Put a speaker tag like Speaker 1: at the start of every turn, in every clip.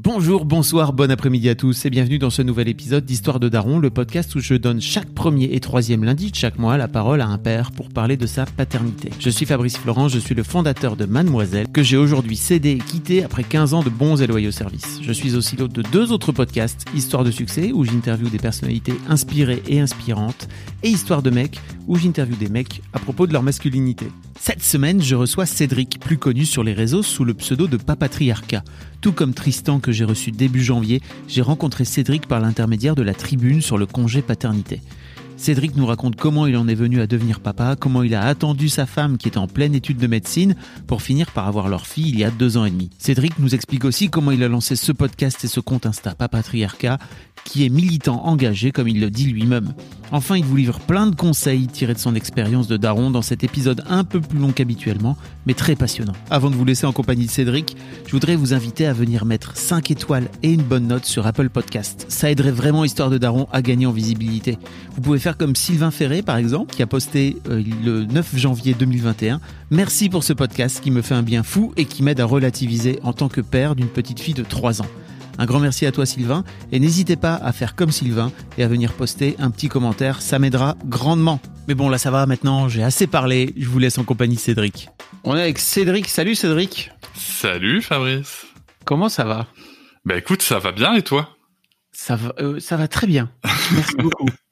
Speaker 1: Bonjour, bonsoir, bon après-midi à tous et bienvenue dans ce nouvel épisode d'Histoire de Daron, le podcast où je donne chaque premier et troisième lundi de chaque mois la parole à un père pour parler de sa paternité. Je suis Fabrice Florent, je suis le fondateur de Mademoiselle, que j'ai aujourd'hui cédé et quitté après 15 ans de bons et loyaux services. Je suis aussi l'hôte de deux autres podcasts, Histoire de succès, où j'interviewe des personnalités inspirées et inspirantes, et Histoire de mecs, où j'interviewe des mecs à propos de leur masculinité. Cette semaine, je reçois Cédric, plus connu sur les réseaux sous le pseudo de Papatriarcat. Tout comme Tristan que j'ai reçu début janvier, j'ai rencontré Cédric par l'intermédiaire de la tribune sur le congé paternité. Cédric nous raconte comment il en est venu à devenir papa, comment il a attendu sa femme qui est en pleine étude de médecine pour finir par avoir leur fille il y a deux ans et demi. Cédric nous explique aussi comment il a lancé ce podcast et ce compte Insta Papatriarcat qui est militant engagé comme il le dit lui-même. Enfin, il vous livre plein de conseils tirés de son expérience de daron dans cet épisode un peu plus long qu'habituellement, mais très passionnant. Avant de vous laisser en compagnie de Cédric, je voudrais vous inviter à venir mettre 5 étoiles et une bonne note sur Apple Podcast. Ça aiderait vraiment Histoire de Daron à gagner en visibilité. Vous pouvez faire comme Sylvain Ferré par exemple, qui a posté euh, le 9 janvier 2021. Merci pour ce podcast qui me fait un bien fou et qui m'aide à relativiser en tant que père d'une petite fille de 3 ans. Un grand merci à toi Sylvain et n'hésitez pas à faire comme Sylvain et à venir poster un petit commentaire, ça m'aidera grandement. Mais bon là ça va maintenant, j'ai assez parlé, je vous laisse en compagnie de Cédric. On est avec Cédric, salut Cédric.
Speaker 2: Salut Fabrice.
Speaker 1: Comment ça va?
Speaker 2: Bah écoute, ça va bien et toi?
Speaker 1: Ça va, euh, ça va très bien. Merci beaucoup.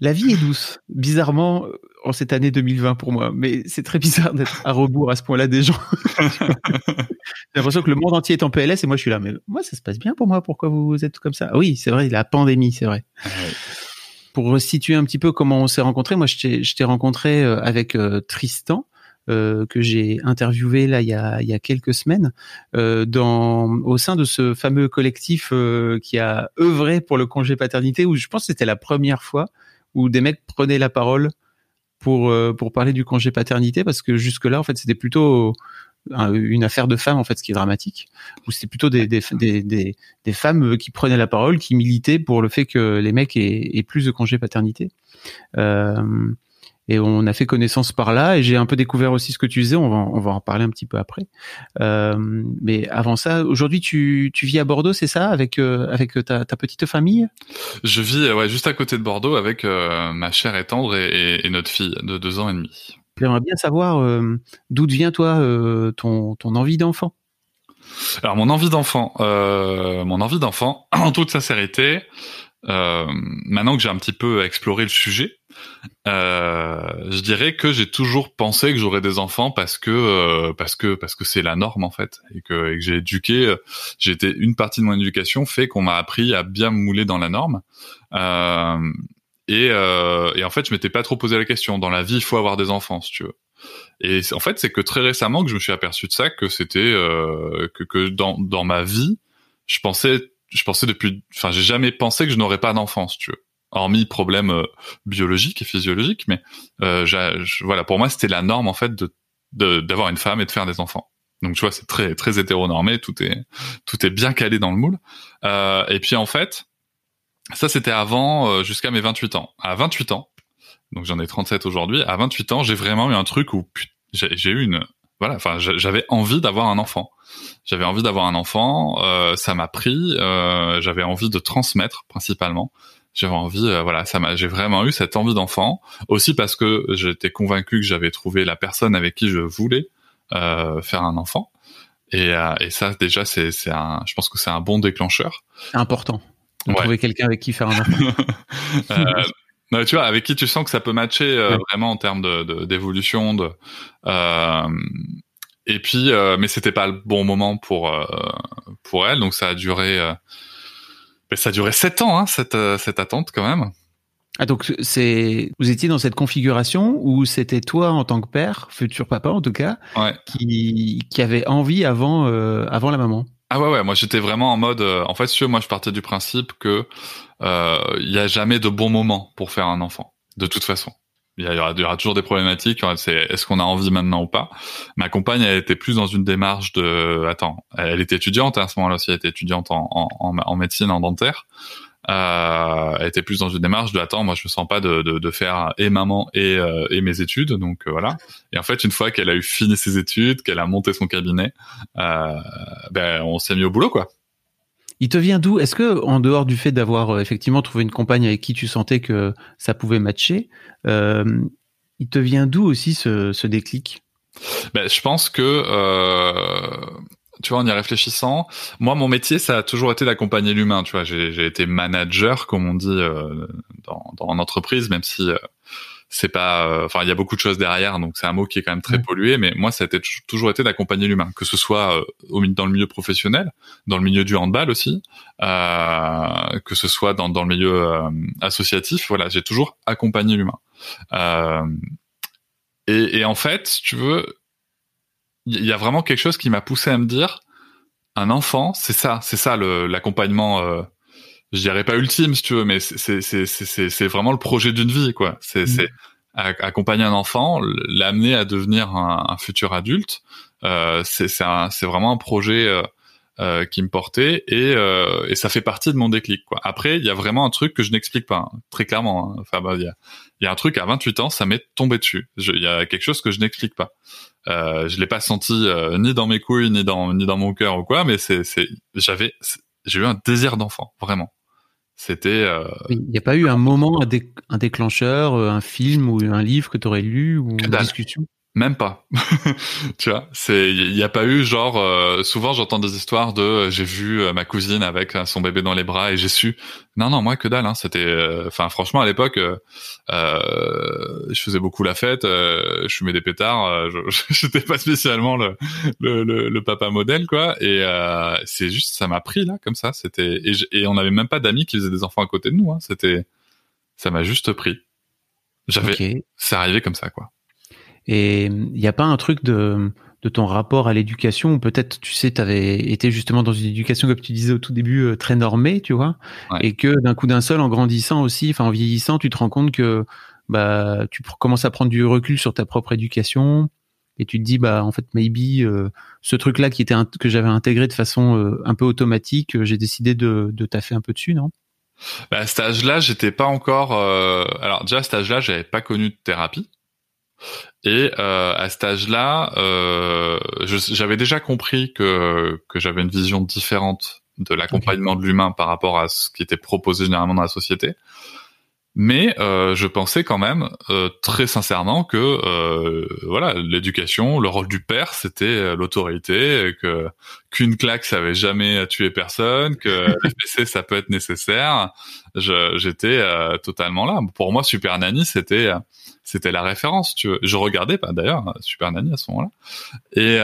Speaker 1: La vie est douce, bizarrement, en cette année 2020 pour moi. Mais c'est très bizarre d'être à rebours à ce point-là des gens. J'ai l'impression que le monde entier est en PLS et moi je suis là. Mais moi, ça se passe bien pour moi. Pourquoi vous êtes comme ça? Oui, c'est vrai, la pandémie, c'est vrai.
Speaker 2: Ouais.
Speaker 1: Pour situer un petit peu comment on s'est rencontrés, moi je t'ai, rencontré euh, avec euh, Tristan. Euh, que j'ai interviewé là il y a, il y a quelques semaines euh, dans au sein de ce fameux collectif euh, qui a œuvré pour le congé paternité où je pense que c'était la première fois où des mecs prenaient la parole pour euh, pour parler du congé paternité parce que jusque là en fait c'était plutôt un- une affaire de femmes en fait ce qui est dramatique où c'était plutôt des des, des femmes qui prenaient la parole qui militaient pour le fait que les mecs aient, plus de congé paternité. Euh, et on a fait connaissance par là et j'ai un peu découvert aussi ce que tu faisais on va en- on va en parler un petit peu après euh, mais avant ça aujourd'hui tu tu vis à Bordeaux c'est ça avec euh, avec ta, ta petite famille?
Speaker 2: Je vis euh, ouais, juste à côté de Bordeaux avec euh, ma chère et tendre et, et- et notre fille de deux ans et demi.
Speaker 1: J'aimerais bien savoir d'où vient toi ton, ton envie d'enfant?
Speaker 2: Alors mon envie d'enfant, mon envie d'enfant, en toute sincérité, euh, maintenant que j'ai un petit peu exploré le sujet, euh, je dirais que j'ai toujours pensé que j'aurais des enfants parce que euh, parce que parce que c'est la norme en fait et que, et que j'ai éduqué, euh, j'ai été une partie de mon éducation fait qu'on m'a appris à bien mouler dans la norme. Euh, et, et en fait, je m'étais pas trop posé la question. Dans la vie, il faut avoir des enfants, si tu veux. Et en fait, c'est que très récemment que je me suis aperçu de ça, que c'était que, que dans dans ma vie, je pensais, je pensais depuis, enfin, j'ai jamais pensé que je n'aurais pas d'enfant, si tu veux. Hormis problèmes euh, biologiques et physiologiques, mais euh, voilà, pour moi, c'était la norme en fait de d'avoir une femme et de faire des enfants. Donc tu vois, c'est très très hétéronormé, tout est tout est bien calé dans le moule. Euh, et puis en fait, ça c'était avant euh, jusqu'à mes 28 ans. À 28 ans, donc j'en ai 37 aujourd'hui. À 28 ans, j'ai vraiment eu un truc où j'ai eu une voilà, enfin j'a- j'avais envie d'avoir un enfant. J'avais envie d'avoir un enfant, euh, ça m'a pris. euh, j'avais envie de transmettre principalement. J'avais envie, euh, voilà, ça m'a. J'ai vraiment eu cette envie d'enfant. Aussi parce que j'étais convaincu que j'avais trouvé la personne avec qui je voulais euh, faire un enfant. Et, euh, et ça déjà c'est un. Je pense que c'est un bon déclencheur.
Speaker 1: Important
Speaker 2: Ouais.
Speaker 1: trouver quelqu'un avec qui faire un enfant.
Speaker 2: Non, tu vois, avec qui tu sens que ça peut matcher euh,
Speaker 1: Ouais.
Speaker 2: vraiment en termes de de- d'évolution, de, euh, et puis, euh, mais c'était pas le bon moment pour euh, pour elle, donc ça a duré, euh, ben, ça a duré sept ans, hein, cette euh, cette attente quand même.
Speaker 1: Ah donc c'est vous étiez dans cette configuration où c'était toi en tant que père, futur papa en tout cas, qui qui avait envie avant euh, avant la maman?
Speaker 2: Ah ouais ouais, moi j'étais vraiment en mode euh, en fait si moi je partais du principe que euh, il y a jamais de bon moment pour faire un enfant de toute façon. Il y, aura, y aura toujours des problématiques. C'est est-ce qu'on a envie maintenant ou pas? Ma compagne, elle était plus dans une démarche de attends, elle était étudiante à ce moment-là aussi, elle était étudiante en, en médecine en dentaire euh, elle était plus dans une démarche de attends moi je me sens pas de, de, de faire et maman et, euh, et mes études donc euh, voilà. Et en fait une fois qu'elle a eu fini ses études qu'elle a monté son cabinet euh, ben on s'est mis au boulot quoi.
Speaker 1: Il te vient d'où? Est-ce que, en dehors du fait d'avoir euh, effectivement trouvé une compagne avec qui tu sentais que ça pouvait matcher, euh, il te vient d'où aussi ce, ce déclic?
Speaker 2: Ben, je pense que tu vois, en y réfléchissant, moi, mon métier, ça a toujours été d'accompagner l'humain. Tu vois, j'ai été manager, comme on dit euh, dans, dans entreprise, même si euh, c'est pas, euh, enfin, il y a beaucoup de choses derrière, donc c'est un mot qui est quand même très pollué. Mais moi, ça a toujours été d'accompagner l'humain, que ce soit au, dans le milieu professionnel, dans le milieu du handball aussi, que ce soit dans, dans le milieu associatif. Voilà, j'ai toujours accompagné l'humain. Et, et en fait, tu veux, il y a vraiment quelque chose qui m'a poussé à me dire un enfant, c'est ça, c'est ça l'accompagnement. Euh, je dirais pas ultime si tu veux, mais c'est c'est c'est c'est vraiment le projet d'une vie quoi. C'est mmh. c'est accompagner un enfant, l'amener à devenir un, futur adulte. Euh, c'est c'est vraiment un projet euh, euh, qui me portait et, euh, et ça fait partie de mon déclic quoi. Après il y a vraiment un truc que je n'explique pas hein, très clairement. Hein. Enfin bah, il y a il y a un truc à 28 ans ça m'est tombé dessus. Il y a quelque chose que je n'explique pas. Euh, je l'ai pas senti euh, ni dans mes couilles ni dans ni dans mon cœur ou quoi, mais c'est c'est j'avais j'ai eu un désir d'enfant vraiment. C'était. Euh,
Speaker 1: il n'y a pas eu un moment, un, déclencheur, euh, un film ou un livre que tu aurais lu ou une discussion?
Speaker 2: Même pas. tu vois, c'est il n'y a pas eu genre euh, souvent j'entends des histoires de euh, j'ai vu euh, ma cousine avec son bébé dans les bras et j'ai su. Non non, moi que dalle hein, c'était enfin franchement à l'époque je faisais beaucoup la fête, je fumais des pétards, j'étais pas spécialement le, le, le, papa modèle quoi et c'est juste ça m'a pris là comme ça, c'était et, et on n'avait même pas d'amis qui faisaient des enfants à côté de nous hein, c'était ça m'a juste pris. J'avais c'est arrivé comme ça quoi.
Speaker 1: Et il n'y a pas un truc de, de ton rapport à l'éducation peut-être, tu sais, tu avais été justement dans une éducation, comme tu disais au tout début, euh, très normée, tu vois, et que d'un coup d'un seul, en grandissant aussi, enfin en vieillissant, tu te rends compte que bah tu commences à prendre du recul sur ta propre éducation et tu te dis bah en fait maybe euh, ce truc là qui était que j'avais intégré de façon euh, un peu automatique j'ai décidé de, de taffer un peu dessus non?
Speaker 2: Bah, à cet âge-là, j'étais pas encore. Alors déjà à cet âge-là, j'avais pas connu de thérapie. Et euh, à cet âge-là, euh, j'avais déjà compris que, que j'avais une vision différente de l'accompagnement de l'humain par rapport à ce qui était proposé généralement dans la société. Mais euh, je pensais quand même euh, très sincèrement que euh, voilà l'éducation, le rôle du père, c'était euh, l'autorité, que qu'une claque ça avait jamais tué personne, que l'FPC ça peut être nécessaire. J'étais totalement là. Pour moi, Super Nanny, c'était c'était la référence. Tu veux. Je regardais pas d'ailleurs Super Nanny à ce moment-là. Et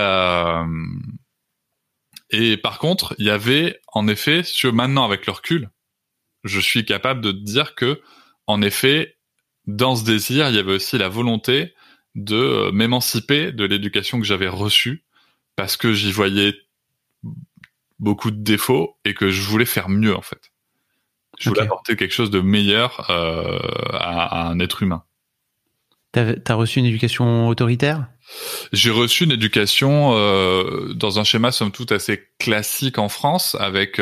Speaker 2: et par contre, il y avait en effet, maintenant avec le recul, je suis capable de dire que en effet, dans ce désir, il y avait aussi la volonté de euh, m'émanciper de l'éducation que j'avais reçue parce que j'y voyais beaucoup de défauts et que je voulais faire mieux en fait. Je voulais apporter quelque chose de meilleur euh, à, un être humain.
Speaker 1: T'as as reçu une éducation autoritaire?
Speaker 2: J'ai reçu une éducation euh, dans un schéma somme toute assez classique en France avec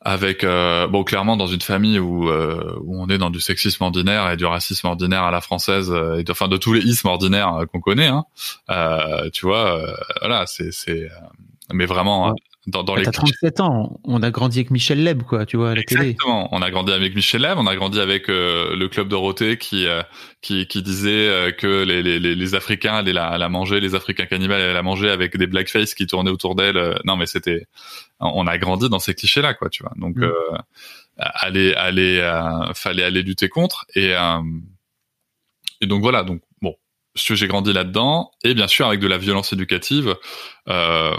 Speaker 2: avec euh, bon clairement dans une famille où euh, où on est dans du sexisme ordinaire et du racisme ordinaire à la française euh, et de, enfin de tous les ismes ordinaires qu'on connaît hein. Tu vois voilà c'est c'est mais vraiment
Speaker 1: dans, dans bah, les. T'as 37 ans. On a grandi avec Michel Leb, quoi, tu vois, à la
Speaker 2: Exactement. On a grandi avec Michel Leb. On a grandi avec euh, le club Dorothée qui euh, qui, qui disait euh, que les, les, les, Africains allaient la, la manger, les Africains cannibales allaient la manger avec des blackface qui tournaient autour d'elle. Non, mais c'était. On a grandi dans ces clichés-là, quoi, tu vois. Donc, mm. aller aller fallait aller lutter contre et et donc voilà. Donc bon, j'ai grandi là-dedans et bien sûr avec de la violence éducative. Euh,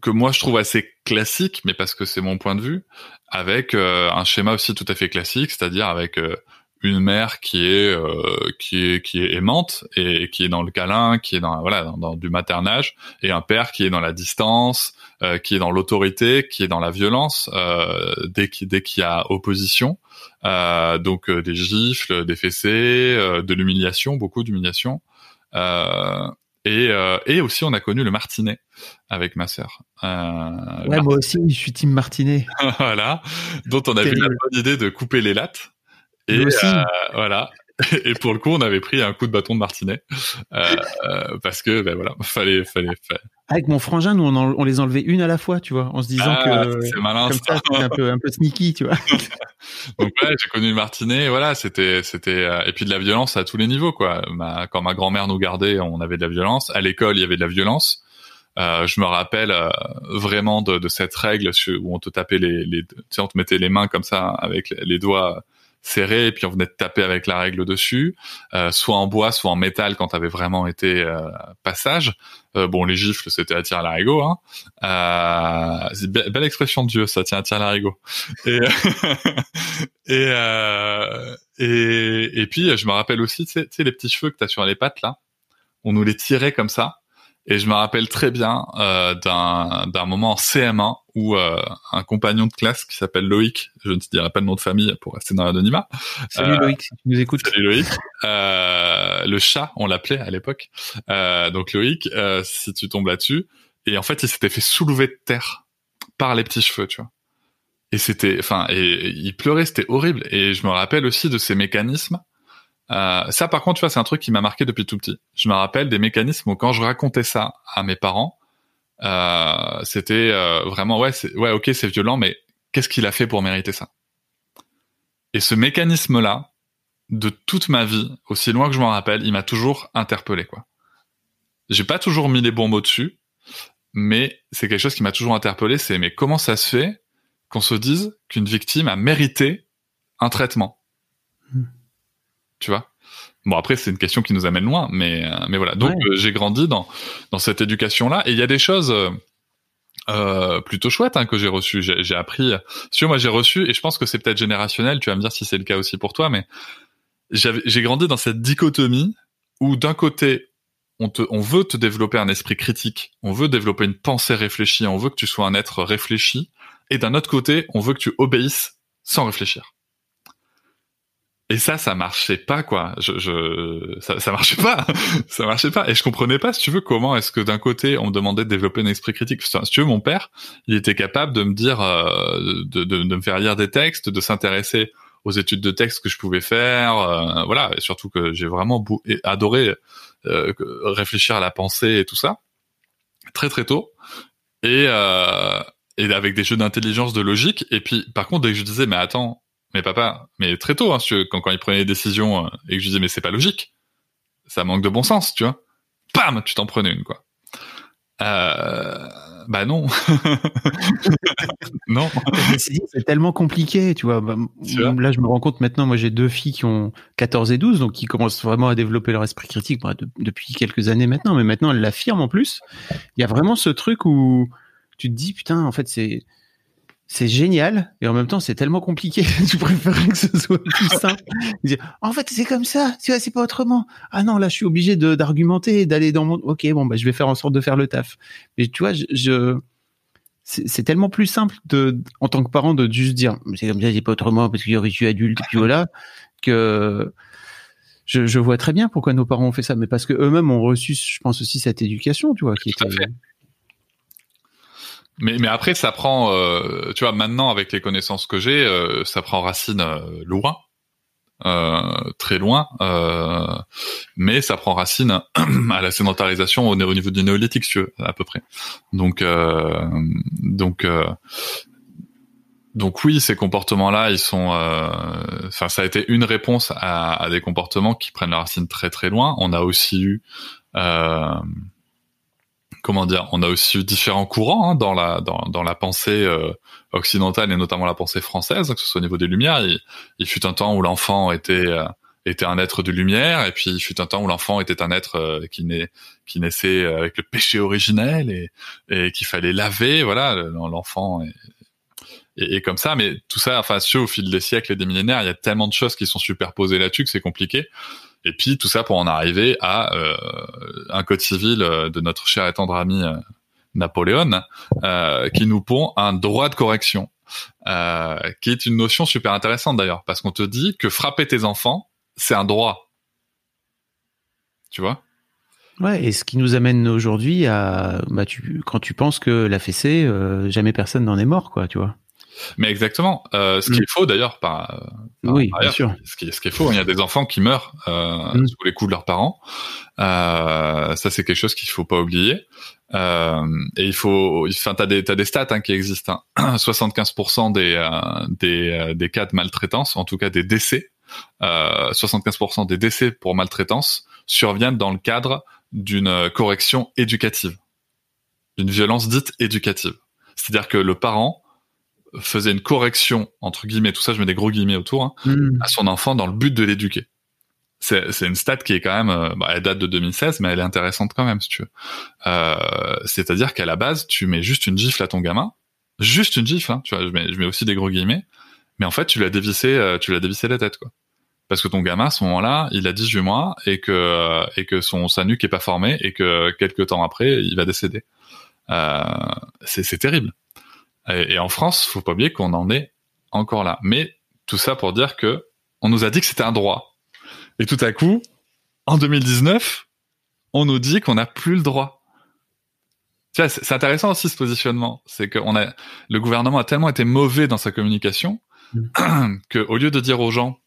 Speaker 2: que moi je trouve assez classique, mais parce que c'est mon point de vue, avec un schéma aussi tout à fait classique, c'est-à-dire avec une mère qui est euh, qui est qui est aimante et, qui est dans le câlin, qui est dans voilà dans, du maternage, et un père qui est dans la distance, euh, qui est dans l'autorité, qui est dans la violence euh, dès qu'il dès qu'il y a opposition. donc des gifles, des fessées, de l'humiliation, beaucoup d'humiliation. Et, et aussi on a connu le martinet avec ma sœur.
Speaker 1: ouais, moi aussi, je suis team martinet.
Speaker 2: voilà, dont on avait eu la bonne idée de couper les lattes et euh, voilà. Et pour le coup, on avait pris un coup de bâton de Martinet euh, euh, parce que ben voilà, fallait, fallait, fallait.
Speaker 1: Avec mon frangin, nous on, on, les enlevait une à la fois, tu vois, en se disant ah, que
Speaker 2: c'est malin,
Speaker 1: comme ça, c'était un peu, un peu sneaky, tu vois.
Speaker 2: Donc ouais, j'ai connu le Martinet, voilà, c'était, c'était, et puis de la violence à tous les niveaux, quoi. Ma, quand ma grand-mère nous gardait, on avait de la violence. À l'école, il y avait de la violence. Euh, je me rappelle euh, vraiment de, de, cette règle où on te tapait les, les tu sais, on te mettait les mains comme ça avec les doigts serré et puis on venait de taper avec la règle dessus, euh, soit en bois, soit en métal quand t'avais vraiment été euh, passage. Euh, bon, les gifles, c'était à tir à l'arigot. Hein. Euh, c'est be belle expression de Dieu, ça tient à tir à l'arigot. Et et, et, et puis je me rappelle aussi, tu sais, les petits cheveux que t'as sur les pattes là, on nous les tirait comme ça et je me rappelle très bien euh, d'un moment en CM1 où euh, un compagnon de classe qui s'appelle Loïc, je ne te dirai pas le nom de famille pour rester dans l'anonymat.
Speaker 1: Salut euh, Loïc, si tu nous écoutes.
Speaker 2: Salut Loïc. Euh, le chat, on l'appelait à l'époque. Euh, donc Loïc, si tu tombes là-dessus, et en fait il s'était fait soulever de terre par les petits cheveux, tu vois. Et c'était, enfin, et il pleurait, c'était horrible. Et je me rappelle aussi de ces mécanismes euh, ça, par contre, tu vois, c'est un truc qui m'a marqué depuis tout petit. Je me rappelle des mécanismes où quand je racontais ça à mes parents, euh, c'était euh, vraiment ouais, ouais, ok, c'est violent, mais qu'est-ce qu'il a fait pour mériter ça? Et ce mécanisme-là, de toute ma vie, aussi loin que je m'en rappelle, il m'a toujours interpellé, quoi. J'ai pas toujours mis les bons mots dessus, mais c'est quelque chose qui m'a toujours interpellé. C'est mais comment ça se fait qu'on se dise qu'une victime a mérité un traitement? Tu vois. Bon après c'est une question qui nous amène loin, mais euh, mais voilà. Donc euh, j'ai grandi dans dans cette éducation là et il y a des choses euh, plutôt chouettes hein, que j'ai reçues. J'ai appris. Si moi j'ai reçu et je pense que c'est peut-être générationnel. Tu vas me dire si c'est le cas aussi pour toi, mais j'ai grandi dans cette dichotomie où d'un côté on te on veut te développer un esprit critique, on veut développer une pensée réfléchie, on veut que tu sois un être réfléchi, et d'un autre côté on veut que tu obéisses sans réfléchir. Et ça, ça marchait pas, quoi. Je, je, ça, ça marchait pas. ça marchait pas. Et je comprenais pas, si tu veux, comment est-ce que d'un côté, on me demandait de développer un esprit critique. Si tu veux, mon père, il était capable de me dire, euh, de, de, de, me faire lire des textes, de s'intéresser aux études de texte que je pouvais faire. Euh, voilà. Et surtout que j'ai vraiment adoré euh, réfléchir à la pensée et tout ça. Très, très tôt. Et, euh, et avec des jeux d'intelligence, de logique. Et puis, par contre, dès que je disais, mais attends, mais papa, mais très tôt, hein, quand, quand il prenait des décisions euh, et que je disais mais c'est pas logique, ça manque de bon sens, tu vois. Pam, tu t'en prenais une quoi. Euh, bah non. non.
Speaker 1: C'est tellement compliqué, tu vois. Bah, là, je me rends compte maintenant, moi j'ai deux filles qui ont 14 et 12, donc qui commencent vraiment à développer leur esprit critique bah, depuis quelques années maintenant, mais maintenant elles l'affirment en plus. Il y a vraiment ce truc où tu te dis, putain, en fait, c'est c'est génial et en même temps c'est tellement compliqué. Tu préférerais que ce soit plus simple. En fait c'est comme ça. Tu vois c'est pas autrement. Ah non là je suis obligé de d'argumenter d'aller dans mon ok bon bah je vais faire en sorte de faire le taf. Mais tu vois je, c'est tellement plus simple de en tant que parent de juste dire c'est comme ça c'est pas autrement parce qu'il y aurait eu adulte et puis voilà que je, je, vois très bien pourquoi nos parents ont fait ça. Mais parce que eux-mêmes ont reçu je pense aussi cette éducation tu vois qui était
Speaker 2: mais, mais après, ça prend, euh, tu vois, maintenant avec les connaissances que j'ai, euh, ça prend racine euh, loin, euh, très loin, euh, mais ça prend racine à la sédentarisation au, niveau du néolithique, tu veux, à peu près. Donc, donc, donc oui, ces comportements-là, ils sont, enfin, ça a été une réponse à, à, des comportements qui prennent la racine très très loin. On a aussi eu comment dire, on a aussi eu différents courants hein, dans la dans, dans la pensée euh, occidentale et notamment la pensée française, que ce soit au niveau des Lumières. Il, il fut un temps où l'enfant était euh, était un être de lumière, et puis il fut un temps où l'enfant était un être euh, qui, naît, qui naissait avec le péché originel et, et qu'il fallait laver, voilà, l'enfant est, et, comme ça. Mais tout ça, enfin, au fil des siècles et des millénaires, il y a tellement de choses qui sont superposées là-dessus que c'est compliqué. Et puis tout ça pour en arriver à euh, un code civil euh, de notre cher et tendre ami euh, Napoléon, euh, qui nous pond un droit de correction, euh, qui est une notion super intéressante d'ailleurs, parce qu'on te dit que frapper tes enfants, c'est un droit. Tu vois?
Speaker 1: Ouais, et ce qui nous amène aujourd'hui à, bah, tu, quand tu penses que la fessée, jamais personne n'en est mort, quoi, tu vois.
Speaker 2: Mais exactement. Euh, ce qui mm. est faux d'ailleurs, par,
Speaker 1: oui, bien sûr.
Speaker 2: Ce qui, ce qui est faux, il y a des enfants qui meurent euh, mm. sous les coups de leurs parents. Euh, ça, c'est quelque chose qu'il faut pas oublier. Euh, et il faut, enfin, t'as des, t'as des stats hein, qui existent. Hein. 75% des, euh, des, euh, des cas de maltraitance, en tout cas des décès, 75% des décès pour maltraitance surviennent dans le cadre d'une correction éducative, d'une violence dite éducative. C'est-à-dire que le parent faisait une correction entre guillemets, tout ça, je mets des gros guillemets autour, hein, hmm. à son enfant dans le but de l'éduquer. C'est, c'est une stat qui est quand même, euh, bah, elle date de 2016, mais elle est intéressante quand même, si tu veux. Euh, c'est-à-dire qu'à la base, tu mets juste une gifle à ton gamin, juste une gifle, hein, tu vois, je mets, je mets aussi des gros guillemets, mais en fait, tu l'as dévissé, euh, tu l'as dévissé la tête, quoi. Parce que ton gamin, à ce moment-là, il a 18 mois et que et que son sa nuque est pas formée et que quelques temps après, il va décéder. Euh, c'est, c'est terrible. Et, en France, faut pas oublier qu'on en est encore là. Mais tout ça pour dire que on nous a dit que c'était un droit. Et tout à coup, en 2019, on nous dit qu'on n'a plus le droit. Tu vois, c'est intéressant aussi ce positionnement. C'est que on a, le gouvernement a tellement été mauvais dans sa communication mmh. que au lieu de dire aux gens,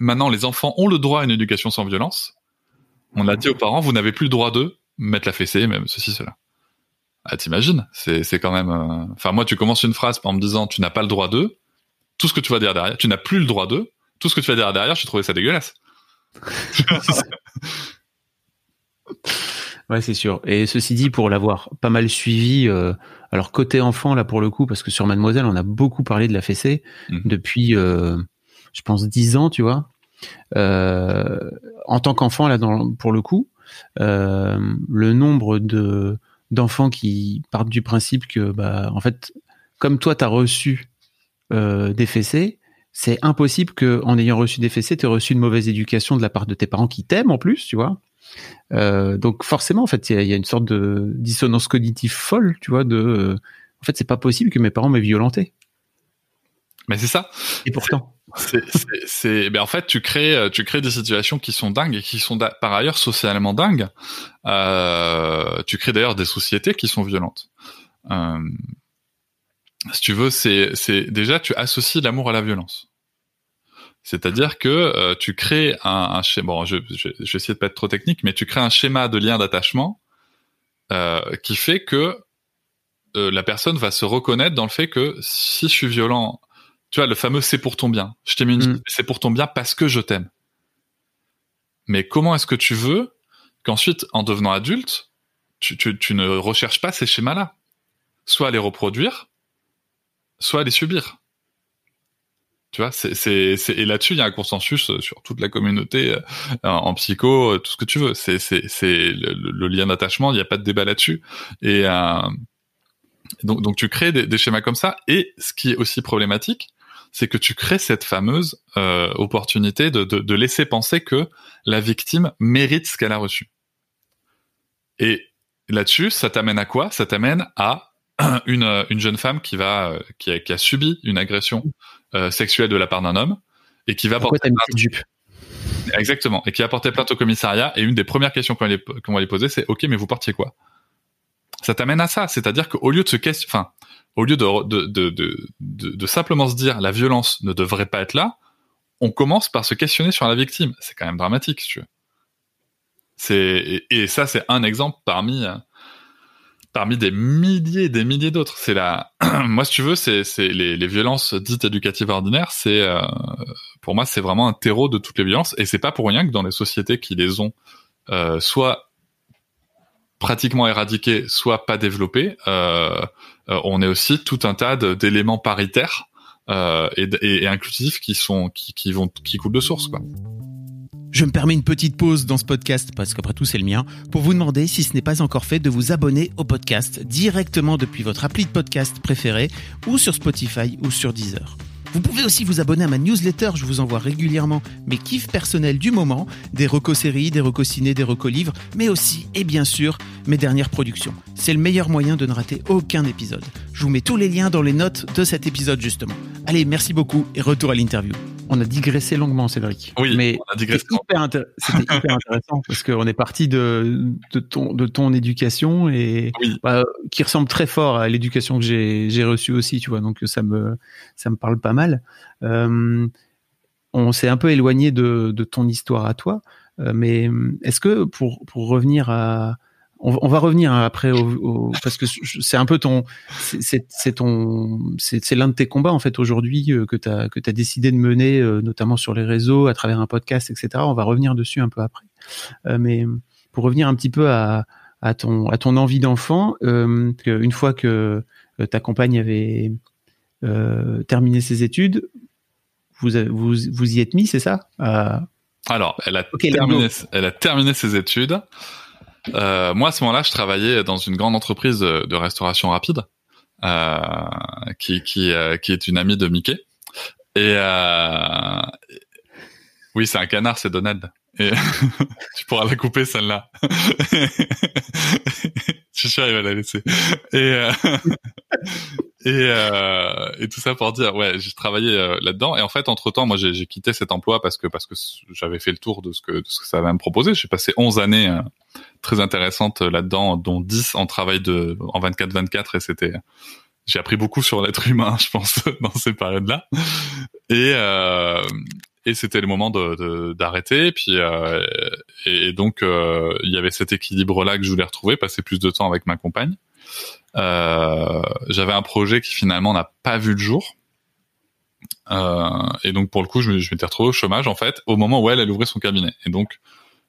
Speaker 2: maintenant les enfants ont le droit à une éducation sans violence, on a dit aux parents, vous n'avez plus le droit de mettre la fessée, même ceci, cela. Ah, t'imagines? C'est c'est quand même. Euh, enfin, moi, tu commences une phrase en me disant tu n'as pas le droit de. Tout ce que tu vas dire derrière, tu n'as plus le droit de. Tout ce que tu vas dire derrière, je trouvais ça dégueulasse.
Speaker 1: ouais, c'est sûr. Et ceci dit, pour l'avoir pas mal suivi, euh, alors côté enfant là pour le coup, parce que sur Mademoiselle, on a beaucoup parlé de la fessée mmh. depuis, euh, je pense, dix ans, tu vois. en tant qu'enfant là, dans, pour le coup, le nombre de d'enfants qui partent du principe que, bah, en fait, comme toi, tu as reçu euh, des fessées, c'est impossible que, en ayant reçu des fessées, tu aies reçu une mauvaise éducation de la part de tes parents qui t'aiment en plus, tu vois. Euh, donc forcément, en fait, il y, a une sorte de dissonance cognitive folle, tu vois. De, euh, en fait, c'est pas possible que mes parents m'aient violenté.
Speaker 2: Mais c'est ça.
Speaker 1: Et pourtant.
Speaker 2: C'est, ben en fait, tu crées, euh, tu crées des situations qui sont dingues et qui sont par ailleurs socialement dingues. Euh, tu crées d'ailleurs des sociétés qui sont violentes. Euh, si tu veux, c'est, c'est déjà tu associes l'amour à la violence. C'est-à-dire que euh, tu crées un, un schéma. Bon, je, je, je, vais essayer de pas être trop technique, mais tu crées un schéma de lien d'attachement euh, qui fait que euh, la personne va se reconnaître dans le fait que si je suis violent tu vois, le fameux c'est pour ton bien. Je t'ai mis une... Mm. c'est pour ton bien parce que je t'aime. Mais comment est-ce que tu veux qu'ensuite, en devenant adulte, tu, tu, tu ne recherches pas ces schémas-là? Soit à les reproduire, soit à les subir. Tu vois, c'est, c'est, c'est, et là-dessus, il y a un consensus sur toute la communauté euh, en, psycho, tout ce que tu veux. C'est, c'est, c'est le, lien d'attachement. Il n'y a pas de débat là-dessus. Et euh, donc, donc, tu crées des, des, schémas comme ça. Et ce qui est aussi problématique, c'est que tu crées cette fameuse euh, opportunité de, de, de, laisser penser que la victime mérite ce qu'elle a reçu. Et là-dessus, ça t'amène à quoi? Ça t'amène à une, une jeune femme qui va euh, qui a, qui a subi une agression euh, sexuelle de la part d'un homme et qui va
Speaker 1: Pourquoi porter plainte. Jupe?
Speaker 2: Exactement, et qui a porté plainte au commissariat. Et une des premières questions qu'on va lui poser, c'est OK, mais vous portiez quoi? Ça t'amène à ça, c'est-à-dire qu'au lieu de se enfin, au lieu de, simplement se dire la violence ne devrait pas être là, on commence par se questionner sur la victime. C'est quand même dramatique, si tu veux. Et, ça, c'est un exemple parmi parmi des milliers, des milliers d'autres. C'est la, moi, si tu veux, c'est les, violences dites éducatives ordinaires. Euh, pour moi, c'est vraiment un terreau de toutes les violences. Et c'est pas pour rien que dans les sociétés qui les ont, euh, soit pratiquement éradiquées, soit pas développées, euh, euh, on est aussi tout un tas d'éléments paritaires euh, et, inclusifs qui sont qui, qui vont qui coulent de source quoi.
Speaker 1: Je me permets une petite pause dans ce podcast, parce qu'après tout c'est le mien, pour vous demander, si ce n'est pas encore fait, de vous abonner au podcast directement depuis votre appli de podcast préféré, ou sur Spotify ou sur Deezer. Vous pouvez aussi vous abonner à ma newsletter, je vous envoie régulièrement mes kiffs personnels du moment, des recos séries, des recos ciné, des recos livres, mais aussi, et bien sûr, mes dernières productions. C'est le meilleur moyen de ne rater aucun épisode. Je vous mets tous les liens dans les notes de cet épisode justement. Allez, merci beaucoup et retour à l'interview. On a digressé longuement, Cédric.
Speaker 2: Oui,
Speaker 1: mais c'était hyper, intér- c'était hyper intéressant parce qu'on est parti de, de, ton, de ton éducation et
Speaker 2: Oui.
Speaker 1: bah, qui ressemble très fort à l'éducation que j'ai, reçue aussi, tu vois. Donc ça me, ça me parle pas mal. Euh, on s'est un peu éloigné de, de ton histoire à toi, euh, mais est-ce que pour, pour revenir à, on, on va revenir après au, au- parce que c'est un peu ton, c'est- ton, c'est l'un de tes combats en fait aujourd'hui euh, que tu as que décidé de mener, euh, notamment sur les réseaux, à travers un podcast, etc. On va revenir dessus un peu après, Euh, mais pour revenir un petit peu à à ton à ton envie d'enfant, euh, une fois que ta compagne avait euh, terminé ses études, vous vous vous y êtes mis, c'est ça?
Speaker 2: Alors, elle a terminé, elle a terminé ses études. Euh, moi, à ce moment-là, je travaillais dans une grande entreprise de, restauration rapide, euh, qui euh, qui est une amie de Mickey. Et oui, c'est un canard, c'est Donald. Et tu pourras la couper celle-là. Je suis sûr, il va la laisser. Et euh, et euh, et tout ça pour dire, ouais, j'ai travaillé euh, là-dedans. Et en fait, entre temps, moi, j'ai quitté cet emploi parce que parce que j'avais fait le tour de ce que de ce que ça avait à me proposer. J'ai passé 11 années euh, très intéressantes là-dedans, dont 10 en travail de en 24-24, et c'était j'ai appris beaucoup sur l'être humain, je pense, dans ces périodes-là. Et euh, et c'était le moment de de- d'arrêter. Puis euh, et, donc euh, il y avait cet équilibre-là que je voulais retrouver, passer plus de temps avec ma compagne. Euh, J'avais un projet qui finalement n'a pas vu le jour. Euh, et donc pour le coup, je, je m'étais retrouvé au chômage en fait au moment où elle, elle ouvrait son cabinet. Et donc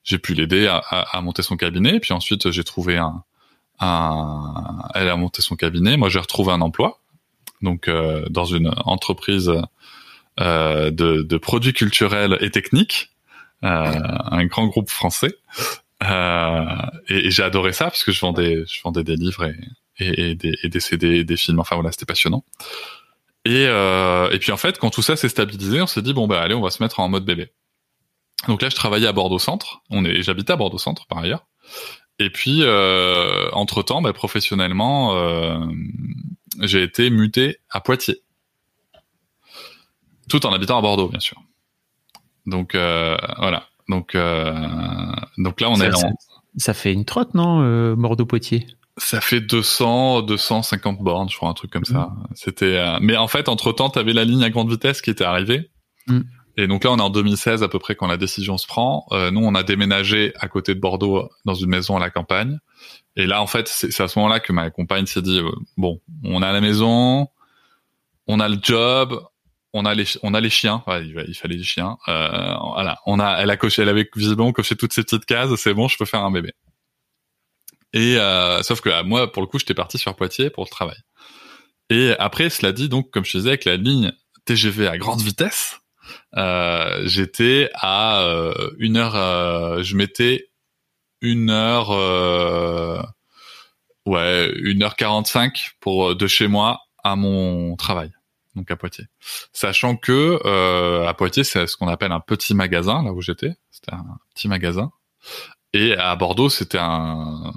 Speaker 2: j'ai pu l'aider à, à, à monter son cabinet. Puis ensuite j'ai trouvé un, un, elle a monté son cabinet. Moi j'ai retrouvé un emploi, donc euh, dans une entreprise de, de produits culturels et techniques, euh, un grand groupe français. Euh, et, et j'ai adoré ça parce que je vendais, je vendais des livres et, et, et des, et des CD, et des films. Enfin voilà, c'était passionnant. Et, euh, et puis en fait, quand tout ça s'est stabilisé, on s'est dit bon bah allez, on va se mettre en mode bébé. Donc là, je travaillais à Bordeaux Centre. On est, j'habitais à Bordeaux Centre par ailleurs. Et puis euh, entre temps, bah, professionnellement, euh, j'ai été muté à Poitiers, tout en habitant à Bordeaux, bien sûr. Donc euh, voilà. Donc euh, donc là, on
Speaker 1: ça,
Speaker 2: est
Speaker 1: ça,
Speaker 2: en,
Speaker 1: ça fait une trotte, non, euh, Bordeaux-Poitiers?
Speaker 2: Ça fait 200, 250 bornes, je crois, un truc comme ça. C'était, euh, mais en fait, entre temps, t'avais la ligne à grande vitesse qui était arrivée.
Speaker 1: Mm.
Speaker 2: Et donc là, on est en 2016 à peu près quand la décision se prend. Euh, nous, on a déménagé à côté de Bordeaux dans une maison à la campagne. Et là, en fait, c'est à ce moment-là que ma compagne s'est dit bon, on a la maison, on a le job, on a les on a les chiens. Ouais, il, fallait des chiens. Euh, voilà, on a, elle a coché, elle avait visiblement coché toutes ces petites cases. C'est bon, je peux faire un bébé. Et euh, sauf que moi, pour le coup, j'étais parti sur Poitiers pour le travail. Et après, cela dit, donc, comme je disais, avec la ligne TGV à grande vitesse, euh, j'étais à une heure. je mettais une heure, ouais, une heure quarante-cinq pour de chez moi à mon travail, donc à Poitiers. Sachant que euh, à Poitiers, c'est ce qu'on appelle un petit magasin, là où j'étais. C'était un petit magasin. Et à Bordeaux, c'était un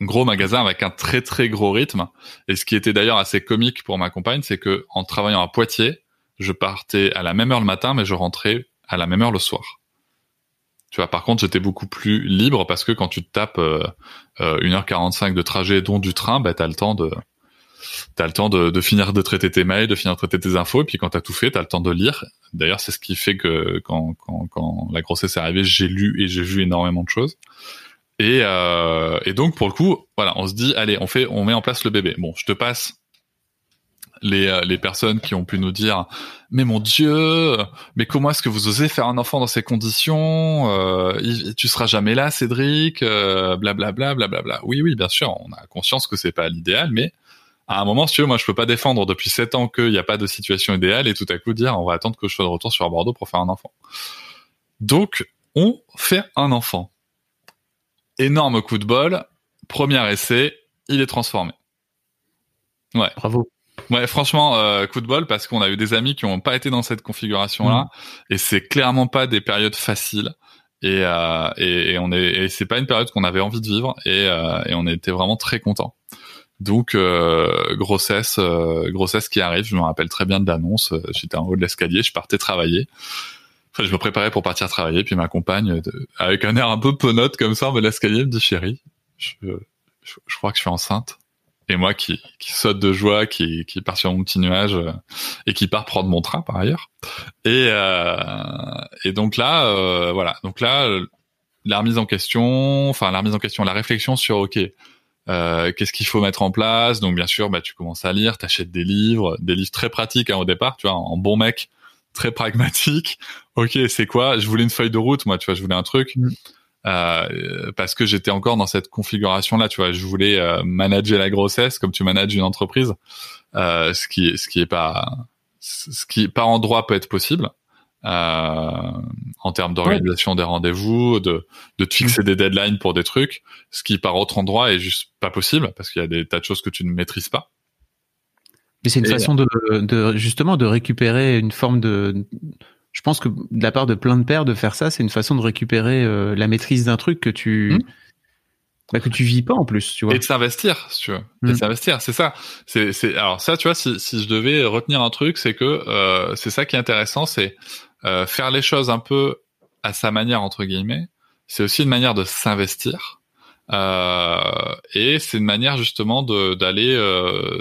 Speaker 2: gros magasin avec un très très gros rythme. Et ce qui était d'ailleurs assez comique pour ma compagne, c'est que en travaillant à Poitiers, je partais à la même heure le matin, mais je rentrais à la même heure le soir. Tu vois, par contre, j'étais beaucoup plus libre parce que quand tu tapes euh, euh, 1h45 de trajet, dont du train, bah, t'as le temps de, t'as le temps de, finir de traiter tes mails, de finir de traiter tes infos, et puis quand t'as tout fait, t'as le temps de lire. D'ailleurs, c'est ce qui fait que quand, la grossesse est arrivée, j'ai lu et j'ai vu énormément de choses. Et, euh, et donc pour le coup, voilà, on se dit, allez, on fait, on met en place le bébé. Bon, je te passe les, euh, personnes qui ont pu nous dire, mais mon Dieu, mais comment est-ce que vous osez faire un enfant dans ces conditions euh, Tu seras jamais là, Cédric, euh, blablabla, blablabla. Oui, oui, bien sûr, on a conscience que c'est pas l'idéal, mais à un moment, si tu veux, moi, je peux pas défendre depuis sept ans qu'il n'y a pas de situation idéale et tout à coup dire, on va attendre que je sois de retour sur Bordeaux pour faire un enfant. Donc, on fait un enfant. Énorme coup de bol, premier essai, il est transformé.
Speaker 1: Ouais. Bravo.
Speaker 2: Ouais, franchement, euh, coup de bol parce qu'on a eu des amis qui n'ont pas été dans cette configuration-là mmh. et c'est clairement pas des périodes faciles. Et, euh, et, on est, et c'est pas une période qu'on avait envie de vivre et, euh, et on était vraiment très contents. Donc euh, grossesse, euh, grossesse qui arrive. Je me rappelle très bien de l'annonce. J'étais en haut de l'escalier, je partais travailler. Enfin, je me préparais pour partir travailler, puis ma compagne, avec un air un peu penaute comme ça, en bas de l'escalier, me dit chérie, je, je, crois que je suis enceinte. Et moi qui, qui saute de joie, qui, qui part sur mon petit nuage euh, et qui part prendre mon train par ailleurs. Et, euh, et donc là, euh, voilà. Donc là, la remise en question, enfin la remise en question, la réflexion sur ok, euh, qu'est-ce qu'il faut mettre en place? Donc bien sûr, bah tu commences à lire, t'achètes des livres, des livres très pratiques hein, au départ, tu vois, en bon mec, très pragmatique. Ok, c'est quoi? Je voulais une feuille de route, moi, tu vois, je voulais un truc. Mm. Euh, parce que j'étais encore dans cette configuration là tu vois je voulais euh, manager la grossesse comme tu manages une entreprise euh, ce qui ce qui est pas ce qui par endroit peut être possible en termes d'organisation des rendez-vous de de te fixer des deadlines pour des trucs ce qui par autre endroit est juste pas possible parce qu'il y a des tas de choses que tu ne maîtrises pas
Speaker 1: mais c'est une façon de, de justement de récupérer une forme de je pense que de la part de plein de pères de faire ça, c'est une façon de récupérer euh, la maîtrise d'un truc que tu bah, que tu vis pas en plus, tu vois.
Speaker 2: Et de s'investir, tu vois. Et de hmm. s'investir, c'est ça. C'est c'est alors ça, tu vois, si si je devais retenir un truc, c'est que euh, c'est ça qui est intéressant, c'est euh, faire les choses un peu à sa manière entre guillemets. C'est aussi une manière de s'investir. et c'est une manière justement d'aller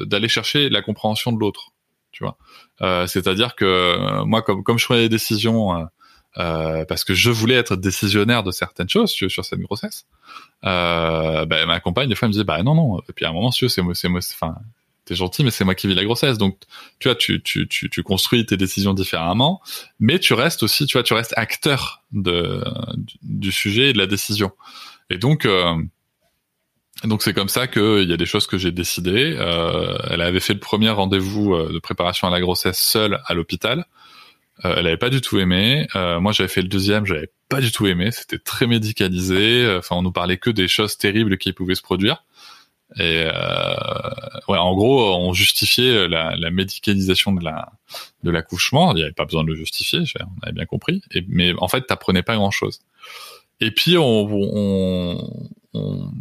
Speaker 2: d'aller chercher la compréhension de l'autre, tu vois. Euh, c'est-à-dire que euh, moi, comme comme je prenais des décisions euh, parce que je voulais être décisionnaire de certaines choses sur cette grossesse, ben, ma compagne des fois elle me disait bah non non. Et puis à un moment, c'est c'est enfin t'es gentil, mais c'est moi qui vis la grossesse. Donc, tu vois, tu, tu, tu, tu, construis tes décisions différemment, mais tu restes aussi, tu vois, tu restes acteur de, du, sujet et de la décision. Et donc, donc c'est comme ça qu'il y a des choses que j'ai décidées. Euh, elle avait fait le premier rendez-vous euh, de préparation à la grossesse seule à l'hôpital. Euh, elle avait pas du tout aimé. Euh, moi j'avais fait le deuxième, j'avais pas du tout aimé. C'était très médicalisé. Enfin on nous parlait que des choses terribles qui pouvaient se produire. Et ouais, en gros, on justifiait la, la médicalisation de la de l'accouchement. Il n'y avait pas besoin de le justifier, on avait bien compris. Mais en fait, t'apprenais pas grand chose. Et puis on, on, on,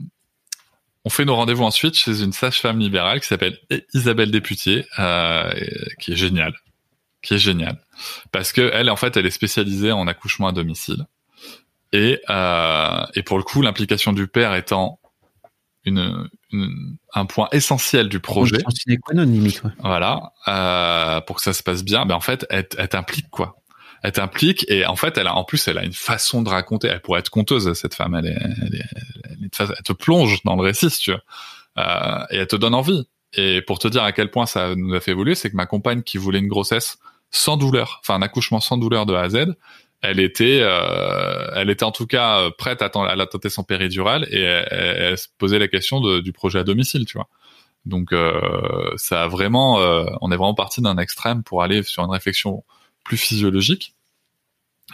Speaker 2: on fait nos rendez-vous ensuite chez une sage-femme libérale qui s'appelle Isabelle Députier, euh, qui est géniale, qui est géniale, parce que elle, en fait, elle est spécialisée en accouchement à domicile, et euh, et pour le coup, l'implication du père étant une, un point essentiel du projet.
Speaker 1: limite,
Speaker 2: Voilà, euh, pour que ça se passe bien, ben en fait, elle, elle t'implique quoi. Elle t'implique et en fait elle a en plus elle a une façon de raconter. Elle pourrait être conteuse cette femme. Elle est, elle, est, elle, te plonge dans le récit tu vois euh, et elle te donne envie. Et pour te dire à quel point ça nous a fait évoluer c'est que ma compagne qui voulait une grossesse sans douleur enfin un accouchement sans douleur de A à Z elle était euh, elle était en tout cas prête à, à la tenter son péridurale et elle, se posait la question de, du projet à domicile tu vois donc euh, ça a vraiment euh, on est vraiment parti d'un extrême pour aller sur une réflexion plus physiologique.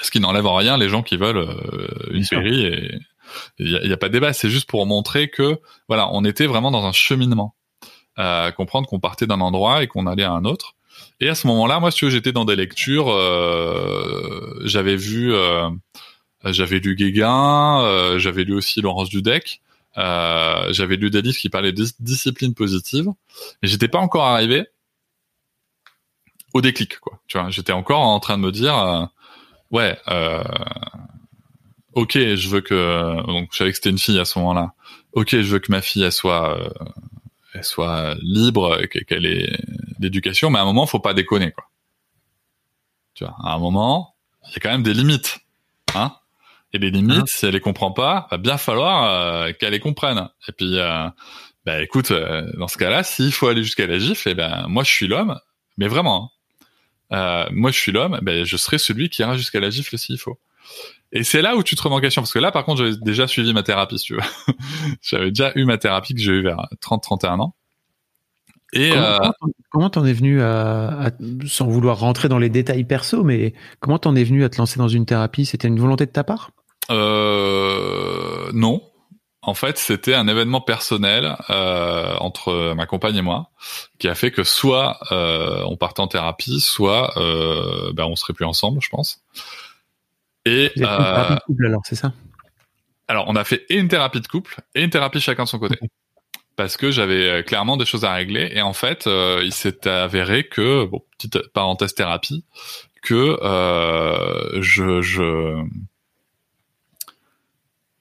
Speaker 2: Ce qui n'enlève en rien les gens qui veulent euh, une série et il n'y a, pas de débat. C'est juste pour montrer que voilà, on était vraiment dans un cheminement, euh, comprendre qu'on partait d'un endroit et qu'on allait à un autre. Et à ce moment-là, moi, si tu veux, j'étais dans des lectures. Euh, j'avais vu, euh, j'avais lu Guéguin, euh, j'avais lu aussi Laurence Dudek. j'avais lu des livres qui parlaient de discipline positive, mais j'étais pas encore arrivé au déclic quoi. Tu vois, j'étais encore en train de me dire euh, ouais euh, OK, je veux que donc je savais que c'était une fille à ce moment-là. OK, je veux que ma fille elle soit euh, elle soit libre, qu'elle ait d'éducation, mais à un moment faut pas déconner quoi. Tu vois, à un moment, il y a quand même des limites. Hein et les limites, hein si elle les comprend pas, va bien falloir euh, qu'elle les comprenne. Et puis, euh, bah écoute, dans ce cas-là, s'il faut aller jusqu'à la gifle, et eh ben moi je suis l'homme, mais vraiment. Hein. Euh, moi je suis l'homme, ben, je serai celui qui ira jusqu'à la gifle s'il faut. Et c'est là où tu te remets en question, parce que là par contre j'avais déjà suivi ma thérapie, si tu veux. j'avais déjà eu ma thérapie que j'ai eu vers 30-31 ans.
Speaker 1: Et comment euh, t'en es venu à, sans vouloir rentrer dans les détails perso, mais comment t'en es venu à te lancer dans une thérapie? C'était une volonté de ta part?
Speaker 2: Euh, Non. En fait, c'était un événement personnel euh, entre ma compagne et moi qui a fait que soit euh, on partait en thérapie, soit euh, ben, on serait plus ensemble, je pense.
Speaker 1: Et euh, couple alors, c'est ça?
Speaker 2: Alors, on a fait et une thérapie de couple et une thérapie chacun de son côté. Parce que j'avais euh, clairement des choses à régler et en fait, euh, il s'est avéré que bon, petite parenthèse thérapie, que euh, je, je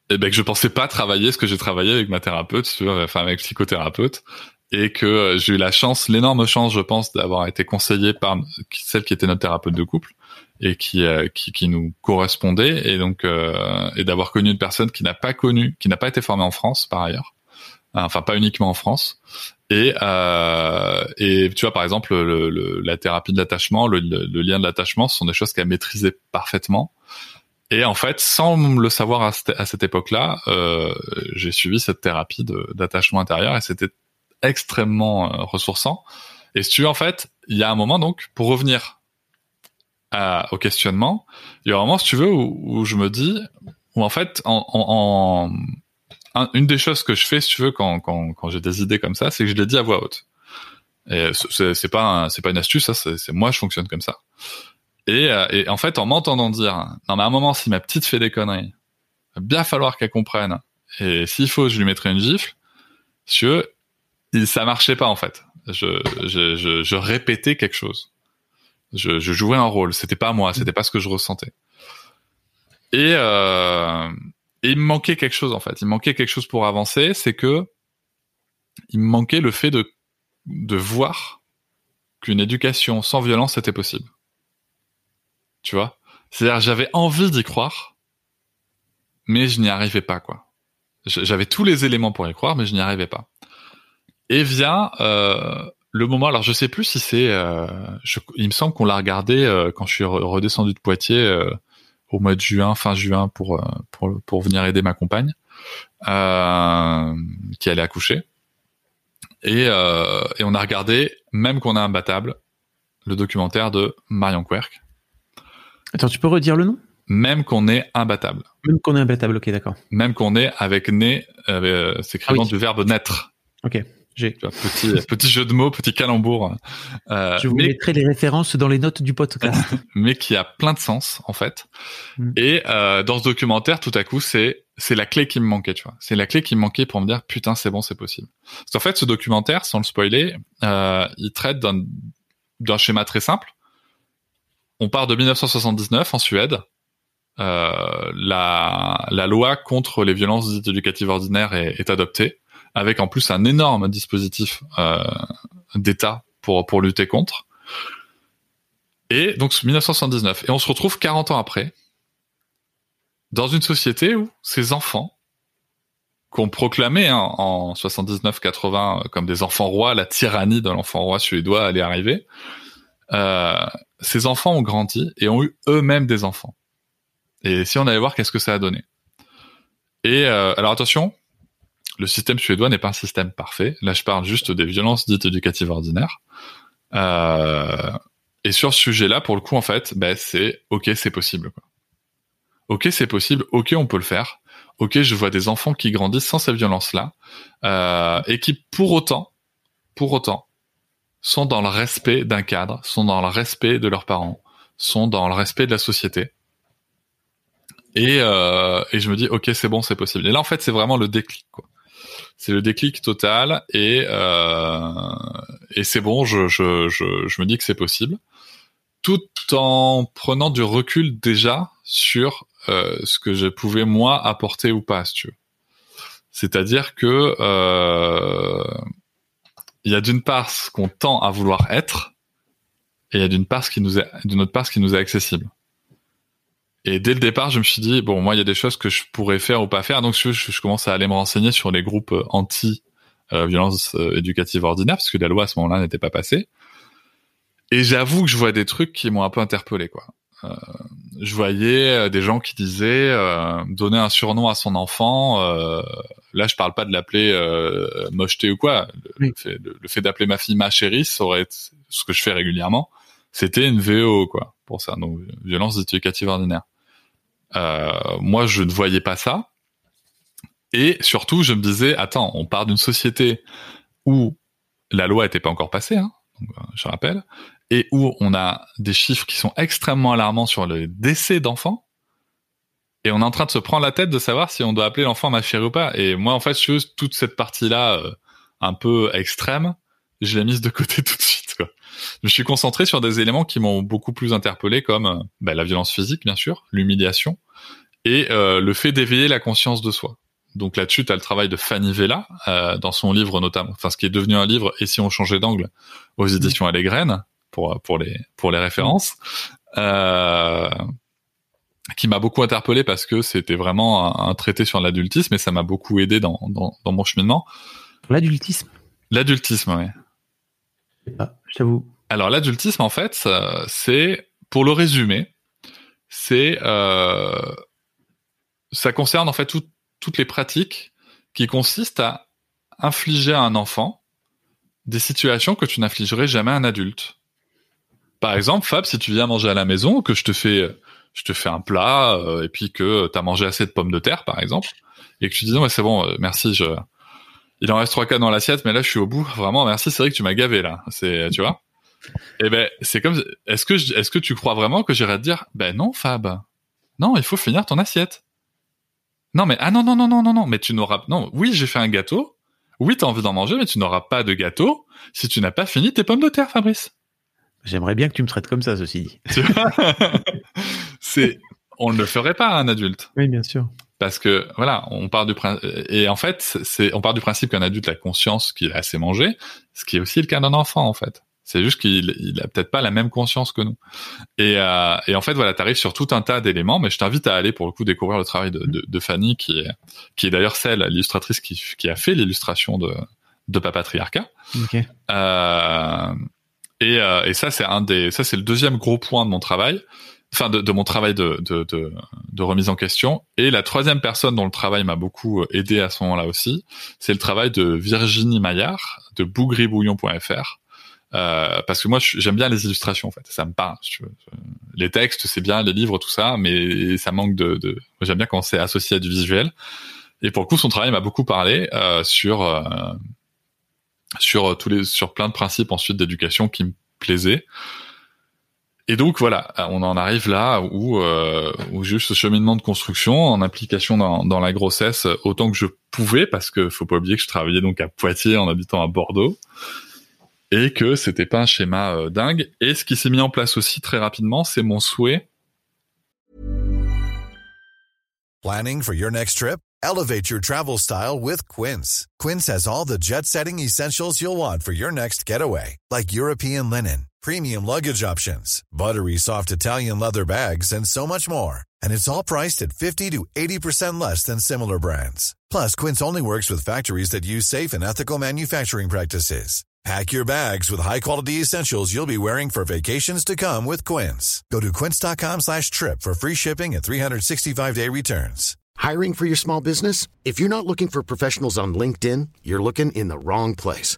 Speaker 2: eh ben que je pensais pas travailler ce que j'ai travaillé avec ma thérapeute, enfin avec psychothérapeute, et que j'ai eu la chance, l'énorme chance, je pense, d'avoir été conseillé par celle qui était notre thérapeute de couple et qui euh, qui, qui, nous correspondait, et donc euh, et d'avoir connu une personne qui n'a pas connu, qui n'a pas été formée en France par ailleurs, enfin pas uniquement en France, et euh, et tu vois par exemple le, le, la thérapie de l'attachement, le, le, lien de l'attachement, ce sont des choses qu'elle maîtrisait parfaitement. Et en fait, sans le savoir à cette, à cette époque-là, euh, j'ai suivi cette thérapie d'attachement intérieur et c'était extrêmement euh, ressourçant. Et si tu veux, en fait, il y a un moment donc pour revenir à, au questionnement, il y a un moment, si tu veux, où, où je me dis, où en fait, en, en, en, une des choses que je fais, si tu veux, quand, quand, quand j'ai des idées comme ça, c'est que je les dis à voix haute. Et c'est pas c'est pas une astuce, ça, c'est moi je fonctionne comme ça. Et, euh, et en fait, en m'entendant dire, non mais à un moment, si ma petite fait des conneries, va bien falloir qu'elle comprenne. Et s'il faut, je lui mettrai une gifle. Je, ça marchait pas en fait. Je, je, je, je répétais quelque chose. Je, je, jouais un rôle. C'était pas moi. C'était pas ce que je ressentais. Et, euh, il me manquait quelque chose en fait. Il me manquait quelque chose pour avancer. C'est que il me manquait le fait de de voir qu'une éducation sans violence était possible. Tu vois? C'est-à-dire j'avais envie d'y croire, mais je n'y arrivais pas, quoi. J'avais tous les éléments pour y croire, mais je n'y arrivais pas. Et vient euh, le moment. Alors je sais plus si c'est. Euh, il me semble qu'on l'a regardé euh, quand je suis redescendu de Poitiers euh, au mois de juin, fin juin, pour euh, pour pour venir aider ma compagne euh, qui allait accoucher. Et, et on a regardé, même qu'on a imbattable, le documentaire de Marion Querc,
Speaker 1: Attends, tu peux redire le nom?
Speaker 2: Même qu'on est imbattable.
Speaker 1: Même qu'on est imbattable, ok, d'accord.
Speaker 2: Même qu'on est avec né, euh, s'écrivant ah oui. du verbe naître.
Speaker 1: Ok. J'ai.
Speaker 2: Petit, petit jeu de mots, petit calembour.
Speaker 1: Euh, Je vous mais, mettrai les références dans les notes du podcast.
Speaker 2: mais qui a plein de sens en fait. Mm. Et euh, dans ce documentaire, tout à coup, c'est c'est la clé qui me manquait, tu vois. C'est la clé qui me manquait pour me dire putain, c'est bon, c'est possible. Parce qu'en fait, ce documentaire, sans le spoiler, euh, il traite d'un d'un schéma très simple on part de 1979 en Suède. Euh, la, la loi contre les violences éducatives ordinaires est, est, adoptée, avec en plus un énorme dispositif euh, d'État pour pour lutter contre. Et donc 1979, et on se retrouve 40 ans après dans une société où ces enfants qu'on proclamait hein, en 79-80 comme des enfants rois, la tyrannie de l'enfant roi suédois allait arriver. Euh, ces enfants ont grandi et ont eu eux-mêmes des enfants. Et si on allait voir qu'est-ce que ça a donné? Et euh, alors attention, le système suédois n'est pas un système parfait. Là, je parle juste des violences dites éducatives ordinaires. Euh, et sur ce sujet-là, pour le coup, en fait, ben, c'est ok, c'est possible. Quoi. Ok, c'est possible. Ok, on peut le faire. Ok, je vois des enfants qui grandissent sans ces violences-là euh, et qui, pour autant, pour autant, sont dans le respect d'un cadre, sont dans le respect de leurs parents, sont dans le respect de la société. Et, euh, je me dis, ok, c'est bon, c'est possible. Et là, en fait, c'est vraiment le déclic. quoi. C'est le déclic total et, euh, et c'est bon, je, je, je, je me dis que c'est possible. Tout en prenant du recul déjà sur euh, ce que je pouvais moi apporter ou pas, si tu veux. C'est-à-dire que euh, il y a d'une part ce qu'on tend à vouloir être, et il y a d'une part ce qui nous est, d'une autre part ce qui nous est accessible. Et dès le départ, je me suis dit bon, moi, il y a des choses que je pourrais faire ou pas faire, donc je, je commence à aller me renseigner sur les groupes euh, anti euh, euh, éducative ordinaire, parce que la loi à ce moment-là n'était pas passée. Et j'avoue que je vois des trucs qui m'ont un peu interpellé, quoi. Euh, je voyais des gens qui disaient euh, donner un surnom à son enfant. Là, je parle pas de l'appeler euh, mocheté ou quoi. Le, oui. fait, le, fait d'appeler ma fille ma chérie, ça aurait été ce que je fais régulièrement. C'était une VO quoi pour ça, donc violence éducative ordinaire. Euh, moi, je ne voyais pas ça. Et surtout, je me disais, attends, on part d'une société où la loi n'était pas encore passée, hein, je rappelle, et où on a des chiffres qui sont extrêmement alarmants sur le décès d'enfants. Et on est en train de se prendre la tête de savoir si on doit appeler l'enfant ma chérie ou pas. Et moi, en fait, je, toute cette partie-là, euh, un peu extrême, je l'ai mise de côté tout de suite. Je me suis concentré sur des éléments qui m'ont beaucoup plus interpellé, comme euh, bah, la violence physique, bien sûr, l'humiliation, et euh, le fait d'éveiller la conscience de soi. Donc là-dessus, tu as le travail de Fanny Vella, euh, dans son livre notamment, enfin ce qui est devenu un livre, Et si on changeait d'angle, aux éditions à graines, pour, pour, les, pour les références, euh, qui m'a beaucoup interpellé parce que c'était vraiment un, traité sur l'adultisme et ça m'a beaucoup aidé dans, dans, dans mon cheminement.
Speaker 1: L'adultisme?
Speaker 2: L'adultisme, oui.
Speaker 1: Ah, je t'avoue.
Speaker 2: Alors l'adultisme, en fait, c'est, pour le résumer, c'est, euh, ça concerne en fait toutes les pratiques qui consistent à infliger à un enfant des situations que tu n'infligerais jamais à un adulte. Par exemple, Fab, si tu viens manger à la maison, que je te fais, je te fais un plat, euh, et puis que tu as mangé assez de pommes de terre, par exemple, et que tu dis ouais c'est bon, euh, merci, je, il en reste trois cas dans l'assiette, mais là je suis au bout. Vraiment, merci. C'est vrai que tu m'as gavé là. C'est, tu vois? Eh ben, c'est comme. Est-ce que est-ce que tu crois vraiment que j'irai te dire, ben non, Fab. Non, il faut finir ton assiette. Non, mais ah non non non non non non. Mais tu n'auras non. Oui, j'ai fait un gâteau. Oui, t'as envie d'en manger, mais tu n'auras pas de gâteau si tu n'as pas fini tes pommes de terre, Fabrice.
Speaker 1: J'aimerais bien que tu me traites comme ça, ceci dit.
Speaker 2: c'est, on ne le ferait pas à un adulte.
Speaker 1: Oui, bien sûr
Speaker 2: parce que voilà, on part du et en fait, c'est on part du principe qu'un adulte a conscience qu'il a assez mangé, ce qui est aussi le cas d'un enfant en fait. C'est juste qu'il il a peut-être pas la même conscience que nous. Et, euh, et en fait, voilà, tu arrives sur tout un tas d'éléments, mais je t'invite à aller pour le coup découvrir le travail de, de, de Fanny, qui est, qui est d'ailleurs celle, l'illustratrice qui, qui a fait l'illustration de, de Papatriarcat. Okay. Euh, et, euh, et ça, c'est un des, ça c'est le deuxième gros point de mon travail, enfin de, de, mon travail de, de, de, de, remise en question. Et la troisième personne dont le travail m'a beaucoup aidé à ce moment-là aussi, c'est le travail de Virginie Maillard de bougribouillon.fr. Euh, parce que moi j'aime bien les illustrations en fait, ça me parle. Les textes c'est bien, les livres tout ça, mais ça manque de. de... J'aime bien quand c'est associé à du visuel. Et pour le coup son travail m'a beaucoup parlé euh, sur euh, sur tous les sur plein de principes ensuite d'éducation qui me plaisaient. Et donc voilà, on en arrive là où, euh, ce cheminement de construction en application dans, dans, la grossesse autant que je pouvais, parce que faut pas oublier que je travaillais donc à Poitiers en habitant à Bordeaux, et que c'était pas un schéma euh, dingue. Et ce qui s'est mis en place aussi très rapidement, c'est mon souhait.
Speaker 3: Planning for your next trip? Elevate your travel style with Quince. Quince has all the jet-setting essentials you'll want for your next getaway, like European linen premium luggage options, buttery soft Italian leather bags, and so much more. And it's all priced at 50 to 80% less than similar brands. Plus, Quince only works with factories that use safe and ethical manufacturing practices. Pack your bags with high-quality essentials you'll be wearing for vacations to come with Quince. Go to quince.com slash trip for free shipping and 365-day returns.
Speaker 4: Hiring for your small business? If you're not looking for professionals on LinkedIn, you're looking in the wrong place.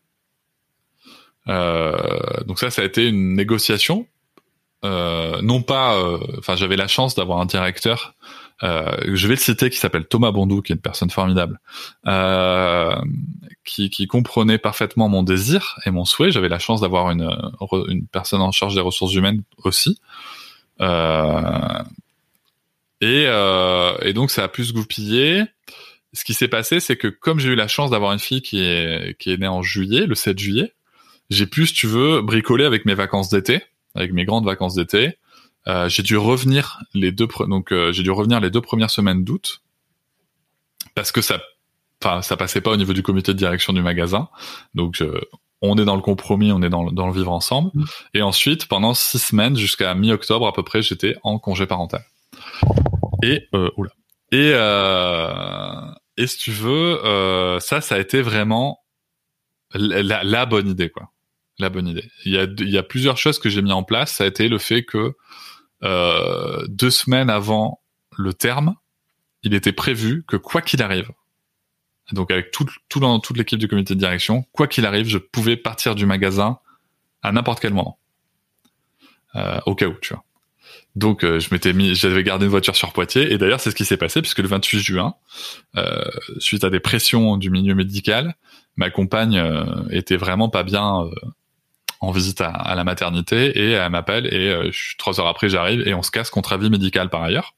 Speaker 2: Euh, donc ça, ça a été une négociation. Euh, non pas, euh, enfin, j'avais la chance d'avoir un directeur. je vais le citer, qui s'appelle Thomas Bondou, qui est une personne formidable, qui, qui, comprenait parfaitement mon désir et mon souhait. J'avais la chance d'avoir une, une personne en charge des ressources humaines aussi. Et, et, donc ça a pu se goupiller. Ce qui s'est passé, c'est que comme j'ai eu la chance d'avoir une fille qui est, qui est née en juillet, le 7 juillet, j'ai pu, si tu veux, bricoler avec mes vacances d'été, avec mes grandes vacances d'été. Euh, j'ai dû revenir les deux donc euh, j'ai dû revenir les deux premières semaines d'août parce que ça enfin ça passait pas au niveau du comité de direction du magasin donc euh, on est dans le compromis on est dans, dans le vivre ensemble mmh. et ensuite pendant six semaines jusqu'à mi-octobre à peu près j'étais en congé parental et euh, oula Et euh, et si tu veux, euh, ça, ça a été vraiment la, la, bonne idée, quoi. La bonne idée. Il y a, plusieurs choses que j'ai mis en place. Ça a été le fait que euh, deux semaines avant le terme, il était prévu que quoi qu'il arrive, donc avec tout, dans toute l'équipe du comité de direction, quoi qu'il arrive, je pouvais partir du magasin à n'importe quel moment, euh, au cas où, tu vois. Donc euh, je m'étais mis, j'avais gardé une voiture sur Poitiers et d'ailleurs c'est ce qui s'est passé puisque le 28 juin, suite à des pressions du milieu médical, ma compagne était vraiment pas bien en visite à, la maternité et elle m'appelle et je, trois heures après j'arrive et on se casse contre avis médical par ailleurs.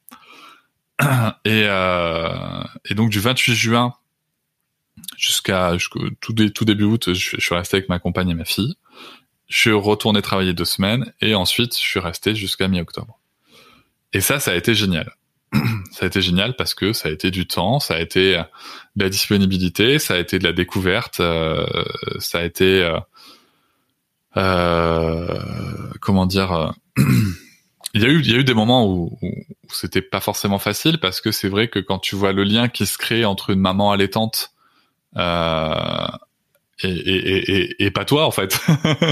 Speaker 2: Et, et donc du 28 juin jusqu'à tout, début août, je, je suis resté avec ma compagne et ma fille. Je suis retourné travailler deux semaines et ensuite je suis resté jusqu'à mi-octobre. Et ça, ça a été génial. ça a été génial parce que ça a été du temps, ça a été de la disponibilité, ça a été de la découverte, euh, ça a été euh, euh comment dire. Euh, il y a eu, il y a eu des moments où, où, c'était pas forcément facile parce que c'est vrai que quand tu vois le lien qui se crée entre une maman allaitante euh, et, et, et, pas toi en fait.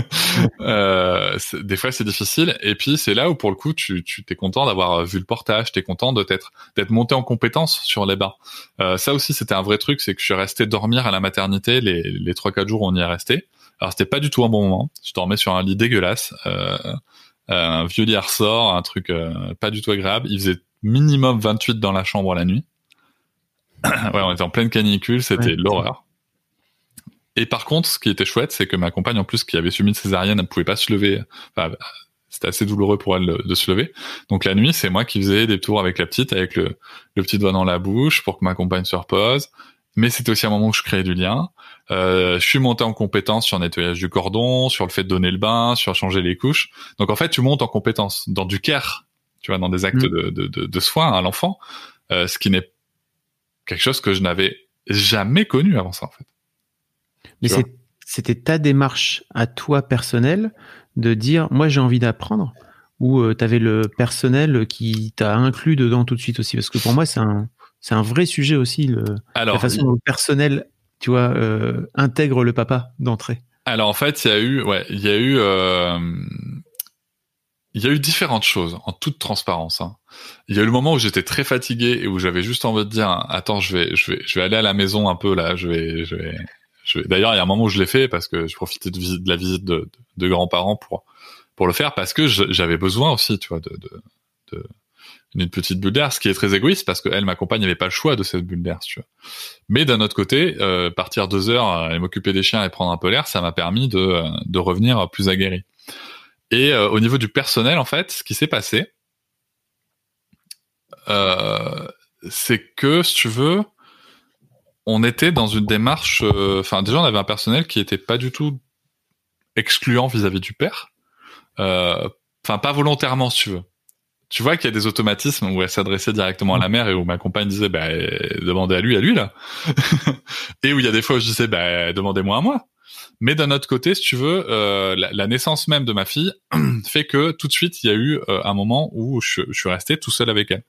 Speaker 2: euh, des fois c'est difficile et puis c'est là où pour le coup tu tu t'es content d'avoir vu le portage, t'es content de t'être d'être monté en compétence sur les bains. Euh, ça aussi c'était un vrai truc, c'est que je suis resté dormir à la maternité les les trois quatre jours où on y est resté. Alors c'était pas du tout un bon moment. Je dormais sur un lit dégueulasse, euh, un vieux lit à ressort, un truc euh, pas du tout agréable. Il faisait minimum 28 dans la chambre la nuit. ouais, on était en pleine canicule, c'était l'horreur. Et par contre, ce qui était chouette, c'est que ma compagne, en plus, qui avait subi une césarienne, elle ne pouvait pas se lever. Enfin, c'était assez douloureux pour elle de, se lever. Donc la nuit, c'est moi qui faisais des tours avec la petite, avec le, le petit doigt dans la bouche pour que ma compagne se repose. Mais c'était aussi un moment où je créais du lien. Euh, je suis monté en compétence sur le nettoyage du cordon, sur le fait de donner le bain, sur changer les couches. Donc en fait, tu montes en compétence dans du care, tu vois, dans des actes mm. de, de, de, de, soins à l'enfant, euh, ce qui n'est quelque chose que je n'avais jamais connu avant ça en fait.
Speaker 1: Mais c'était ta démarche à toi personnelle de dire moi j'ai envie d'apprendre ou euh, tu avais le personnel qui t'a inclus dedans tout de suite aussi? Parce que pour moi c'est un c'est un vrai sujet aussi le, la façon dont le personnel tu vois euh, intègre le papa d'entrée.
Speaker 2: Alors en fait il y a eu ouais il y a eu euh, y a eu différentes choses en toute transparence. Hein. Il y a eu le moment où j'étais très fatigué et où j'avais juste envie de dire attends je vais je vais je vais aller à la maison un peu là je vais je vais D'ailleurs, il y a un moment où je l'ai fait parce que je profitais de, la visite de, grands-parents pour pour le faire parce que j'avais besoin aussi, tu vois, de une petite bulle d'air, ce qui est très égoïste parce que elle, ma compagne, n'avait pas le choix de cette bulle d'air, tu vois. Mais d'un autre côté, euh, partir deux heures et m'occuper des chiens et prendre un peu l'air, ça m'a permis de, de revenir plus aguerri. Et euh, au niveau du personnel, en fait, ce qui s'est passé, euh, c'est que, si tu veux, on était dans une démarche. Euh, enfin, déjà, on avait un personnel qui était pas du tout excluant vis-à-vis du père. Euh, enfin, pas volontairement, si tu veux. Tu vois qu'il y a des automatismes où elle s'adressait directement à la mère et où ma compagne disait, bah, demandez à lui, à lui là. et où il y a des fois où je disais, bah, demandez-moi à moi. Mais d'un autre côté, si tu veux, euh, la, naissance même de ma fille fait que tout de suite, il y a eu un moment où je, je suis resté tout seul avec elle.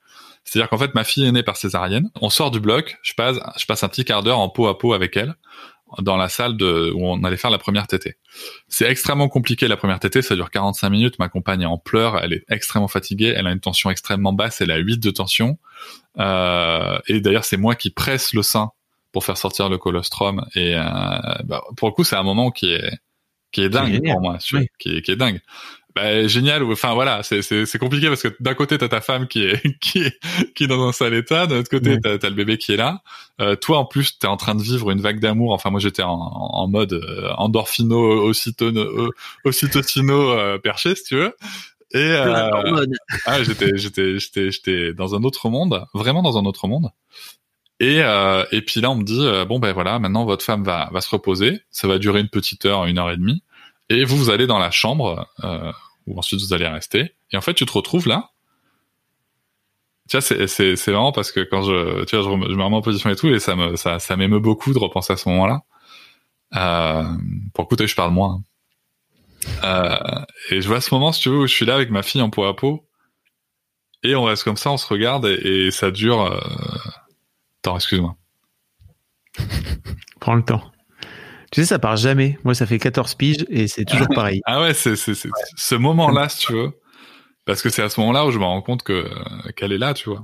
Speaker 2: C'est-à-dire qu'en fait, ma fille est née par césarienne. On sort du bloc, je passe, je passe un petit quart d'heure en peau à peau avec elle dans la salle de, où on allait faire la première tétée. C'est extrêmement compliqué la première tétée, ça dure 45 minutes, ma compagne est en pleurs, elle est extrêmement fatiguée, elle a une tension extrêmement basse, elle a 8 de tension. Euh, et d'ailleurs, c'est moi qui presse le sein pour faire sortir le colostrum. Et euh, bah, pour le coup, c'est un moment qui est qui est dingue pour moi, qui, est, qui est dingue bah, génial enfin voilà c'est c'est compliqué parce que d'un côté t'as ta femme qui est qui est qui est dans un sale état de l'autre côté t'as as le bébé qui est là. Euh, toi en plus t'es en train de vivre une vague d'amour. Enfin moi j'étais en, en mode euh, endorphino ocytocino ocytocino euh, perché si tu veux. Et euh, ah, j'étais j'étais j'étais j'étais dans un autre monde vraiment dans un autre monde. Et, euh, et puis là, on me dit bon ben voilà, maintenant votre femme va va se reposer. Ça va durer une petite heure, une heure et demie. Et vous, vous allez dans la chambre, euh, où ensuite vous allez rester. Et en fait, tu te retrouves là. Tu vois, c'est, vraiment parce que quand je, tu vois, je, me remets en position et tout, et ça me, ça, ça m'émeut beaucoup de repenser à ce moment-là. Euh, pour écouter, je parle moins. Euh, et je vois ce moment, si tu veux, où je suis là avec ma fille en peau à peau. Et on reste comme ça, on se regarde et, et ça dure, euh, Attends, excuse-moi.
Speaker 1: Prends le temps. Tu sais, ça part jamais. Moi, ça fait 14 piges et c'est toujours pareil.
Speaker 2: ah ouais, c'est, c'est, c'est ce moment-là, si tu veux. Parce que c'est à ce moment-là où je me rends compte que, qu'elle est là, tu vois.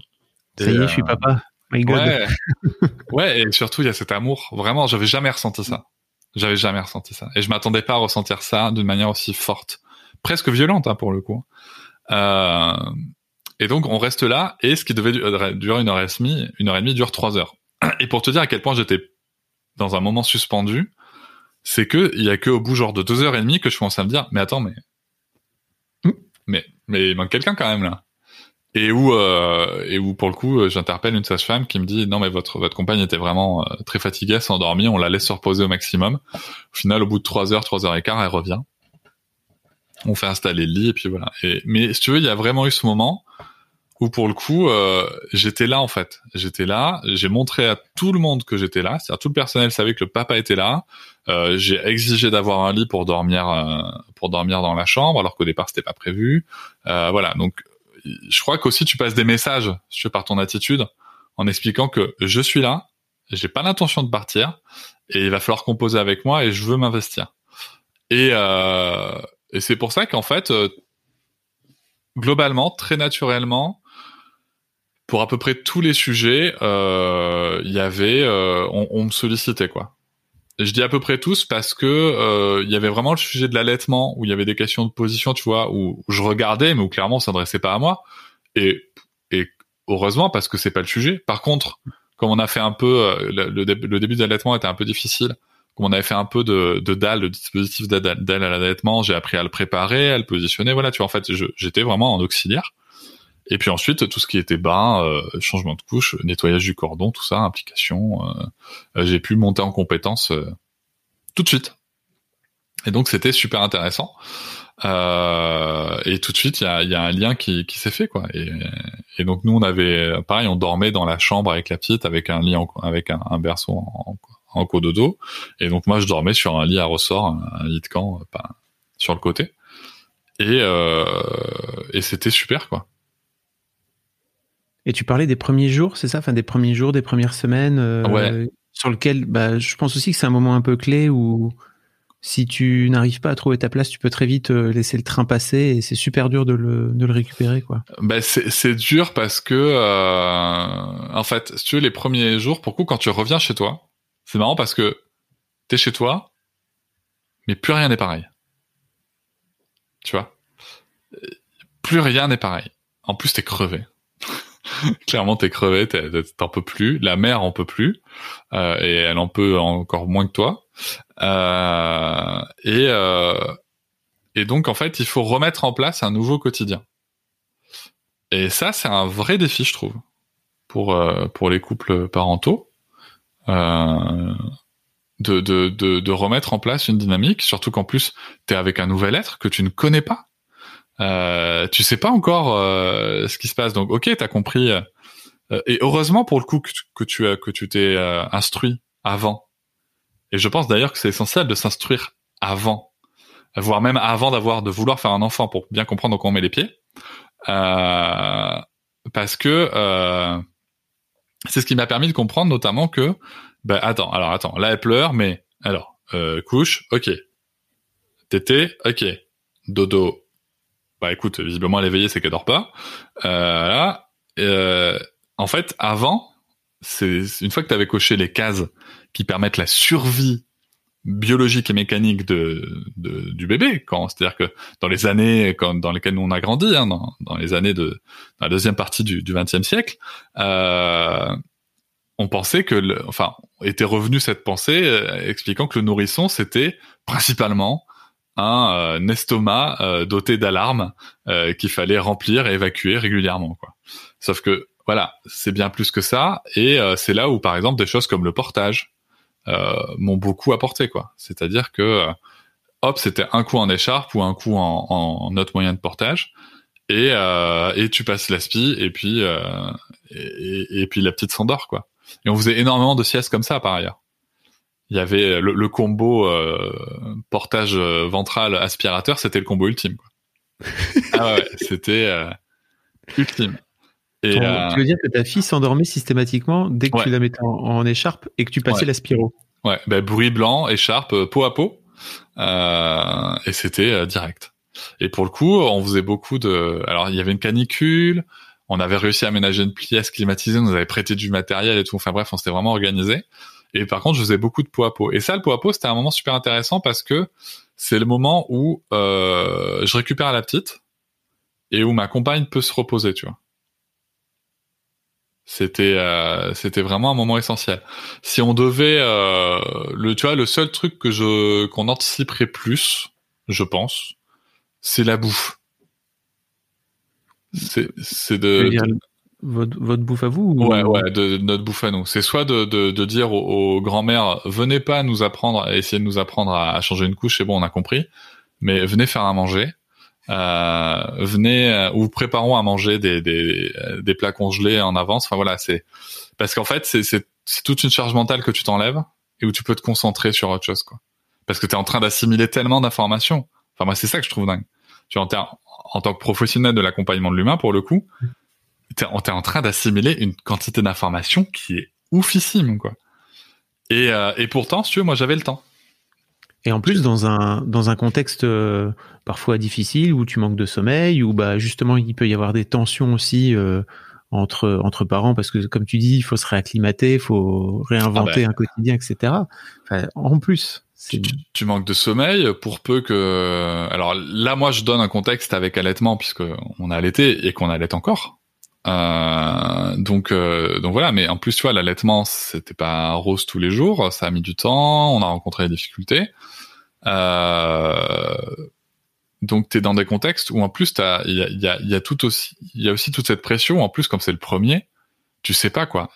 Speaker 1: Ça y est, je suis papa. My God.
Speaker 2: Ouais. ouais, et surtout, il y a cet amour. Vraiment, j'avais jamais ressenti ça. J'avais jamais ressenti ça. Et je m'attendais pas à ressentir ça d'une manière aussi forte. Presque violente, hein, pour le coup. Euh, et donc, on reste là, et ce qui devait durer une heure et demie, une heure et demie dure trois heures. Et pour te dire à quel point j'étais dans un moment suspendu, c'est que il y a que au bout genre de deux heures et demie que je commence à me dire, mais attends, mais, mais, mais il manque quelqu'un quand même là. Et où, euh, et où pour le coup, j'interpelle une sage-femme qui me dit, non mais votre votre compagne était vraiment euh, très fatiguée, elle s'est endormie, on la laisse se reposer au maximum. Au final, au bout de trois heures, trois heures et quart, elle revient. On fait installer le lit et puis voilà. Et, mais si tu veux, il y a vraiment eu ce moment où pour le coup, euh, j'étais là en fait. J'étais là, j'ai montré à tout le monde que j'étais là, c'est-à-dire tout le personnel savait que le papa était là. Euh, j'ai exigé d'avoir un lit pour dormir euh, pour dormir dans la chambre, alors qu'au départ c'était pas prévu. Euh, voilà, donc je crois qu'aussi tu passes des messages, si tu par ton attitude, en expliquant que je suis là, j'ai pas l'intention de partir et il va falloir composer avec moi et je veux m'investir. Et, euh, et c'est pour ça qu'en fait, globalement, très naturellement, pour à peu près tous les sujets, euh, il y avait, euh, on, on, me sollicitait quoi. je dis à peu près tous parce que euh, il y avait vraiment le sujet de l'allaitement où il y avait des questions de position, tu vois, où, je regardais mais où clairement on s'adressait pas à moi. Et, et heureusement parce que c'est pas le sujet. Par contre, comme on a fait un peu, le, le, début de l'allaitement était un peu difficile. Comme on avait fait un peu de, de dalle, de dispositif d'aide à l'allaitement, j'ai appris à le préparer, à le positionner. Voilà, tu vois, en fait, j'étais vraiment en auxiliaire. Et puis ensuite, tout ce qui était bain, euh, changement de couche, nettoyage du cordon, tout ça, implication, euh, j'ai pu monter en compétence euh, tout de suite. Et donc c'était super intéressant. Euh, et tout de suite, il y a, y a, un lien qui, qui s'est fait, quoi. Et, et, donc nous, on avait, pareil, on dormait dans la chambre avec la petite, avec un lit, avec un, un berceau en, en, cododo. Et donc moi, je dormais sur un lit à ressort, un, lit de camp, pas sur le côté. Et, euh, et c'était super, quoi.
Speaker 1: Et tu parlais des premiers jours, c'est ça? Enfin, des premiers jours, des premières semaines
Speaker 2: euh,
Speaker 1: sur lequel bah, je pense aussi que c'est un moment un peu clé où si tu n'arrives pas à trouver ta place, tu peux très vite euh, laisser le train passer et c'est super dur de le, de le récupérer. quoi.
Speaker 2: Bah, c'est dur parce que, euh, en fait, si tu veux, les premiers jours, pour coup, quand tu reviens chez toi, c'est marrant parce que t'es chez toi, mais plus rien n'est pareil. Tu vois? Plus rien n'est pareil. En plus, t'es crevé. Clairement, t'es crevé, t'en peux plus. La mère en peut plus, euh, et elle en peut encore moins que toi. Euh, et euh, et donc en fait, il faut remettre en place un nouveau quotidien. Et ça, c'est un vrai défi, je trouve, pour pour les couples parentaux. De, de, de, de, remettre en place une dynamique, surtout qu'en plus, tu avec un nouvel être que tu ne connais pas. Euh, tu sais pas encore euh, ce qui se passe. Donc, ok, t'as compris. Euh, et heureusement pour le coup que, que tu as que tu t'es euh, instruit avant. Et je pense d'ailleurs que c'est essentiel de s'instruire avant, voire même avant d'avoir de vouloir faire un enfant pour bien comprendre où on met les pieds. parce que c'est ce qui m'a permis de comprendre notamment que, ben attends, alors attends, là elle pleure, mais alors couche, ok, tété, ok, dodo, bah écoute, visiblement elle est éveillée, c'est qu'elle dort pas. Euh, là, euh, en fait, avant, c'est une fois que tu avais coché les cases qui permettent la survie biologique et mécanique de, de du bébé, quand c'est-à-dire que dans les années quand, dans lesquelles nous on a grandi, hein, dans, dans, les années de dans la deuxième partie du XXe siècle, euh, on pensait que, le, enfin, était revenu cette pensée euh, expliquant que le nourrisson c'était principalement un euh, estomac euh, doté d'alarmes euh, qu'il fallait remplir et évacuer régulièrement. Quoi. Sauf que voilà, c'est bien plus que ça, et c'est là où par exemple des choses comme le portage m'ont beaucoup apporté. quoi. C'est-à-dire que hop, c'était un coup en écharpe ou un coup en, en autre moyen de portage, et, et tu passes l'aspi, et puis et, et, puis la petite s'endort quoi. Et on faisait énormément de siestes comme ça par ailleurs il y avait le, le combo euh, portage euh, ventral aspirateur, c'était le combo ultime. Quoi. ah ouais, c'était euh, ultime.
Speaker 1: Et Tu veux dire que ta fille s'endormait systématiquement dès que tu la mettais en, écharpe et que tu passais la spiro
Speaker 2: Ouais, ben, bruit blanc, écharpe, peau à peau. et c'était direct. Et pour le coup, on faisait beaucoup de. Alors, il y avait une canicule. On avait réussi à aménager une pièce climatisée. On nous avait prêté du matériel et tout. Enfin bref, on s'était vraiment organisé. Et par contre, je faisais beaucoup de peau à peau. Et ça, le peau à peau, c'était un moment super intéressant parce que c'est le moment où euh, je récupère la petite et où ma compagne peut se reposer, tu vois. C'était euh, c'était vraiment un moment essentiel. Si on devait euh, le tu vois le seul truc que je qu'on anticiperait plus, je pense, c'est la bouffe. C'est c'est de,
Speaker 1: votre, votre bouffe à vous
Speaker 2: Ouais, ouais, de, notre bouffe à nous. C'est soit de, de, de dire aux, grands-mères, venez pas nous apprendre, essayer de nous apprendre à, changer une couche, c'est bon, on a compris, mais venez faire à manger. Euh, venez euh, ou préparons à manger des, des, des plats congelés en avance. Enfin voilà, c'est parce qu'en fait c'est, c'est, toute une charge mentale que tu t'enlèves et où tu peux te concentrer sur autre chose quoi. Parce que tu es en train d'assimiler tellement d'informations. Enfin moi c'est ça que je trouve dingue. Tu en, en tant que professionnel de l'accompagnement de l'humain pour le coup, t'es es en train d'assimiler une quantité d'informations qui est oufissime, quoi. Et, euh, et pourtant, si tu veux, moi, j'avais le temps.
Speaker 1: Et en plus, dans un, dans un contexte euh, parfois difficile où tu manques de sommeil, où bah, justement, il peut y avoir des tensions aussi euh, entre, entre parents, parce que comme tu dis, il faut se réacclimater, il faut réinventer ah bah. un quotidien, etc. en plus.
Speaker 2: Tu, tu, manques de sommeil pour peu que alors là moi je donne un contexte avec allaitement puisque on a allaité et qu'on allait encore euh, donc euh, donc voilà, mais en plus tu vois l'allaitement c'était pas rose tous les jours, ça a mis du temps, on a rencontré des difficultés. Euh, donc t'es dans des contextes où en plus il y a, y, a, y a tout aussi il y a aussi toute cette pression en plus comme c'est le premier, tu sais pas quoi.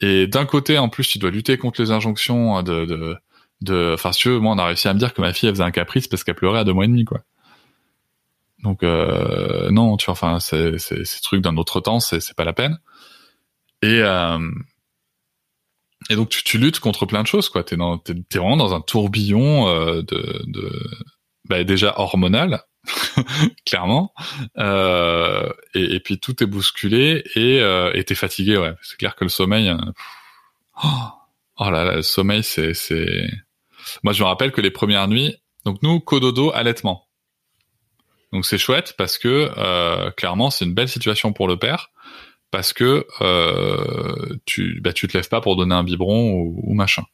Speaker 2: Et d'un côté en plus tu dois lutter contre les injonctions de de de enfin si tu veux, moi on a réussi à me dire que ma fille elle faisait un caprice parce qu'elle pleurait à deux mois et demi quoi. Donc euh, non, tu vois, enfin, c'est ces trucs d'un autre temps, c'est pas la peine. Et euh, et donc tu, tu luttes contre plein de choses, quoi. T'es dans t'es, vraiment dans un tourbillon euh, de de bah, déjà hormonal, clairement. Euh, et, et, puis tout est bousculé et euh, et t'es fatigué, ouais. C'est clair que le sommeil. Euh, oh, oh là là, le sommeil, c'est c'est. Moi, je me rappelle que les premières nuits. Donc nous, cododo, allaitement. Donc c'est chouette parce que euh, clairement c'est une belle situation pour le père parce que euh, tu bah tu te lèves pas pour donner un biberon ou, machin.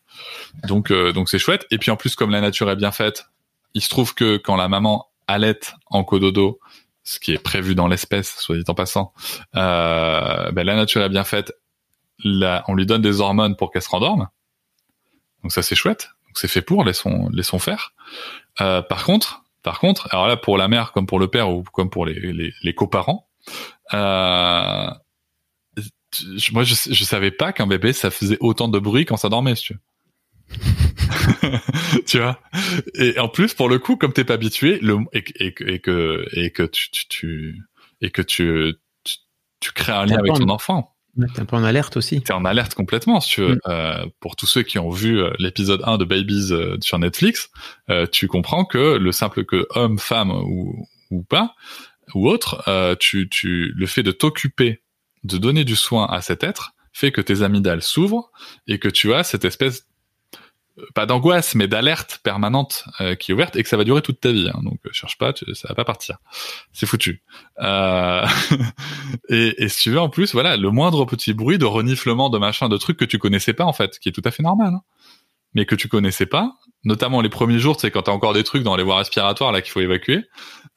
Speaker 2: Donc euh, donc c'est chouette et puis en plus comme la nature est bien faite, il se trouve que quand la maman allait en cododo, ce qui est prévu dans l'espèce, soit dit en passant, euh, bah, la nature est bien faite, là on lui donne des hormones pour qu'elle se rendorme. Donc ça c'est chouette. C'est fait pour, laissons laissons faire. Par contre, par contre, alors là, pour la mère comme pour le père ou comme pour les, les, les coparents, euh, moi, je, je savais pas qu'un bébé, ça faisait autant de bruit quand ça dormait, tu tu vois? Et en plus, pour le coup, comme t'es pas habitué, le et, et, et que et que tu, tu, tu et que tu, tu, tu crées un lien avec ton enfant
Speaker 1: T'es un peu en alerte aussi.
Speaker 2: T'es en alerte complètement, si tu veux. Mm. Euh, pour tous ceux qui ont vu euh, l'épisode 1 de Babies euh, sur Netflix, euh, tu comprends que le simple que homme, femme ou, ou pas, ou autre, euh, tu, tu, le fait de t'occuper, de donner du soin à cet être, fait que tes amygdales s'ouvrent et que tu as cette espèce pas d'angoisse, mais d'alerte permanente euh, qui est ouverte et que ça va durer toute ta vie. Hein. donc euh, cherche pas, ça va pas partir. C'est foutu. Euh... et, et, si tu veux, en plus, voilà, le moindre petit bruit de reniflement, de machin, de trucs que tu connaissais pas en fait, qui est tout à fait normal, hein, mais que tu connaissais pas, notamment les premiers jours, c'est quand t'as encore des trucs dans les voies respiratoires là qu'il faut évacuer.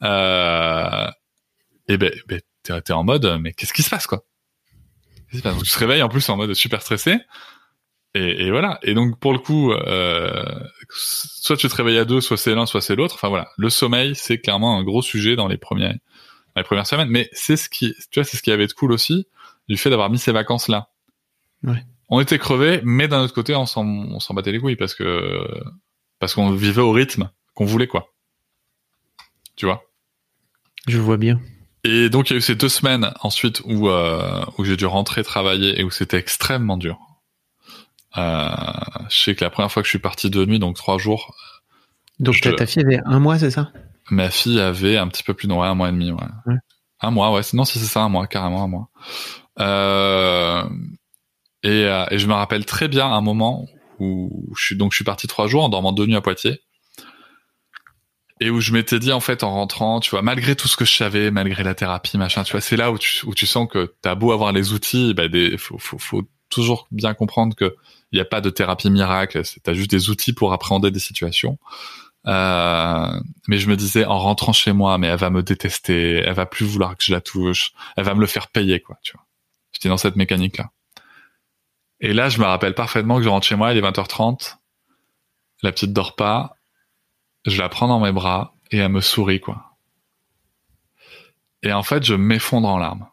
Speaker 2: Euh... Et ben, ben t'es, en mode, mais qu'est-ce qui se passe quoi? Tu te réveilles en plus en mode super stressé. Et, et, voilà. Et donc pour le coup, euh, soit tu te réveilles à deux, soit c'est l'un, soit c'est l'autre. Enfin voilà, le sommeil c'est clairement un gros sujet dans les premières, les premières semaines. Mais c'est ce qui, tu vois, c'est ce qui avait de cool aussi du fait d'avoir mis ces vacances là.
Speaker 1: Ouais.
Speaker 2: On était crevés, mais d'un autre côté, on s'en, on s'en battait les couilles parce que parce qu'on vivait au rythme qu'on voulait quoi. Tu vois?
Speaker 1: Je vois bien.
Speaker 2: Et donc il y a eu ces deux semaines ensuite où euh, où j'ai dû rentrer travailler et où c'était extrêmement dur euh, je sais que la première fois que je suis parti de nuit, donc trois jours.
Speaker 1: Donc ta fille avait un mois, c'est ça?
Speaker 2: Ma fille avait un petit peu plus de un mois et demi, ouais. Un mois, ouais. Sinon, si c'est ça, un mois, carrément un mois. Euh, et, euh, et, je me rappelle très bien un moment où je suis donc je suis parti trois jours en dormant deux nuits à Poitiers et où je m'étais dit en fait en rentrant, tu vois, malgré tout ce que je savais, malgré la thérapie, machin, tu vois, c'est là où tu, où tu sens que t'as beau avoir les outils, bah des, faut, faut, faut toujours bien comprendre que il n'y a pas de thérapie miracle, t'as juste des outils pour appréhender des situations. Euh, mais je me disais en rentrant chez moi, mais elle va me détester, elle va plus vouloir que je la touche, elle va me le faire payer, quoi, tu vois. J'étais dans cette mécanique-là. Et là, je me rappelle parfaitement que je rentre chez moi, il est 20h30, la petite dort pas, je la prends dans mes bras et elle me sourit, quoi. Et en fait, je m'effondre en larmes.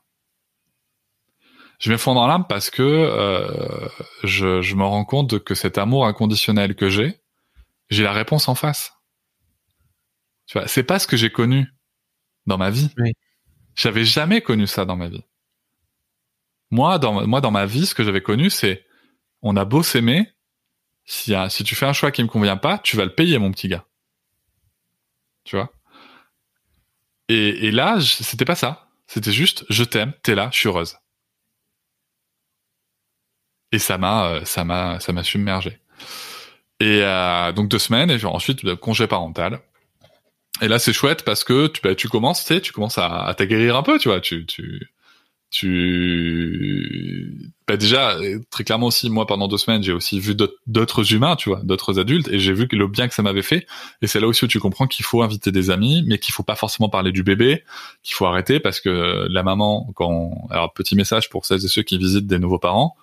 Speaker 2: Je m'effondre en larmes parce que euh, je, je me rends compte que cet amour inconditionnel que j'ai, j'ai la réponse en face. Tu vois, c'est pas ce que j'ai connu dans ma vie. Oui. J'avais jamais connu ça dans ma vie. Moi, dans moi, dans ma vie, ce que j'avais connu, c'est on a beau s'aimer, si, si tu fais un choix qui me convient pas, tu vas le payer, mon petit gars. Tu vois? Et, et là, c'était pas ça. C'était juste, je t'aime, t'es là, je suis heureuse. Et ça m'a, euh, ça m'a, ça m'a submergé. Et euh, donc deux semaines et genre ensuite le congé parental. Et là c'est chouette parce que tu bah, tu commences, tu sais, tu commences à, à t'aguerrir un peu, tu vois, tu tu tu bah déjà très clairement aussi moi pendant deux semaines j'ai aussi vu d'autres humains tu vois d'autres adultes et j'ai vu le bien que ça m'avait fait et c'est là aussi où tu comprends qu'il faut inviter des amis mais qu'il faut pas forcément parler du bébé qu'il faut arrêter parce que la maman quand alors petit message pour celles et ceux qui visitent des nouveaux parents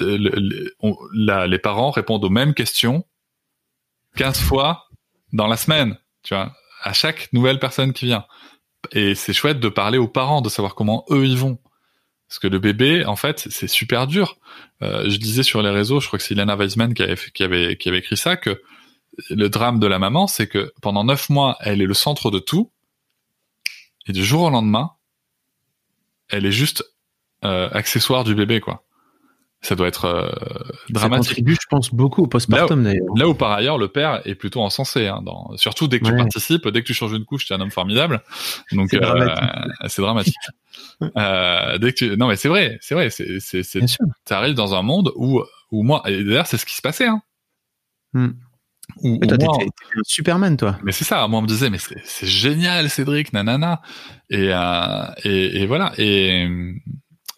Speaker 2: euh, les parents répondent aux mêmes questions 15 fois dans la semaine, tu vois, à chaque nouvelle personne qui vient. Et c'est chouette de parler aux parents, de savoir comment eux ils vont. Parce que le bébé, en fait, c'est super dur. Euh, je disais sur les réseaux, je crois que c'est Ilana Weisman qui avait écrit ça, que le drame de la maman, c'est que pendant neuf mois, elle est le centre de tout, et du jour au lendemain, elle est juste euh, accessoire du bébé, quoi ça doit être euh, dramatique. Ça
Speaker 1: contribue, je pense, beaucoup au postpartum d'ailleurs.
Speaker 2: Là où par ailleurs le père est plutôt encensé, hein, dans, surtout dès que tu participes, dès que tu changes une couche, tu es un homme formidable. Donc c'est euh, dramatique. euh, dès que tu... non mais c'est vrai, c'est vrai, c'est c'est c'est. arrives dans un monde où où moi et d'ailleurs c'est ce qui se passait. Hein.
Speaker 1: Hmm. Où, mais toi, t'étais Superman, toi.
Speaker 2: Mais c'est ça. Moi, on me disait, mais c'est génial, Cédric, nanana. Et, et, et voilà. Et,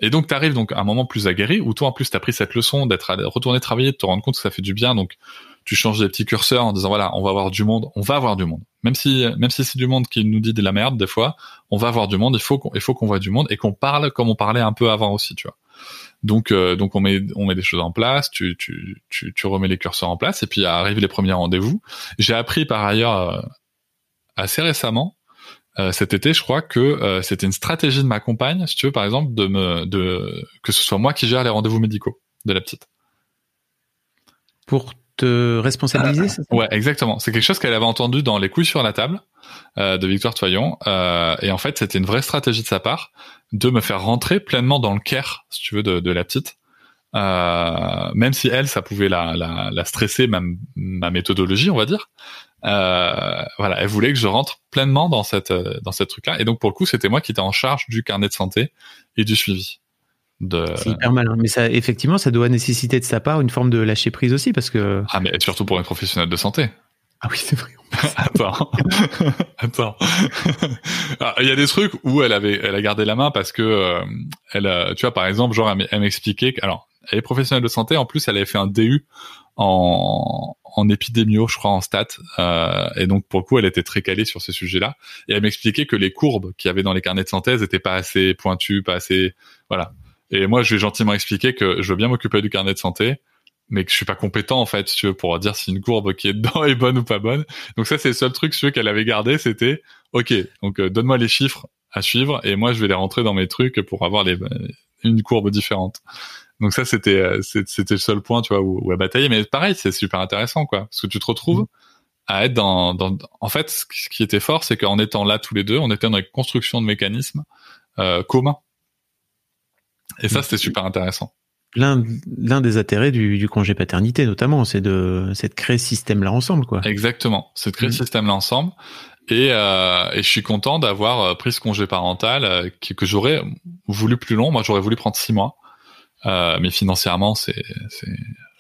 Speaker 2: et donc, tu arrives donc à un moment plus aguerri où toi, en plus, tu as pris cette leçon d'être retourné travailler, de te rendre compte que ça fait du bien. Donc, tu changes des petits curseurs en disant voilà, on va avoir du monde, on va avoir du monde. Même si, même si c'est du monde qui nous dit de la merde des fois, on va avoir du monde. Il faut qu'on, il faut qu'on voit du monde et qu'on parle comme on parlait un peu avant aussi, tu vois. Donc, euh, donc on met, on met des choses en place. Tu, tu, tu, tu remets les curseurs en place et puis arrivent les premiers rendez-vous. J'ai appris par ailleurs euh, assez récemment euh, cet été, je crois que euh, c'était une stratégie de ma compagne, si tu veux, par exemple, de me, de que ce soit moi qui gère les rendez-vous médicaux de la petite.
Speaker 1: Pour te responsabiliser,
Speaker 2: ça? Ouais, exactement. C'est quelque chose qu'elle avait entendu dans les couilles sur la table euh, de Victoire Toyon, et en fait, c'était une vraie stratégie de sa part de me faire rentrer pleinement dans le care, si tu veux, de, de la petite. même si elle, ça pouvait la, la, la stresser, même ma méthodologie, on va dire. Euh, voilà, elle voulait que je rentre pleinement dans cette euh, dans cette truc-là. Et donc pour le coup, c'était moi qui étais en charge du carnet de santé et du suivi. De...
Speaker 1: C'est hyper malin, mais ça effectivement, ça doit nécessiter de sa part une forme de lâcher prise aussi, parce que
Speaker 2: ah mais surtout pour un professionnel de santé.
Speaker 1: Ah oui, c'est vrai.
Speaker 2: Attends, attends. Ah, il y a des trucs où elle avait, elle a gardé la main parce que euh, elle, tu vois, par exemple, genre elle m'expliquait alors, elle est professionnelle de santé. En plus, elle avait fait un DU en, en épidémio, je crois, en stats. Euh, et donc, pour le coup, elle était très calée sur ces sujets-là. Et elle m'expliquait que les courbes qu'il y avait dans les carnets de synthèse étaient pas assez pointues, pas assez... Voilà. Et moi, je lui ai gentiment expliqué que je veux bien m'occuper du carnet de santé, mais que je suis pas compétent, en fait, tu veux, pour dire si une courbe qui est dedans est bonne ou pas bonne. Donc ça, c'est le seul truc, si qu'elle avait gardé, c'était, OK, donc euh, donne-moi les chiffres à suivre, et moi, je vais les rentrer dans mes trucs pour avoir une courbe différente. Donc ça, c'était euh, c'était le seul point, tu vois, où, où à batailler. Mais pareil, c'est super intéressant, quoi, parce que tu te retrouves mmh. à être dans, dans. En fait, ce qui était fort, c'est qu'en étant là tous les deux, on était dans une construction de mécanismes euh, communs. Et ça, mmh. c'était super intéressant.
Speaker 1: L'un l'un des intérêts du, du congé paternité, notamment, c'est de c'est de créer ce système-là ensemble, quoi.
Speaker 2: Exactement, c'est de créer ce mmh. système-là ensemble. Et, euh, et je suis content d'avoir euh, pris ce congé parental euh, que, que j'aurais voulu plus long. Moi, j'aurais voulu prendre six mois, euh, mais financièrement, c'est,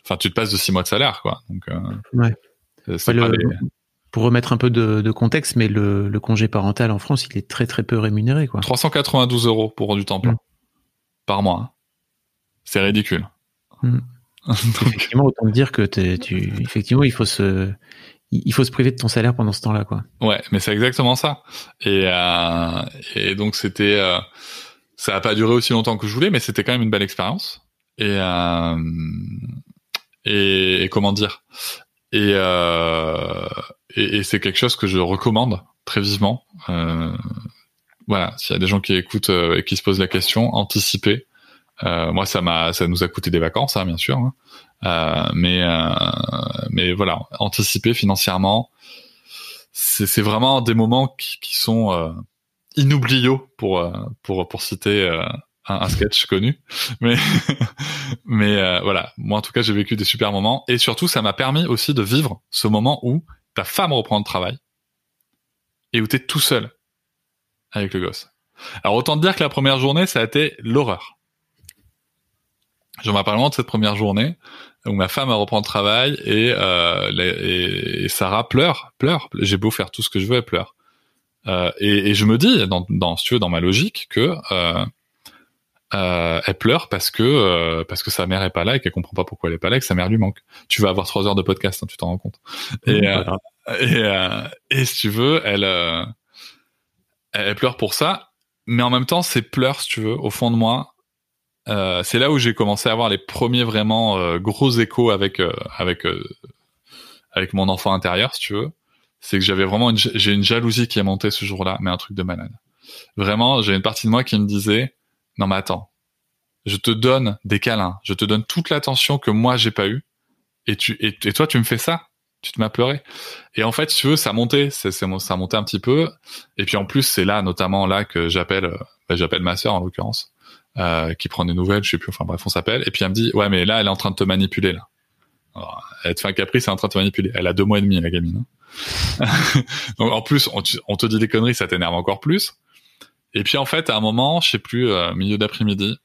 Speaker 2: enfin, tu te passes de six mois de salaire, quoi. Donc, euh,
Speaker 1: Ouais.
Speaker 2: c'est
Speaker 1: Ouais,
Speaker 2: pas
Speaker 1: le-
Speaker 2: les-
Speaker 1: Pour remettre un peu de, de contexte, mais le, le congé parental en France, il est très très peu rémunéré, quoi.
Speaker 2: 392 euros pour du temps plein
Speaker 1: Mm.
Speaker 2: par mois. hein. C'est ridicule.
Speaker 1: Mm.
Speaker 2: Donc,
Speaker 1: Effectivement, autant dire que tu, effectivement, il faut se, il il faut se priver de ton salaire pendant ce temps-là, quoi.
Speaker 2: Ouais, mais c'est exactement ça. Et, euh, et donc c'était, euh, ça a pas duré aussi longtemps que je voulais, mais c'était quand même une belle expérience. Et, euh, et, et comment dire? Et, euh, et, et c'est quelque chose que je recommande très vivement. Euh, voilà, s'il y a des gens qui écoutent euh, et qui se posent la question, anticiper. Euh, moi, ça m'a, ça nous a coûté des vacances, hein, bien sûr. hein. Euh, mais, euh, mais voilà, anticiper financièrement, c'est c'est vraiment des moments qui, qui sont euh, inoubliaux pour euh, pour pour citer euh, un, un sketch connu. Mais mais euh, voilà, moi en tout cas j'ai vécu des super moments et surtout ça m'a permis aussi de vivre ce moment où ta femme reprend le travail et où t'es tout seul avec le gosse. Alors autant te dire que la première journée ça a été l'horreur. Je me rappelle de cette première journée où ma femme reprend le travail et, euh, et, et Sarah pleure, pleure. J'ai beau faire tout ce que je veux, elle pleure. Euh, et, et je me dis, dans, dans, si tu veux, dans ma logique, que euh, euh, elle pleure parce que euh, parce que sa mère est pas là et qu'elle comprend pas pourquoi elle est pas là et que sa mère lui manque. Tu vas avoir trois heures de podcast, hein, tu t'en rends compte. Et,
Speaker 1: grave.
Speaker 2: et, et si tu veux, elle, elle pleure pour ça, mais en même temps, ces pleurs, si tu veux, au fond de moi, euh, c'est là où j'ai commencé à avoir les premiers vraiment euh, gros échos avec euh, avec avec mon enfant intérieur, si tu veux. C'est que j'avais vraiment une, j'ai une jalousie qui est montée ce jour-là, mais un truc de malade. Vraiment, j'ai une partie de moi qui me disait non mais attends, je te donne des câlins, je te donne toute l'attention que moi j'ai pas eu, et tu et, toi tu me fais ça, tu te m'as pleuré. Et en fait, tu veux, ça montait, c'est, c'est, ça montait un petit peu. Et puis en plus, c'est là, notamment là, que j'appelle, euh, bah, j'appelle ma sœur en l'occurrence, euh, qui prend des nouvelles, je sais plus. Enfin bref, on s'appelle. Et puis elle me dit, ouais, mais là, elle est en train de te manipuler là. Alors, elle te fait un caprice, elle est en train de te manipuler. Elle a deux mois et demi, la gamine. hein. Donc en plus, on, te- dit des conneries, ça t'énerve encore plus. Et puis en fait, à un moment, je sais plus, euh, milieu d'après-midi,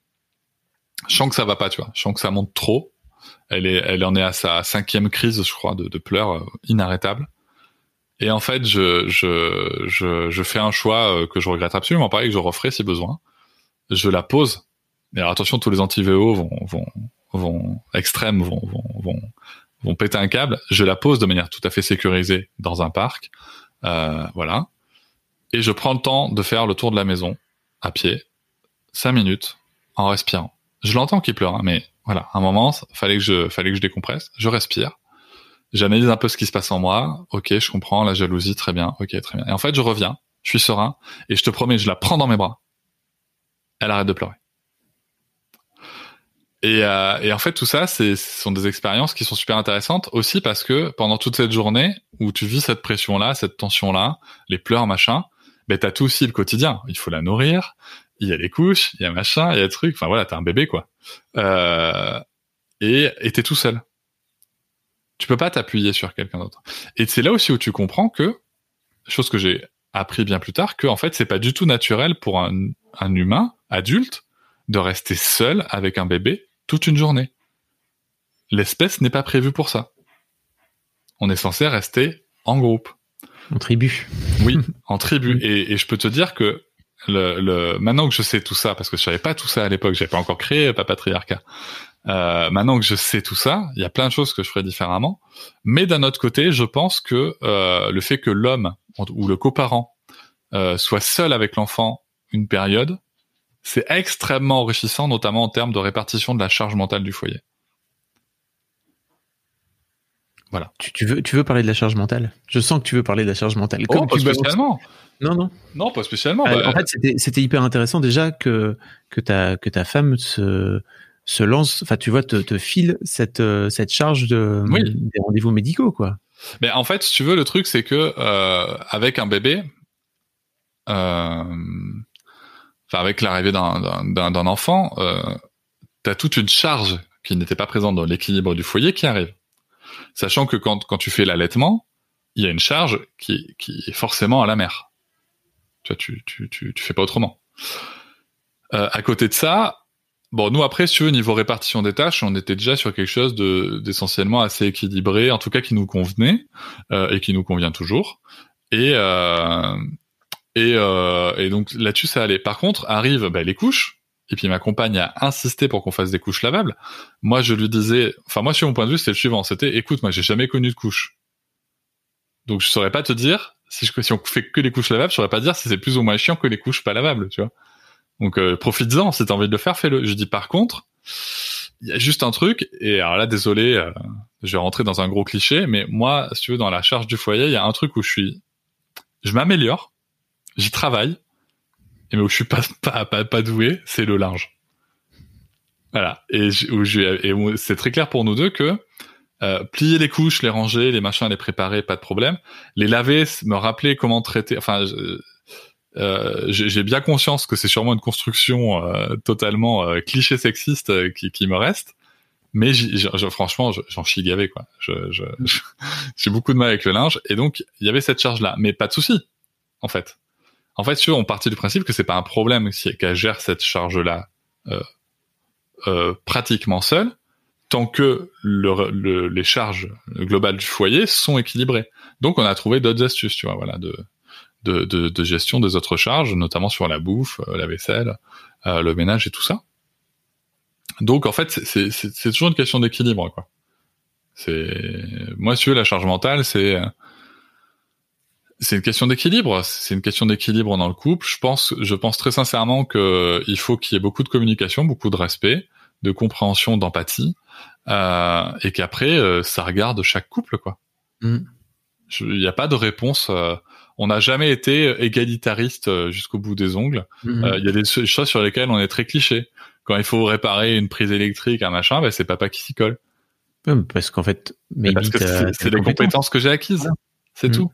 Speaker 2: je sens que ça va pas, tu vois. Je sens que ça monte trop. Elle est, elle en est à sa cinquième crise, je crois, de, pleurs euh, inarrêtables. Et en fait, je, je, je, fais un choix euh, que je regrette absolument pas et que je referai si besoin. Je la pose. Mais alors, attention, tous les anti-VO vont, vont, vont, extrêmes vont, vont, vont, vont péter un câble. Je la pose de manière tout à fait sécurisée dans un parc. Euh, voilà. Et je prends le temps de faire le tour de la maison à pied, cinq minutes, en respirant. Je l'entends qu'il pleure, hein, mais voilà, à un moment, fallait que je, fallait que je décompresse. Je respire. J'analyse un peu ce qui se passe en moi. Ok, je comprends la jalousie, très bien. Ok, très bien. Et en fait, je reviens. Je suis serein et je te promets, je la prends dans mes bras. Elle arrête de pleurer. Et, euh, et en fait, tout ça, ce sont des expériences qui sont super intéressantes aussi parce que pendant toute cette journée où tu vis cette pression-là, cette tension-là, les pleurs, machin, ben t'as tout aussi le quotidien. Il faut la nourrir, il y a les couches, il y a machin, il y a des trucs. Enfin voilà, t'as un bébé quoi. Euh, et et t'es tout seul. Tu peux pas t'appuyer sur quelqu'un d'autre. Et c'est là aussi où tu comprends que, chose que j'ai appris bien plus tard, que en fait c'est pas du tout naturel pour un, un humain adulte de rester seul avec un bébé toute une journée. L'espèce n'est pas prévue pour ça. On est censé rester en groupe.
Speaker 1: En tribu.
Speaker 2: Oui, en tribu. Et, et je peux te dire que le, le, maintenant que je sais tout ça, parce que je savais pas tout ça à l'époque, j'avais pas encore créé Papatriarcat. Euh, maintenant que je sais tout ça, il y a plein de choses que je ferais différemment. Mais d'un autre côté, je pense que euh, le fait que l'homme ou le coparent euh, soit seul avec l'enfant une période, c'est extrêmement enrichissant, notamment en termes de répartition de la charge mentale du foyer. Voilà.
Speaker 1: Tu, tu veux, tu veux parler de la charge mentale? Je sens que tu veux parler de la charge mentale.
Speaker 2: Oh, pas
Speaker 1: tu
Speaker 2: spécialement.
Speaker 1: Non, non.
Speaker 2: Non, pas spécialement.
Speaker 1: Euh,
Speaker 2: Bah,
Speaker 1: en fait, c'était- hyper intéressant déjà que que ta que ta femme se se lance, enfin tu vois, te, te file cette euh, cette charge de
Speaker 2: Oui.
Speaker 1: des rendez-vous médicaux quoi.
Speaker 2: Mais en fait, si tu veux, le truc, c'est que euh, avec un bébé, euh, enfin avec l'arrivée d'un enfant, euh, t'as toute une charge qui n'était pas présente dans l'équilibre du foyer qui arrive. Sachant que quand quand tu fais l'allaitement, il y a une charge qui, qui est forcément à la mère. Tu vois, tu, tu, tu, tu fais pas autrement. Euh, à côté de ça, bon, nous après, si tu niveau répartition des tâches, on était déjà sur quelque chose de d'essentiellement assez équilibré, en tout cas qui nous convenait euh, et qui nous convient toujours. Et euh, et, euh, et donc là-dessus, ça allait. Par contre, arrivent bah, les couches. Et puis ma compagne a insisté pour qu'on fasse des couches lavables. Moi, je lui disais, enfin moi, sur mon point de vue, c'était le suivant. C'était, écoute, moi, j'ai jamais connu de couche. Donc je saurais pas te dire si, je, si on fait que les couches lavables, je saurais pas dire si c'est plus ou moins chiant que les couches pas lavables, tu vois. Donc euh, profites-en, si t'as envie de le faire, fais-le. Je dis par contre, il y a juste un truc, et alors là, désolé, euh, je vais rentrer dans un gros cliché, mais moi, si tu veux, dans la charge du foyer, il y a un truc où je suis, je m'améliore, j'y travaille, et mais où je suis pas pas pas, pas doué, c'est le linge. Voilà, et, et c'est très clair pour nous deux que euh, plier les couches, les ranger, les machins, les préparer, pas de problème. Les laver, me rappeler comment traiter. Enfin, euh, j'ai bien conscience que c'est sûrement une construction euh, totalement euh, cliché sexiste euh, qui, qui, me reste. Mais franchement, j'en chie gavé quoi. J'ai beaucoup de mal avec le linge et donc il y avait cette charge là, mais pas de souci en fait. En fait, on partit du principe que c'est pas un problème qu'elle gère cette charge là pratiquement seule tant que le, les charges globales du foyer sont équilibrées. Donc on a trouvé d'autres astuces, tu vois, voilà, de, de, de, gestion des autres charges, notamment sur la bouffe, euh, la vaisselle, euh, le ménage et tout ça. Donc en fait, c'est toujours une question d'équilibre, quoi. C'est moi, tu la charge mentale, c'est c'est une question d'équilibre. C'est une question d'équilibre dans le couple. Je pense, je pense très sincèrement que il faut qu'il y ait beaucoup de communication, beaucoup de respect, de compréhension, d'empathie, euh, et qu'après euh, ça regarde chaque couple quoi. Mm. Il n'y a pas de réponse. Euh, on n'a jamais été égalitariste jusqu'au bout des ongles. Mm. Il y a des choses sur lesquelles on est très cliché. Quand il faut réparer une prise électrique, un machin, ben c'est papa qui s'y colle.
Speaker 1: parce qu'en fait,
Speaker 2: mais parce que c'est des compétences que j'ai acquises. C'est mm. tout.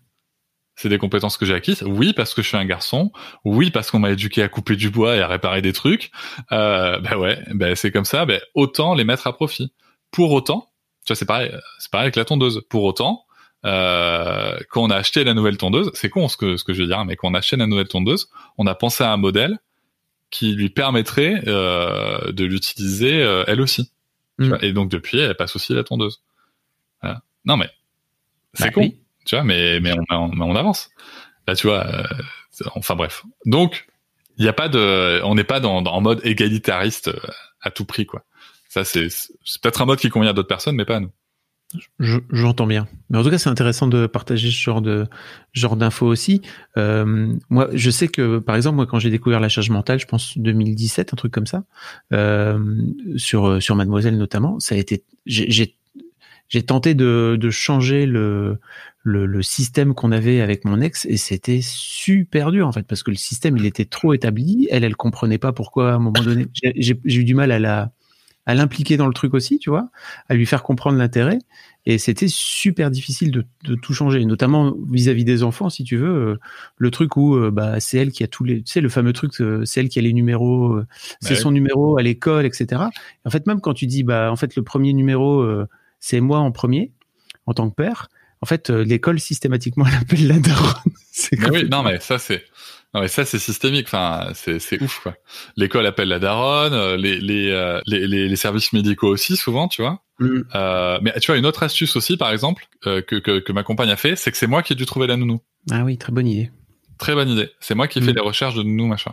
Speaker 2: C'est des compétences que j'ai acquises. Oui, parce que je suis un garçon. Oui, parce qu'on m'a éduqué à couper du bois et à réparer des trucs. Euh, ben ouais, ben c'est comme ça. Ben autant les mettre à profit. Pour autant, tu vois, c'est pareil, c'est pareil avec la tondeuse. Pour autant, euh, quand on a acheté la nouvelle tondeuse, c'est con ce que ce que je veux dire, mais quand on a acheté la nouvelle tondeuse, on a pensé à un modèle qui lui permettrait euh, de l'utiliser euh, elle aussi. Mm. et donc depuis, elle passe aussi la tondeuse. Voilà. Non mais c'est bah con, tu vois, mais mais on, avance. Là, tu vois. Euh, enfin bref. Donc il n'y a pas de, on n'est pas dans, dans, en mode égalitariste euh, à tout prix quoi. Ça, c'est, peut-être un mode qui convient à d'autres personnes, mais pas à nous.
Speaker 1: J'entends bien. Mais en tout cas, c'est intéressant de partager ce genre de genre d'infos aussi. Euh, moi, je sais que, par exemple, moi, quand j'ai découvert la charge mentale, je pense 2017, un truc comme ça, sur sur Mademoiselle notamment, ça a été, j'ai tenté de, de changer le, le, le système qu'on avait avec mon ex et c'était super dur en fait parce que le système il était trop établi. Elle, elle comprenait pas pourquoi à un moment donné. J'ai eu du mal à la à l'impliquer dans le truc aussi, tu vois, à lui faire comprendre l'intérêt. Et c'était super difficile de, de, tout changer, notamment vis-à-vis des enfants, si tu veux. Euh, le truc où euh, bah, c'est elle qui a tous les, tu sais, le fameux truc, euh, c'est elle qui a les numéros, c'est son numéro à l'école, etc. en fait, même quand tu dis, bah, en fait, le premier numéro, c'est moi en premier, en tant que père. En fait, l'école systématiquement l'appelle la daronne.
Speaker 2: oui, non mais ça c'est non mais ça c'est systémique, enfin c'est c'est ouf quoi. L'école appelle la daronne, euh, les les, euh, les, les services médicaux aussi souvent, tu vois. Mm. Euh, mais tu vois une autre astuce aussi par exemple euh, que, que que ma compagne a fait, c'est que c'est moi qui ai dû trouver la nounou.
Speaker 1: Ah oui, très bonne idée.
Speaker 2: Très bonne idée. C'est moi qui ai fait mm. les recherches de nounou machin.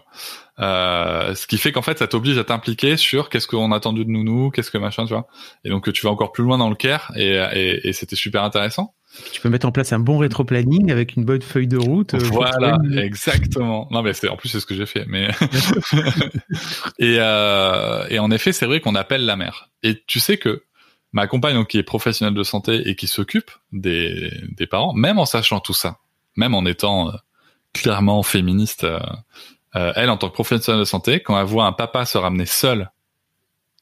Speaker 2: Euh, ce qui fait qu'en fait ça t'oblige à t'impliquer sur qu'est-ce qu'on a attendu de nounou, qu'est-ce que machin, tu vois. Et donc tu vas encore plus loin dans le care et et, et c'était super intéressant.
Speaker 1: Tu peux mettre en place un bon rétro-planning avec une bonne feuille de route. Euh,
Speaker 2: voilà, exactement. Non, mais c'est en plus c'est ce que j'ai fait. Mais et euh, et en effet, c'est vrai qu'on appelle la mère. Et tu sais que ma compagne, donc, qui est professionnelle de santé et qui s'occupe des des parents, même en sachant tout ça, même en étant euh, clairement féministe, elle en tant que professionnelle de santé, quand elle voit un papa se ramener seul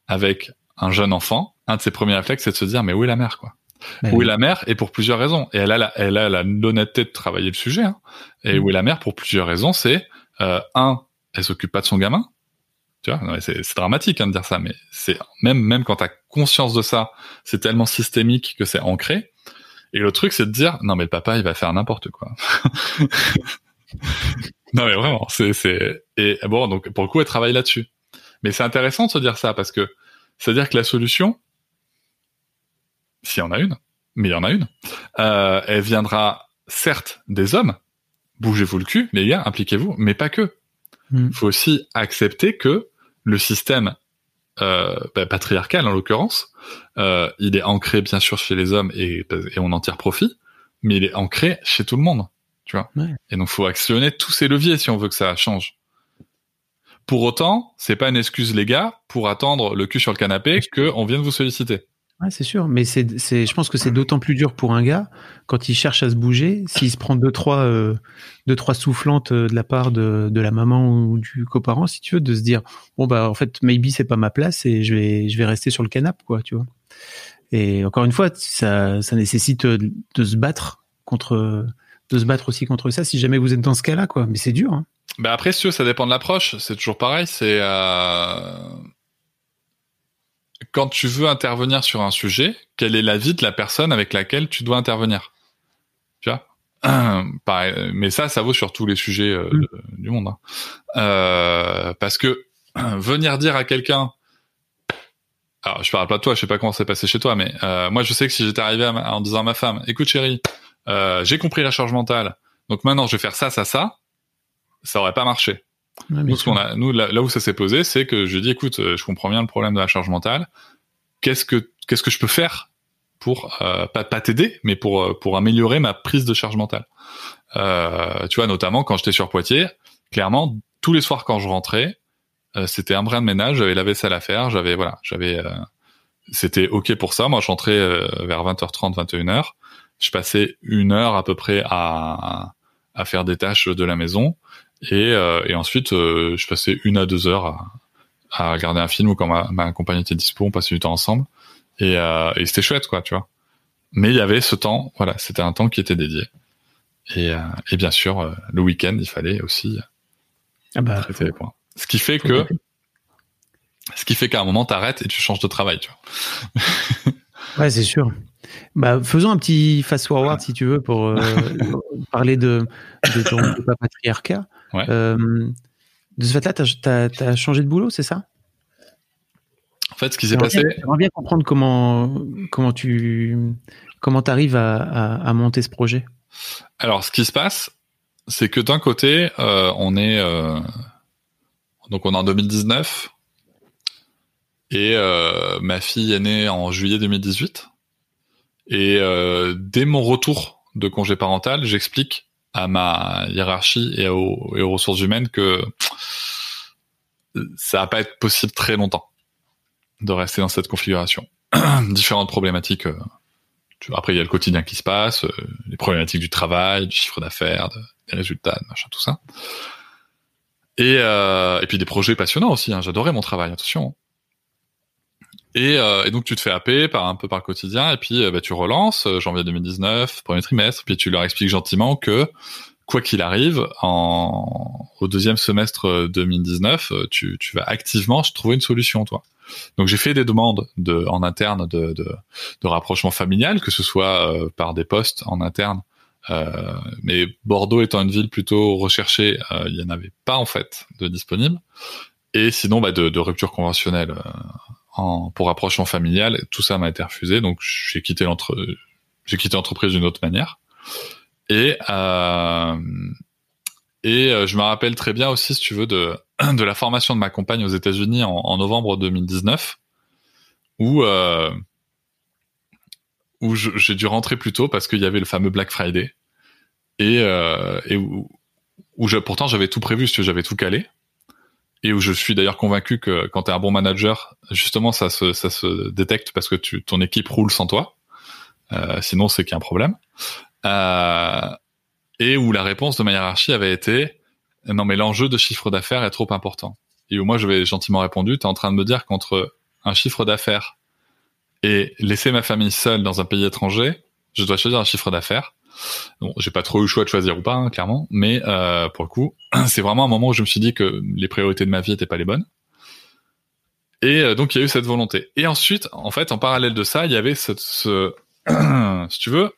Speaker 2: avec un jeune enfant, un de ses premiers réflexes, c'est de se dire mais où est la mère quoi? Où est la mère Et pour plusieurs raisons. Et elle a la, elle a l'honnêteté de travailler le sujet. Hein. Et mm. où est la mère Pour plusieurs raisons. C'est euh, un, elle s'occupe pas de son gamin. Tu vois, c'est dramatique hein, de dire ça, mais c'est même même quand t'as conscience de ça, c'est tellement systémique que c'est ancré. Et le truc, c'est de dire, non mais le papa, il va faire n'importe quoi. non mais vraiment, c'est c'est et bon donc pour le coup, elle travaille là-dessus. Mais c'est intéressant de se dire ça parce que c'est à dire que la solution, s'il y en a une, mais il y en a une, euh, elle viendra certes des hommes. Bougez-vous le cul, les gars, impliquez-vous, mais pas que. Il
Speaker 1: Mm.
Speaker 2: faut aussi accepter que le système euh, bah, patriarcal, en l'occurrence, euh, il est ancré bien sûr chez les hommes et, et on en tire profit, mais il est ancré chez tout le monde, tu vois.
Speaker 1: Ouais.
Speaker 2: Et donc faut actionner tous ces leviers si on veut que ça change. Pour autant, c'est pas une excuse les gars pour attendre le cul sur le canapé que on vient de vous solliciter.
Speaker 1: C'est sûr, mais c'est, c'est, je pense que c'est d'autant plus dur pour un gars quand il cherche à se bouger, s'il se prend deux trois, euh, deux trois soufflantes euh, de la part de, de la maman ou du coparent, si tu veux, de se dire bon bah en fait maybe c'est pas ma place et je vais, je vais rester sur le canapé quoi, tu vois. Et encore une fois, ça, ça nécessite de, de se battre contre, de se battre aussi contre ça si jamais vous êtes dans ce cas-là quoi. Mais c'est dur. Hein.
Speaker 2: Bah après, veux, ça dépend de l'approche. C'est toujours pareil. C'est euh... quand tu veux intervenir sur un sujet, quel est l'avis de la personne avec laquelle tu dois intervenir? Tu vois? Pareil, Mais ça, ça vaut sur tous les sujets euh,
Speaker 1: Mm.
Speaker 2: du monde. hein. Euh, parce que venir dire à quelqu'un, alors je parle pas de toi, je sais pas comment c'est passé chez toi, mais euh, moi je sais que si j'étais arrivé à ma- en disant à ma femme, écoute chérie, euh, j'ai compris la charge mentale, donc maintenant je vais faire ça, ça, ça, ça aurait pas marché.
Speaker 1: Ouais,
Speaker 2: Nous, ce qu'on a, nous là, là où ça s'est posé, c'est que je dis, écoute, euh, je comprends bien le problème de la charge mentale. Qu'est-ce que qu'est-ce que je peux faire pour euh, pas pas t'aider, mais pour euh, pour améliorer ma prise de charge mentale? Euh, tu vois, notamment quand j'étais sur Poitiers, clairement tous les soirs quand je rentrais, euh, c'était un brin de ménage, j'avais la vaisselle à faire, j'avais voilà, j'avais euh, c'était ok pour ça. Moi, je rentrais vers 20h30, 21h. Je passais une heure à peu près à à faire des tâches de la maison. Et, euh, et ensuite, euh, je passais une à deux heures à, à regarder un film ou quand ma, ma compagne était dispo, on passait du temps ensemble. Et, euh, et c'était chouette, quoi, tu vois. Mais il y avait ce temps, voilà, c'était un temps qui était dédié. Et, euh, et bien sûr, euh, le week-end, il fallait aussi
Speaker 1: Ah bah,
Speaker 2: traiter les points. Ce qui fait
Speaker 1: faut
Speaker 2: que,
Speaker 1: taper.
Speaker 2: ce qui fait qu'à un moment, t'arrêtes et tu changes de travail, tu vois.
Speaker 1: Ouais, c'est sûr. Bah, faisons un petit fast forward si tu veux pour euh, parler de, de ton patriarcat.
Speaker 2: Ouais.
Speaker 1: Euh, de ce fait-là, t'as, as changé de boulot, c'est ça?
Speaker 2: En fait, ce qui s'est passé,
Speaker 1: J'aimerais bien comprendre comment comment tu comment t'arrives à, à, à monter ce projet.
Speaker 2: Alors, ce qui se passe, c'est que d'un côté, euh, on est euh, donc on est en 2019 et ma fille est née en juillet 2018 et dès mon retour de congé parental, j'explique à ma hiérarchie et aux, et aux ressources humaines que ça va pas être possible très longtemps de rester dans cette configuration. Différentes problématiques. euh, après, il y a le quotidien qui se passe, euh, les problématiques du travail, du chiffre d'affaires, de- des résultats, machin, tout ça. Et, euh, et puis des projets passionnants aussi. Hein, J'adorais mon travail, attention. Et, euh, et donc tu te fais happer par un peu par le quotidien, et puis euh, bah, tu relances euh, janvier 2019, premier trimestre, puis tu leur expliques gentiment que quoi qu'il arrive, en, au deuxième semestre euh, 2019, euh, tu, tu vas activement trouver une solution, toi. Donc j'ai fait des demandes de, en interne de, de, de rapprochement familial, que ce soit par des postes en interne. Euh, mais Bordeaux étant une ville plutôt recherchée, euh, il n'y en avait pas en fait de disponible. Et sinon, bah, de, de rupture conventionnelle euh, en, pour rapprochement familial, tout ça m'a été refusé. Donc j'ai quitté l'entre, j'ai quitté l'entreprise d'une autre manière. Et euh, et euh, je me rappelle très bien aussi, si tu veux, de de la formation de ma compagne aux États-Unis en, novembre 2019, où euh, où j'ai dû rentrer plus tôt parce qu'il y avait le fameux Black Friday et euh, et où, où je, pourtant j'avais tout prévu, j'avais tout calé et où je suis d'ailleurs convaincu que quand tu es un bon manager, justement ça se ça se détecte parce que tu ton équipe roule sans toi. Euh, sinon c'est qu'il y a un problème. Euh, et où la réponse de ma hiérarchie avait été non mais l'enjeu de chiffre d'affaires est trop important. Et où moi je vais gentiment répondu, tu es en train de me dire qu'entre un chiffre d'affaires et laisser ma famille seule dans un pays étranger, je dois choisir un chiffre d'affaires. Bon, j'ai pas trop eu le choix de choisir ou pas, hein, clairement, mais euh, pour le coup, c'est vraiment un moment où je me suis dit que les priorités de ma vie étaient pas les bonnes. Et euh, donc il y a eu cette volonté. Et ensuite, en fait, en parallèle de ça, il y avait ce, si tu veux,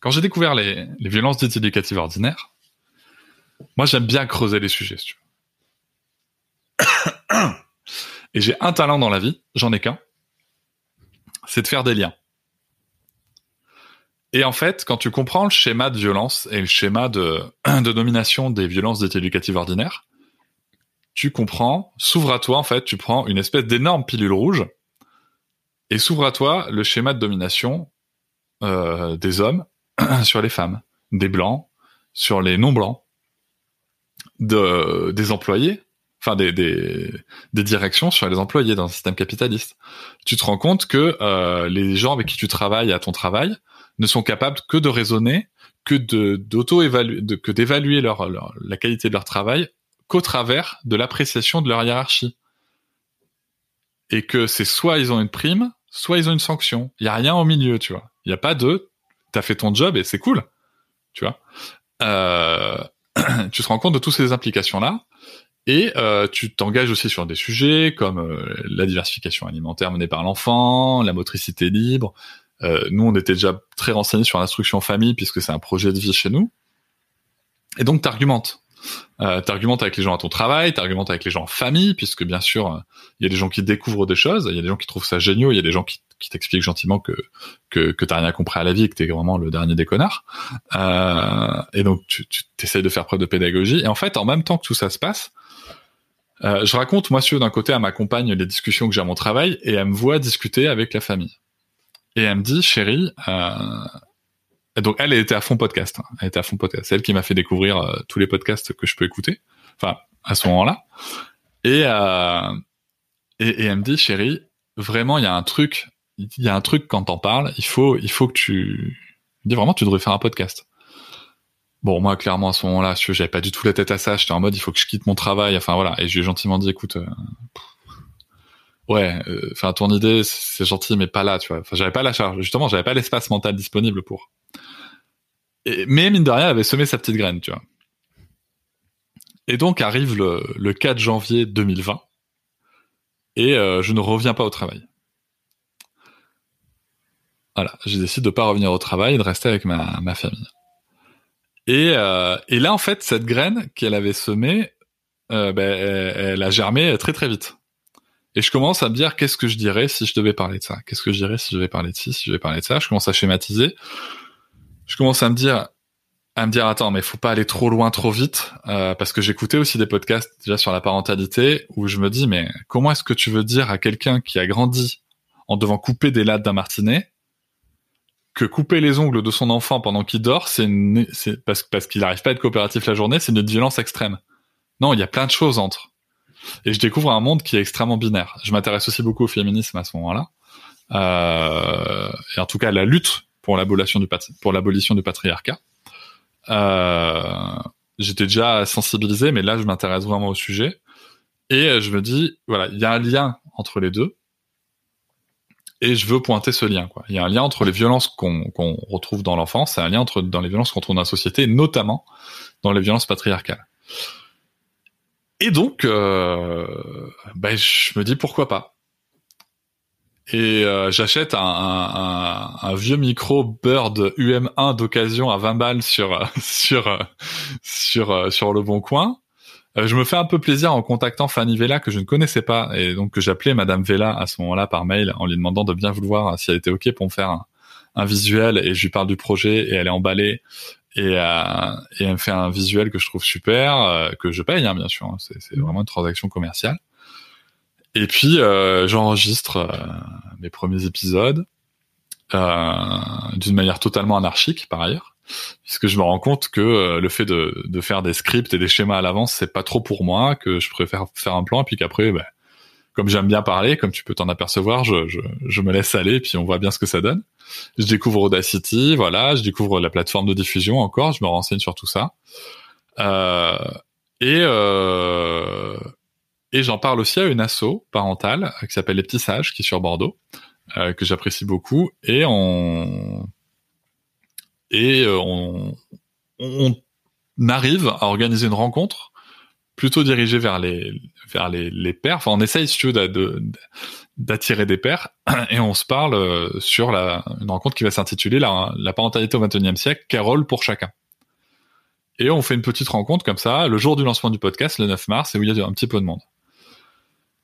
Speaker 2: quand j'ai découvert les, les violences dites éducatives ordinaires, moi j'aime bien creuser les sujets. Et j'ai un talent dans la vie, j'en ai qu'un, c'est de faire des liens. Et en fait, quand tu comprends le schéma de violence et le schéma de, domination des violences dites éducatives ordinaires, tu comprends, s'ouvre à toi en fait, tu prends une espèce d'énorme pilule rouge et s'ouvre à toi le schéma de domination euh, des hommes sur les femmes, des blancs sur les non blancs, de, des employés, enfin des, des, des, directions sur les employés dans un système capitaliste. Tu te rends compte que euh, les gens avec qui tu travailles à ton travail ne sont capables que de raisonner, que de d'auto évaluer, de, que d'évaluer leur, leur, la qualité de leur travail qu'au travers de l'appréciation de leur hiérarchie. Et que c'est soit ils ont une prime, soit ils ont une sanction. Il y a rien au milieu, tu vois. Il y a pas de t'as fait ton job et c'est cool, tu vois. Euh, tu te rends compte de toutes ces implications là et euh, tu t'engages aussi sur des sujets comme euh, la diversification alimentaire menée par l'enfant, la motricité libre. Euh, nous, on était déjà très renseignés sur l'instruction famille puisque c'est un projet de vie chez nous. Et donc, t'argumentes. Euh, t'argumentes avec les gens à ton travail, t'argumentes avec les gens en famille, puisque bien sûr, il y a des gens qui découvrent des choses, il y a des gens qui trouvent ça génial, il y a des gens qui, qui t'expliquent gentiment que que, que t'as rien compris à la vie et que t'es vraiment le dernier des connards. Euh, et donc, tu, tu essayes de faire preuve de pédagogie. Et en fait, en même temps que tout ça se passe, euh, je raconte, moi, d'un côté, à ma compagne les discussions que j'ai à mon travail, et elle me voit discuter avec la famille. Et elle me dit, chérie, euh, donc elle, était à fond podcast. Hein. Elle était à fond podcast. C'est elle qui m'a fait découvrir euh, tous les podcasts que je peux écouter. Enfin, à ce moment-là. Et, euh, et, et elle me dit, chérie, vraiment, il y a un truc, il y a un truc quand t'en parles, il faut, il faut que tu, dis vraiment, tu devrais faire un podcast. Bon, moi, clairement, à ce moment-là, j'avais pas du tout la tête à ça. J'étais en mode, il faut que je quitte mon travail. Enfin, voilà. Et je lui ai gentiment dit, écoute, euh, ouais, euh, enfin, ton idée, c'est gentil, mais pas là, tu vois. Enfin, j'avais pas la charge. Justement, j'avais pas l'espace mental disponible pour. Mais mine de rien, elle avait semé sa petite graine, tu vois. Et donc arrive le, le 4 janvier 2020 et euh, je ne reviens pas au travail. Voilà, j'ai décidé de pas revenir au travail et de rester avec ma, ma famille. Et, euh, et là, en fait, cette graine qu'elle avait semée, euh, ben, elle, a germé très très vite. Et je commence à me dire qu'est-ce que je dirais si je devais parler de ça? Qu'est-ce que je dirais si je devais parler de ci, si je devais parler de ça? Je commence à schématiser. Je commence à me dire, à me dire attends mais faut pas aller trop loin trop vite euh, parce que j'écoutais aussi des podcasts déjà sur la parentalité où je me dis mais comment est-ce que tu veux dire à quelqu'un qui a grandi en devant couper des lattes d'un martinet que couper les ongles de son enfant pendant qu'il dort c'est parce qu'il n'arrive pas à être coopératif la journée c'est une violence extrême. Non il y a plein de choses entre. Et je découvre un monde qui est extrêmement binaire. Je m'intéresse aussi beaucoup au féminisme à ce moment-là. Euh, et en tout cas la lutte pour l'abolition du du patriarcat. Euh, j'étais déjà sensibilisé, mais là, je m'intéresse vraiment au sujet. Et euh, je me dis, voilà, il y a un lien entre les deux. Et je veux pointer ce lien. Quoi. Il y a un lien entre les violences qu'on retrouve dans l'enfance et un lien entre dans les violences qu'on trouve dans la société, notamment dans les violences patriarcales. Et donc, euh, ben, je me dis pourquoi pas et euh, j'achète un, un, un, vieux micro Bird UM1 d'occasion à 20 balles sur sur sur sur le bon coin. Euh, je me fais un peu plaisir en contactant Fanny Vella que je ne connaissais pas et donc que j'appelais Madame Vella à ce moment-là par mail en lui demandant de bien vouloir si elle était ok pour me faire un, visuel et je lui parle du projet et elle est emballée et, euh, et elle me fait un visuel que je trouve super euh, que je paye hein, bien sûr hein. c'est vraiment une transaction commerciale et puis euh, j'enregistre euh, mes premiers épisodes euh, d'une manière totalement anarchique par ailleurs, puisque je me rends compte que le fait de, de, faire des scripts et des schémas à l'avance, c'est pas trop pour moi, que je préfère faire un plan, et puis qu'après, bah, comme j'aime bien parler, comme tu peux t'en apercevoir, je, je, je, me laisse aller, puis on voit bien ce que ça donne. Je découvre Audacity, voilà, je découvre la plateforme de diffusion encore, je me renseigne sur tout ça. Euh, et, euh, et j'en parle aussi à une asso parentale euh, qui s'appelle Les Petits Sages, qui est sur Bordeaux, euh, que j'apprécie beaucoup. Et on et euh, on, arrive à organiser une rencontre plutôt dirigé vers les vers les, les pères. Enfin, on essaye, si tu veux, d'attirer des pères et on se parle euh, sur la, une rencontre qui va s'intituler la, la parentalité au XXIe siècle, rôle pour chacun. Et on fait une petite rencontre comme ça, le jour du lancement du podcast, le 9 mars, et où il y a un petit peu de monde.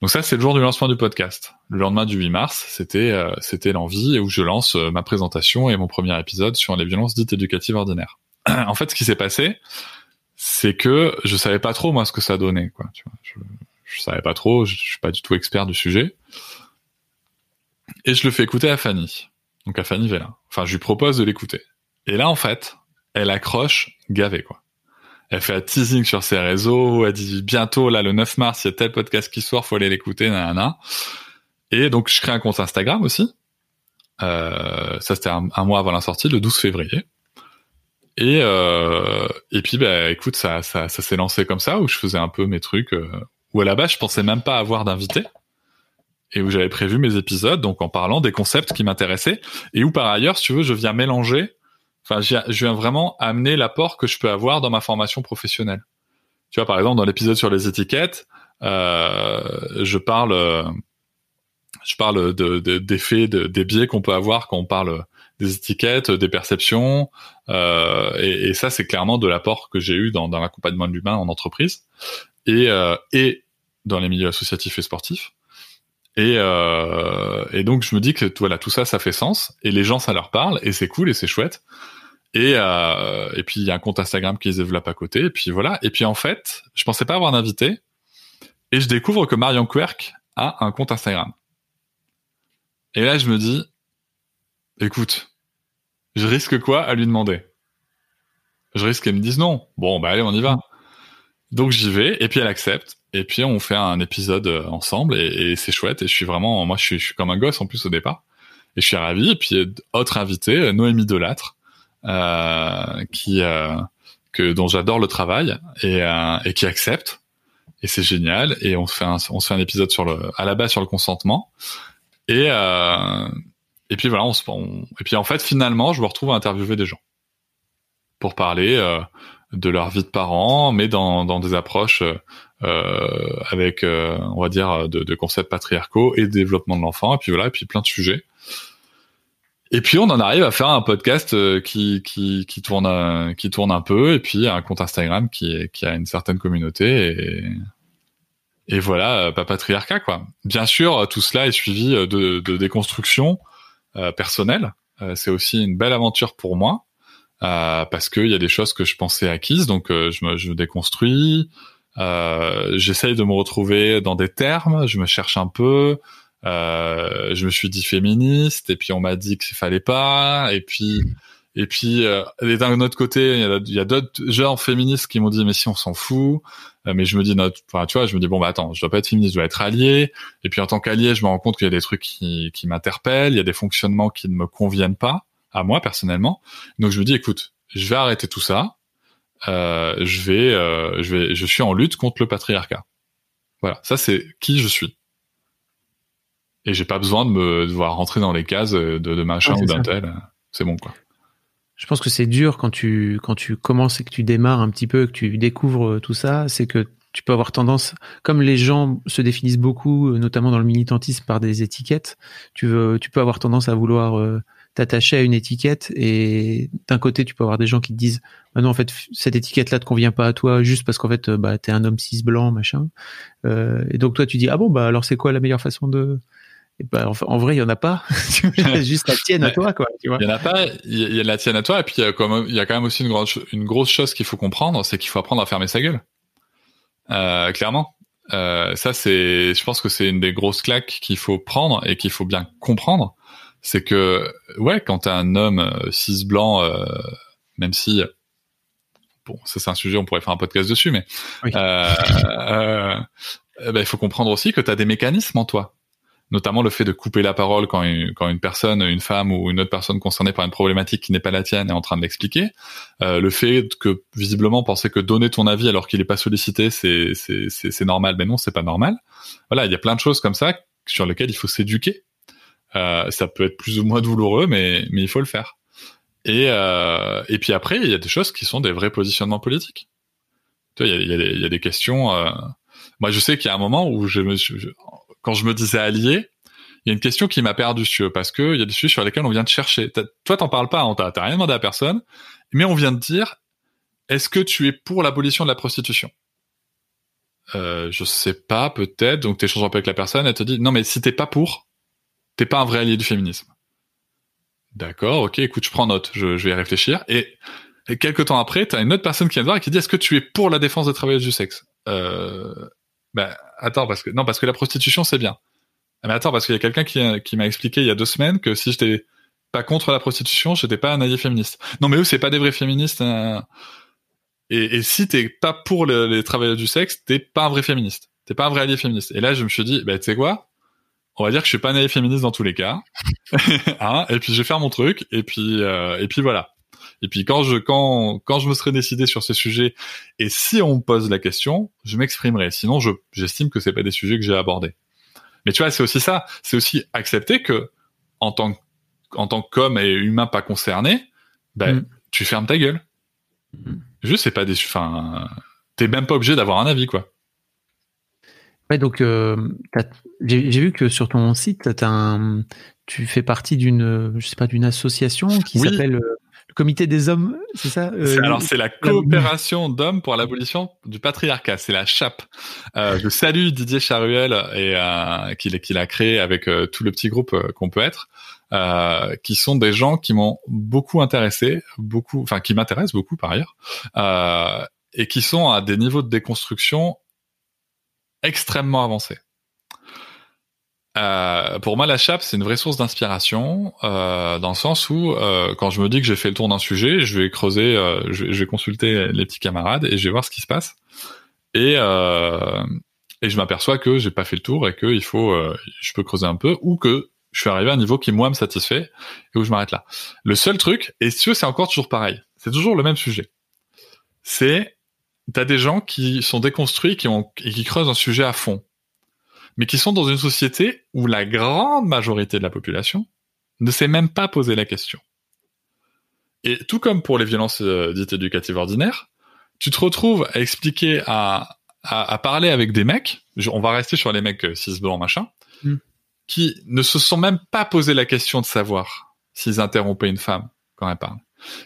Speaker 2: Donc ça, c'est le jour du lancement du podcast. Le lendemain du 8 mars, c'était euh, c'était l'envie où je lance euh, ma présentation et mon premier épisode sur les violences dites éducatives ordinaires. en fait, ce qui s'est passé, c'est que je savais pas trop moi ce que ça donnait. Quoi, tu vois. Je, savais pas trop, je, je suis pas du tout expert du sujet. Et je le fais écouter à Fanny. Donc à Fanny Vélin. Enfin, je lui propose de l'écouter. Et là, en fait, elle accroche gavé, quoi. Elle fait un teasing sur ses réseaux, elle dit bientôt, là, le 9 mars, il y a tel podcast qui sort, faut aller l'écouter, nanana. Et donc, je crée un compte Instagram aussi. Euh, ça, c'était un, mois avant la sortie, le 12 février. Et, euh, et puis, bah, écoute, ça, ça, ça s'est lancé comme ça, où je faisais un peu mes trucs, euh, où à la base, je pensais même pas avoir d'invité et où j'avais prévu mes épisodes, donc en parlant des concepts qui m'intéressaient, et où par ailleurs, si tu veux, je viens mélanger, enfin, je viens vraiment amener l'apport que je peux avoir dans ma formation professionnelle. Tu vois, par exemple, dans l'épisode sur les étiquettes, euh, je parle, euh, je parle de, de, d'effets, de, des biais qu'on peut avoir quand on parle des étiquettes, des perceptions, euh, et, et, ça, c'est clairement de l'apport que j'ai eu dans, dans l'accompagnement de l'humain en entreprise et, euh, et dans les milieux associatifs et sportifs. Et, euh, et donc je me dis que voilà tout ça ça fait sens et les gens ça leur parle et c'est cool et c'est chouette et euh, et puis il y a un compte Instagram qui se développe à côté et puis voilà. Et puis en fait je pensais pas avoir d'invité et je découvre que Marion Querc a un compte Instagram. Et là je me dis écoute je risque quoi à lui demander? Je risque qu'elle me dise non. Bon bah allez on y va. Donc j'y vais et puis elle accepte. Et puis on fait un épisode euh, ensemble et, c'est chouette et je suis vraiment moi je suis, comme un gosse en plus au départ. Et je suis ravi. Et puis autre invité euh, Noémie Delattre euh, qui euh, que dont j'adore le travail et, euh, et qui accepte. Et c'est génial. Et on fait un, on se fait un épisode sur le à la base sur le consentement. Et euh, et puis voilà on on, et puis en fait finalement je me retrouve à interviewer des gens pour parler euh, de leur vie de parents, mais dans, dans des approches euh, avec, euh, on va dire, de, de, concepts patriarcaux et développement de l'enfant, et puis voilà, et puis plein de sujets. Et puis on en arrive à faire un podcast euh, qui qui, qui tourne un, qui tourne un peu, et puis un compte Instagram qui qui a une certaine communauté et voilà, pas patriarcat quoi. Bien sûr, tout cela est suivi de, de déconstruction euh, personnelle. c'est aussi une belle aventure pour moi euh, parce qu'il y a des choses que je pensais acquises, donc euh, je, me, je me déconstruis. Euh, J'essaye de me retrouver dans des termes, je me cherche un peu. Euh, je me suis dit féministe, et puis on m'a dit qu'il fallait pas, et puis et puis euh, d'un autre côté, il y a, d'autres gens féministes qui m'ont dit mais si on s'en fout. mais je me dis, enfin, tu vois, je me dis bon bah attends, je dois pas être féministe, je dois être allié. Et puis en tant qu'allié, je me rends compte qu'il y a des trucs qui, qui m'interpellent, il y a des fonctionnements qui ne me conviennent pas à moi personnellement. Donc je me dis, écoute, je vais arrêter tout ça. Euh, je vais, euh, je vais, je suis en lutte contre le patriarcat. Voilà, ça c'est qui je suis. Et j'ai pas besoin de me devoir rentrer dans les cases de, de machin ou d'un tel. C'est bon quoi.
Speaker 1: Je pense que c'est dur quand tu quand tu commences et que tu démarres un petit peu, que tu découvres tout ça, c'est que tu peux avoir tendance, comme les gens se définissent beaucoup, notamment dans le militantisme par des étiquettes, tu veux, tu peux avoir tendance à vouloir euh, t'attacher à une étiquette et d'un côté tu peux avoir des gens qui te disent bah non en fait cette étiquette là te convient pas à toi juste parce qu'en fait bah t'es un homme cis blanc machin euh, et donc toi tu dis ah bon bah alors c'est quoi la meilleure façon de et bah, en, vrai il y en a pas. Juste la tienne à toi quoi tu vois.
Speaker 2: il y en a pas il y, a la tienne à toi et puis il y a quand même, il y a quand même aussi une grosse une grosse chose qu'il faut comprendre c'est qu'il faut apprendre à fermer sa gueule. Euh, clairement. Euh, ça c'est je pense que c'est une des grosses claques qu'il faut prendre et qu'il faut bien comprendre. C'est que ouais, quand t'es un homme euh, cis blanc, euh, même si bon, ça c'est un sujet, on pourrait faire un podcast dessus, mais euh, euh, bah, il faut comprendre aussi que t'as des mécanismes en toi, notamment le fait de couper la parole quand une, quand une personne, une femme ou une autre personne concernée par une problématique qui n'est pas la tienne est en train de l'expliquer, euh, le fait que visiblement penser que donner ton avis alors qu'il n'est pas sollicité, c'est c'est normal, mais non, c'est pas normal. Voilà, il y a plein de choses comme ça sur lesquelles il faut s'éduquer euh, ça peut être plus ou moins douloureux, mais, mais il faut le faire. Et, euh, et puis après, il y a des choses qui sont des vrais positionnements politiques. Tu vois, il y a, y a, des questions. Euh... Moi, je sais qu'il y a un moment où je me suis, quand je me disais allié, il y a une question qui m'a perdu, tu veux, parce que il y a des sujets sur lesquels on vient de chercher. Toi, t'en parles pas, hein, t'as rien demandé à personne, mais on vient de dire, est-ce que tu es pour l'abolition de la prostitution? Euh, Je sais pas, peut-être. Donc, t'échanges un peu avec la personne, elle te dit, non, mais si t'es pas pour, t'es pas un vrai allié du féminisme. D'accord, ok, écoute, je prends note, je, vais y réfléchir. Et, et quelques temps après, t'as une autre personne qui vient te voir et qui dit, est-ce que tu es pour la défense des travailleuses du sexe? Euh, Ben, attends, parce que non, parce que la prostitution, c'est bien. Ah, mais attends, parce qu'il y a quelqu'un qui, qui m'a expliqué il y a deux semaines que si j'étais pas contre la prostitution, j'étais pas un allié féministe. Non, mais eux, c'est pas des vrais féministes. Hein. Et, et si t'es pas pour les travailleurs du sexe, t'es pas un vrai féministe. T'es pas un vrai allié féministe. Et là, je me suis dit, bah, tu sais quoi? On va dire que je suis pas un allié féministe dans tous les cas. hein? Et puis, je vais faire mon truc. Et puis, euh, et puis voilà. Et puis quand je quand quand je me serai décidé sur ces sujets et si on me pose la question, je m'exprimerai. Sinon, je j'estime que c'est pas des sujets que j'ai abordés. Mais tu vois, c'est aussi ça. C'est aussi accepter que en tant en tant qu'homme et humain pas concerné, ben mm. tu fermes ta gueule. Mm. Juste c'est pas des enfin t'es même pas obligé d'avoir un avis quoi.
Speaker 1: Ouais, donc euh, j'ai vu que sur ton site, as un, tu fais partie d'une, je sais pas, d'une association qui s'appelle euh, comité des hommes, c'est ça
Speaker 2: euh, Alors c'est la coopération d'hommes pour l'abolition du patriarcat, c'est la CHAP. Euh, je salue Didier Charuel et euh, qu'il a créé avec euh, tout le petit groupe qu'on peut être, qui sont des gens qui m'ont beaucoup intéressé, beaucoup, enfin qui m'intéressent beaucoup par ailleurs, et qui sont à des niveaux de déconstruction extrêmement avancés. Euh, pour moi, la chape, c'est une vraie source d'inspiration, euh, dans le sens où, euh, quand je me dis que j'ai fait le tour d'un sujet, je vais creuser, euh, je, vais consulter les petits camarades et je vais voir ce qui se passe. Et, euh, et je m'aperçois que j'ai pas fait le tour et que il faut, je peux creuser un peu, ou que je suis arrivé à un niveau qui moi me satisfait et où je m'arrête là. Le seul truc, et si c'est encore toujours pareil, c'est toujours le même sujet. C'est, t'as des gens qui sont déconstruits, qui ont et qui creusent un sujet à fond mais qui sont dans une société où la grande majorité de la population ne s'est même pas posé la question. Et tout comme pour les violences euh, dites éducatives ordinaires, tu te retrouves à expliquer, à, à, parler avec des mecs, on va rester sur les mecs euh, cis blancs machin, mm. qui ne se sont même pas posé la question de savoir s'ils interrompaient une femme quand elle parle,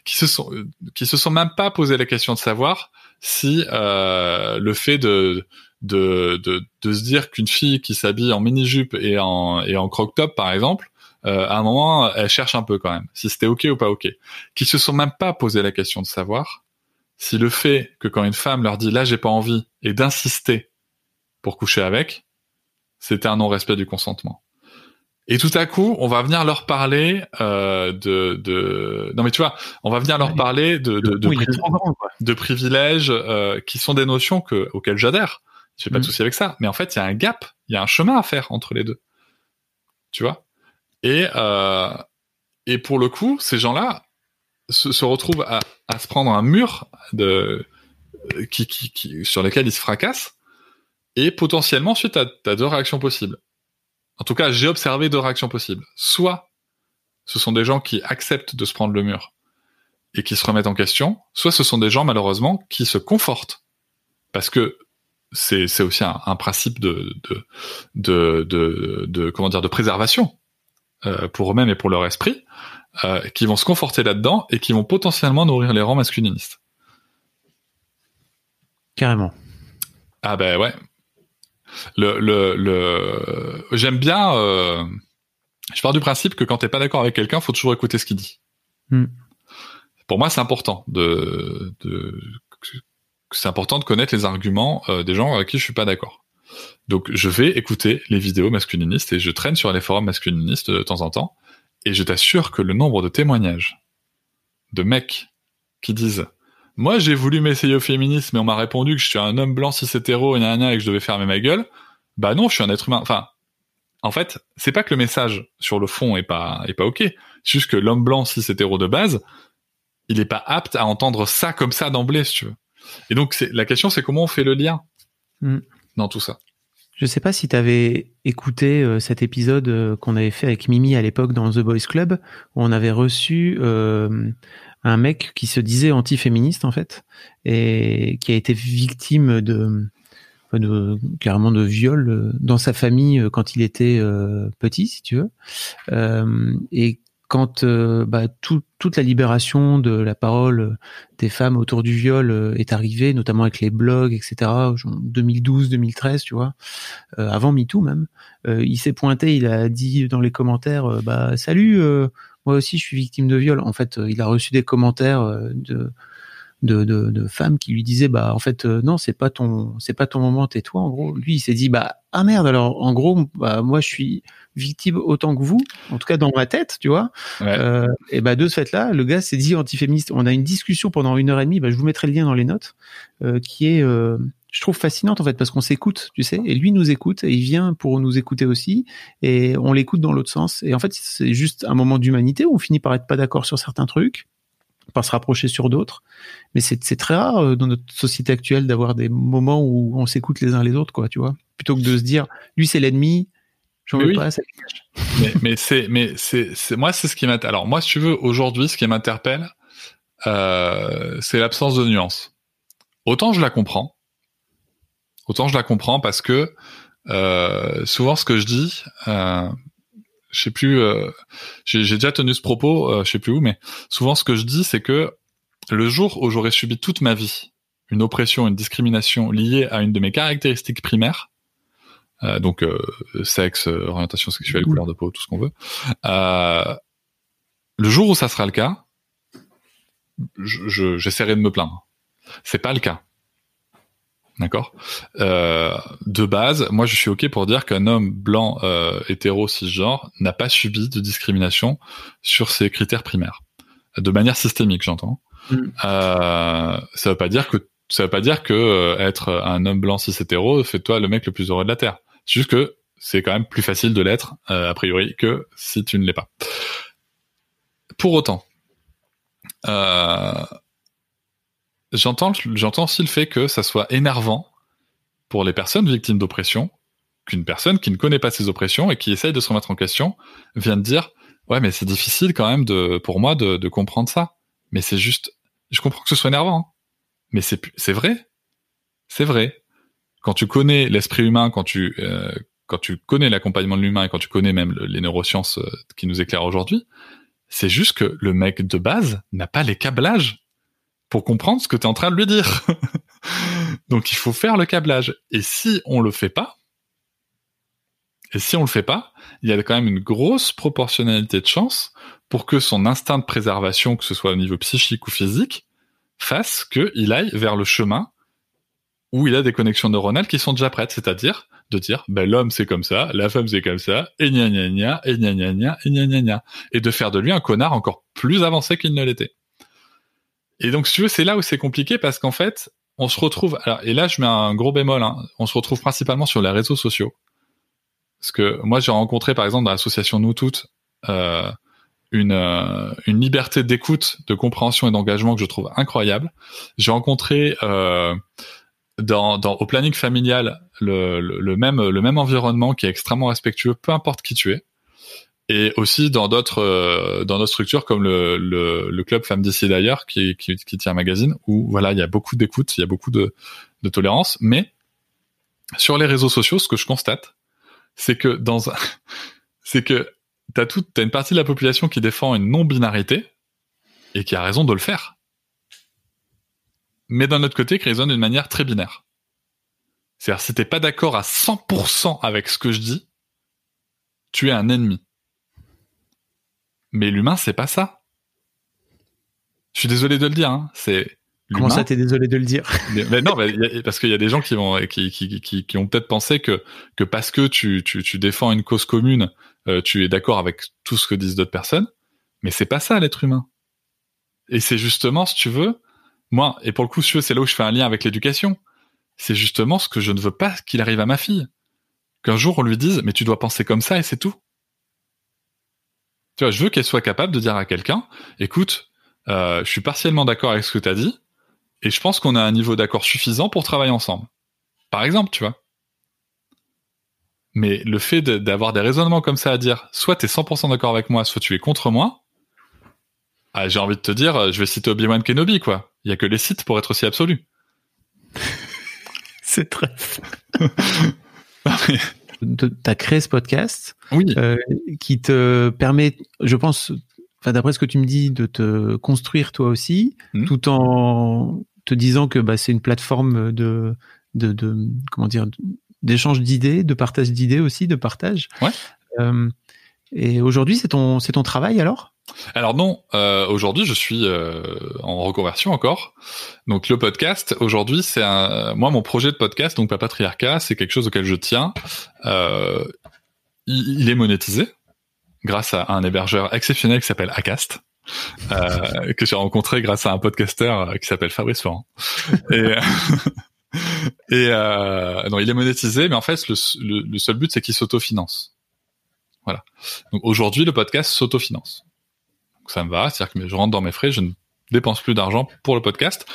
Speaker 2: qui se sont, euh, qui se sont même pas posé la question de savoir si euh, le fait de de, de, de se dire qu'une fille qui s'habille en mini-jupe et en, et en croc-top, par exemple, euh, à un moment, elle cherche un peu quand même, si c'était ok ou pas ok. Qui se sont même pas posé la question de savoir si le fait que quand une femme leur dit là j'ai pas envie et d'insister pour coucher avec, c'était un non-respect du consentement. Et tout à coup, on va venir leur parler euh, de, de, non mais tu vois, on va venir leur parler de de, de, privilèges euh, qui sont des notions que auxquelles j'adhère. J'ai pas de mm. souci avec ça. Mais en fait, il y a un gap, il y a un chemin à faire entre les deux. Tu vois? Et euh, et pour le coup, ces gens-là se, se retrouvent à, à, se prendre un mur de qui, qui, qui sur lequel ils se fracassent. Et potentiellement, ensuite, tu as, deux réactions possibles. En tout cas, j'ai observé deux réactions possibles. Soit ce sont des gens qui acceptent de se prendre le mur et qui se remettent en question, soit ce sont des gens malheureusement qui se confortent parce que c'est aussi un, un, principe de de, de de, de, comment dire de préservation euh, pour eux-mêmes et pour leur esprit, euh, qui vont se conforter là-dedans et qui vont potentiellement nourrir les rangs masculinistes.
Speaker 1: Carrément.
Speaker 2: Ah ben ouais. Le le, le... j'aime bien. Euh... Je pars du principe que quand t'es pas d'accord avec quelqu'un, faut toujours écouter ce qu'il dit. Hmm. Pour moi, c'est important de, de c'est important de connaître les arguments euh, des gens avec qui je suis pas d'accord. Donc je vais écouter les vidéos masculinistes et je traîne sur les forums masculinistes de temps en temps. Et je t'assure que le nombre de témoignages de mecs qui disent moi j'ai voulu m'essayer au féminisme mais on m'a répondu que je suis un homme blanc cis hétéro et, et que je devais fermer ma gueule bah non je suis un être humain. Enfin en fait c'est pas que le message sur le fond est pas est pas ok. C'est juste que l'homme blanc cis hétéro de base il est pas apte à entendre ça comme ça d'emblée si tu veux et donc, la question, c'est comment on fait le lien hmm. dans tout ça.
Speaker 1: Je sais pas si tu avais écouté euh, cet épisode euh, qu'on avait fait avec Mimi à l'époque dans The Boys Club, où on avait reçu euh, un mec qui se disait anti-féministe en fait et qui a été victime de, de carrément de viol dans sa famille quand il était petit, si tu veux, et quand bah, toute la libération de la parole des femmes autour du viol est arrivée, notamment avec les blogs, etc., 2012-2013, tu vois, avant MeToo même, il s'est pointé, il a dit dans les commentaires, bah salut, moi aussi je suis victime de viol. En fait, il a reçu des commentaires de de, de, de, femmes qui lui disaient bah en fait euh, non c'est pas ton c'est pas ton moment tais-toi en gros. Lui il s'est dit bah ah merde alors en gros bah moi je suis victime autant que vous en tout cas dans ma tête tu vois. Euh, et bah de ce fait là le gars s'est dit antiféministe on a une discussion pendant une heure et demie bah je vous mettrai le lien dans les notes euh, qui est euh, je trouve fascinante en fait parce qu'on s'écoute, tu sais, et lui nous écoute et il vient pour nous écouter aussi et on l'écoute dans l'autre sens. Et en fait, c'est juste un moment d'humanité où on finit par être pas d'accord sur certains trucs, par se rapprocher sur d'autres. Mais c'est très rare euh, dans notre société actuelle d'avoir des moments où on s'écoute les uns les autres, quoi, tu vois. Plutôt que de se dire, lui c'est l'ennemi, j'en veux pas,
Speaker 2: mais, mais c'est, mais c'est, moi c'est ce qui m'intéresse. Alors moi, si tu veux, aujourd'hui, ce qui m'interpelle, euh, c'est l'absence de nuance. Autant je la comprends, autant je la comprends parce que euh, souvent ce que je dis, euh, je sais plus, euh, j'ai déjà tenu ce propos, euh, je sais plus où, mais souvent ce que je dis, c'est que le jour où j'aurais subi toute ma vie une oppression, une discrimination liée à une de mes caractéristiques primaires, euh, donc euh, sexe, orientation sexuelle, couleur de peau, tout ce qu'on veut, le jour où ça sera le cas, j'essaierai de me plaindre. C'est pas le cas. D'accord. Euh, de base, moi je suis ok pour dire qu'un homme blanc euh, hétéro cisgenre n'a pas subi de discrimination sur ses critères primaires, de manière systémique, j'entends. Mm. Euh, ça veut pas dire que ça veut pas dire que euh, être un homme blanc cis hétéro fait toi le mec le plus heureux de la terre. C'est juste que c'est quand même plus facile de l'être euh, a priori que si tu ne l'es pas. Pour autant. Euh, j'entends, j'entends aussi le fait que ça soit énervant pour les personnes victimes d'oppression qu'une personne qui ne connaît pas ces oppressions et qui essaye de se remettre en question vienne dire ouais mais c'est difficile quand même de pour moi de, de comprendre ça. Mais c'est juste je comprends que ce soit énervant hein. mais c'est c'est vrai. C'est vrai. Quand tu connais l'esprit humain quand tu euh, quand tu connais l'accompagnement de l'humain et quand tu connais même les neurosciences euh, qui nous éclairent aujourd'hui c'est juste que le mec de base n'a pas les câblages pour comprendre ce que tu es en train de lui dire. Donc il faut faire le câblage. Et si on le fait pas, et si on le fait pas, il y a quand même une grosse proportionnalité de chance pour que son instinct de préservation, que ce soit au niveau psychique ou physique, fasse qu'il aille vers le chemin où il a des connexions neuronales qui sont déjà prêtes, c'est-à-dire de dire ben l'homme c'est comme ça, la femme c'est comme ça, et gna gna gna, et gna gna gna, et gna gna gna, et de faire de lui un connard encore plus avancé qu'il ne l'était. Et donc, si tu veux, c'est là où c'est compliqué parce qu'en fait, on se retrouve. Alors, et là, je mets un gros bémol. Hein, on se retrouve principalement sur les réseaux sociaux. Parce que moi, j'ai rencontré, par exemple, dans l'association Nous Toutes, euh, une, euh, une liberté d'écoute, de compréhension et d'engagement que je trouve incroyable. J'ai rencontré euh, dans, dans, au planning familial le, le, même, le même environnement qui est extrêmement respectueux, peu importe qui tu es et aussi dans d'autres euh, dans d'autres structures comme le, le, le club Femmes d'ici d'ailleurs qui, qui, qui, tient un magazine où voilà il y a beaucoup d'écoute il y a beaucoup de, de tolérance. Mais sur les réseaux sociaux ce que je constate c'est que dans un c'est que t'as tout t'as une partie de la population qui défend une non binarité et qui a raison de le faire. Mais d'un autre côté qui raisonne d'une manière très binaire. C'est-à-dire si t'es pas d'accord à 100% avec ce que je dis tu es un ennemi mais l'humain, c'est pas ça. Je suis désolé de le dire. Hein. C'est
Speaker 1: Comment ça, t'es désolé de le dire?
Speaker 2: Mais, Non, parce qu'il y a des gens qui vont, qui, qui, qui, qui ont peut-être pensé que que parce que tu, tu, tu défends une cause commune, euh, tu es d'accord avec tout ce que disent d'autres personnes. Mais c'est pas ça l'être humain. Et c'est justement, si tu veux, moi, et pour le coup, c'est là où je fais un lien avec l'éducation. C'est justement ce que je ne veux pas qu'il arrive à ma fille. Qu'un jour on lui dise, mais tu dois penser comme ça et c'est tout. Tu vois, je veux qu'elle soit capable de dire à quelqu'un, écoute, euh, je suis partiellement d'accord avec ce que tu as dit, et je pense qu'on a un niveau d'accord suffisant pour travailler ensemble. Par exemple, tu vois. Mais le fait d'avoir des raisonnements comme ça à dire, soit tu es 100% d'accord avec moi, soit tu es contre moi, ah, j'ai envie de te dire, je vais citer Obi-Wan Kenobi, quoi. Il y a que les sites pour être aussi absolu.
Speaker 1: C'est très. tu as créé ce podcast
Speaker 2: oui.
Speaker 1: Euh, qui te permet, je pense, enfin d'après ce que tu me dis, de te construire toi aussi, hmm. tout en te disant que bah, c'est une plateforme de, de, de comment dire d'échange d'idées, de partage d'idées aussi, de partage.
Speaker 2: Ouais.
Speaker 1: Euh, et aujourd'hui, c'est ton c'est ton travail alors?
Speaker 2: Alors non, euh, aujourd'hui je suis euh, en reconversion encore. Donc le podcast aujourd'hui c'est un, moi mon projet de podcast donc pas patriarcat c'est quelque chose auquel je tiens. Euh, il, est monétisé grâce à un hébergeur exceptionnel qui s'appelle Acast. Euh, que j'ai rencontré grâce à un podcasteur qui s'appelle Fabrice Florent. et et non, il est monétisé, mais en fait, le, le seul but, c'est qu'il s'autofinance. Aujourd'hui, le podcast s'autofinance ça me va. C'est-à-dire que je rentre dans mes frais, je ne dépense plus d'argent pour le podcast.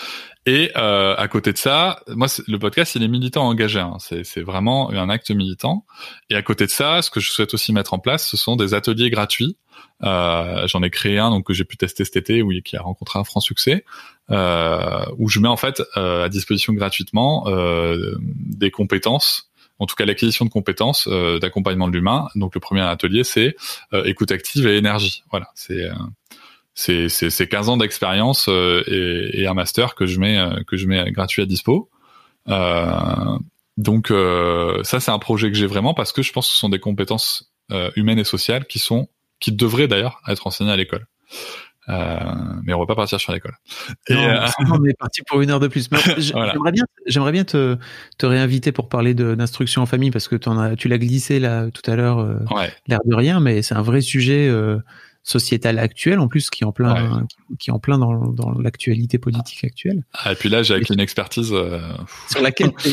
Speaker 2: Et euh, à côté de ça, moi, le podcast, il est militant engagé. Hein. C'est vraiment un acte militant. Et à côté de ça, ce que je souhaite aussi mettre en place, ce sont des ateliers gratuits. Euh, J'en ai créé un donc que j'ai pu tester cet été, qui a rencontré un franc succès, euh, où je mets en fait à disposition gratuitement des compétences en tout cas l'acquisition de compétences euh, d'accompagnement de l'humain. Donc le premier atelier, c'est euh, écoute active et énergie. Voilà, c'est c'est c'est 15 ans d'expérience euh, et, et, un master que je mets euh, que je mets gratuit à dispo. Euh, donc ça c'est un projet que j'ai vraiment parce que je pense que ce sont des compétences humaines et sociales qui sont qui devraient d'ailleurs être enseignées à l'école. Euh, mais on va pas partir sur l'école.
Speaker 1: Euh... on est parti pour une heure de plus. J'aimerais bien, j'aimerais bien te, te réinviter pour parler d'instruction en famille parce que en as, tu l'as glissé là tout à l'heure, euh, l'air de rien, mais c'est un vrai sujet sociétal actuel en plus qui est en plein, qui est en plein dans, dans l'actualité politique actuelle.
Speaker 2: Ah, et puis là, j'ai acquis une expertise euh,
Speaker 1: sur laquelle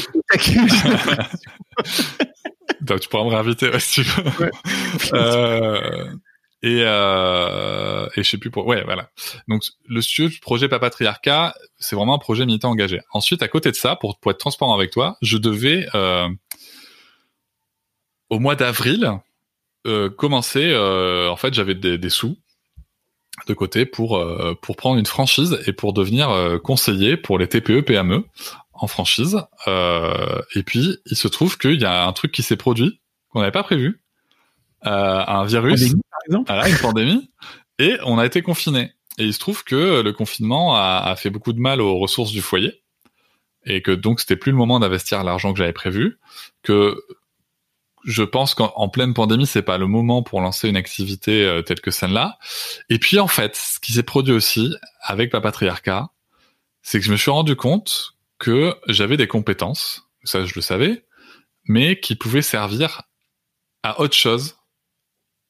Speaker 2: Donc tu pourras me réinviter si tu veux. Ouais. Euh, et euh, et je sais plus pour ouais voilà. Donc le projet Papatriarcat c'est vraiment un projet militant engagé. Ensuite à côté de ça pour, être transparent avec toi je devais euh, au mois d'avril euh, commencer euh, en fait j'avais des, des, sous de côté pour euh, pour prendre une franchise et pour devenir euh, conseiller pour les TPE PME en franchise. Et puis il se trouve qu'il y a un truc qui s'est produit qu'on n'avait pas prévu. Un virus voilà, une pandémie. Et on a été confinés. Et il se trouve que le confinement a, fait beaucoup de mal aux ressources du foyer. Et que donc c'était plus le moment d'investir l'argent que j'avais prévu. Que je pense qu'en pleine pandémie, c'est pas le moment pour lancer une activité euh, telle que celle-là. Et puis en fait, ce qui s'est produit aussi avec Papatriarcat, c'est que je me suis rendu compte que j'avais des compétences, ça je le savais, mais qui pouvaient servir à autre chose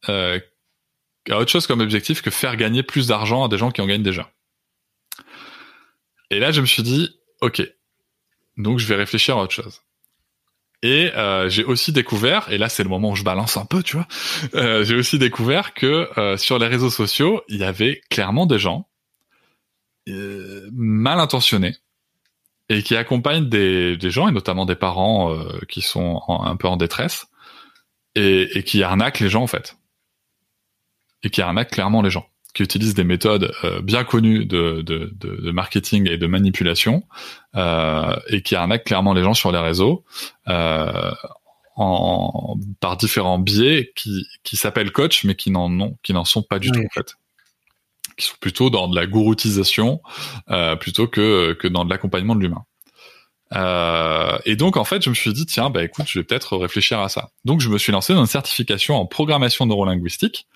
Speaker 2: euh, a autre chose comme objectif que faire gagner plus d'argent à des gens qui en gagnent déjà. Et là, je me suis dit, ok, donc je vais réfléchir à autre chose. Et euh, j'ai aussi découvert, et là c'est le moment où je balance un peu, tu vois, euh, j'ai aussi découvert que euh, sur les réseaux sociaux, il y avait clairement des gens euh, mal intentionnés et qui accompagnent des, des gens, et notamment des parents euh, qui sont un peu en détresse, et, et qui arnaquent les gens en fait et qui arnaque clairement les gens, qui utilisent des méthodes euh, bien connues de, de, de, de, marketing et de manipulation, euh, et qui arnaque clairement les gens sur les réseaux euh, en, par différents biais qui, qui s'appellent coach, mais qui n'en ont, qui n'en sont pas du tout en fait qui sont plutôt dans de la gouroutisation euh, plutôt que, que dans de l'accompagnement de l'humain. Euh, et donc en fait, je me suis dit tiens, bah écoute, je vais peut-être réfléchir à ça. Donc je me suis lancé dans une certification en programmation neurolinguistique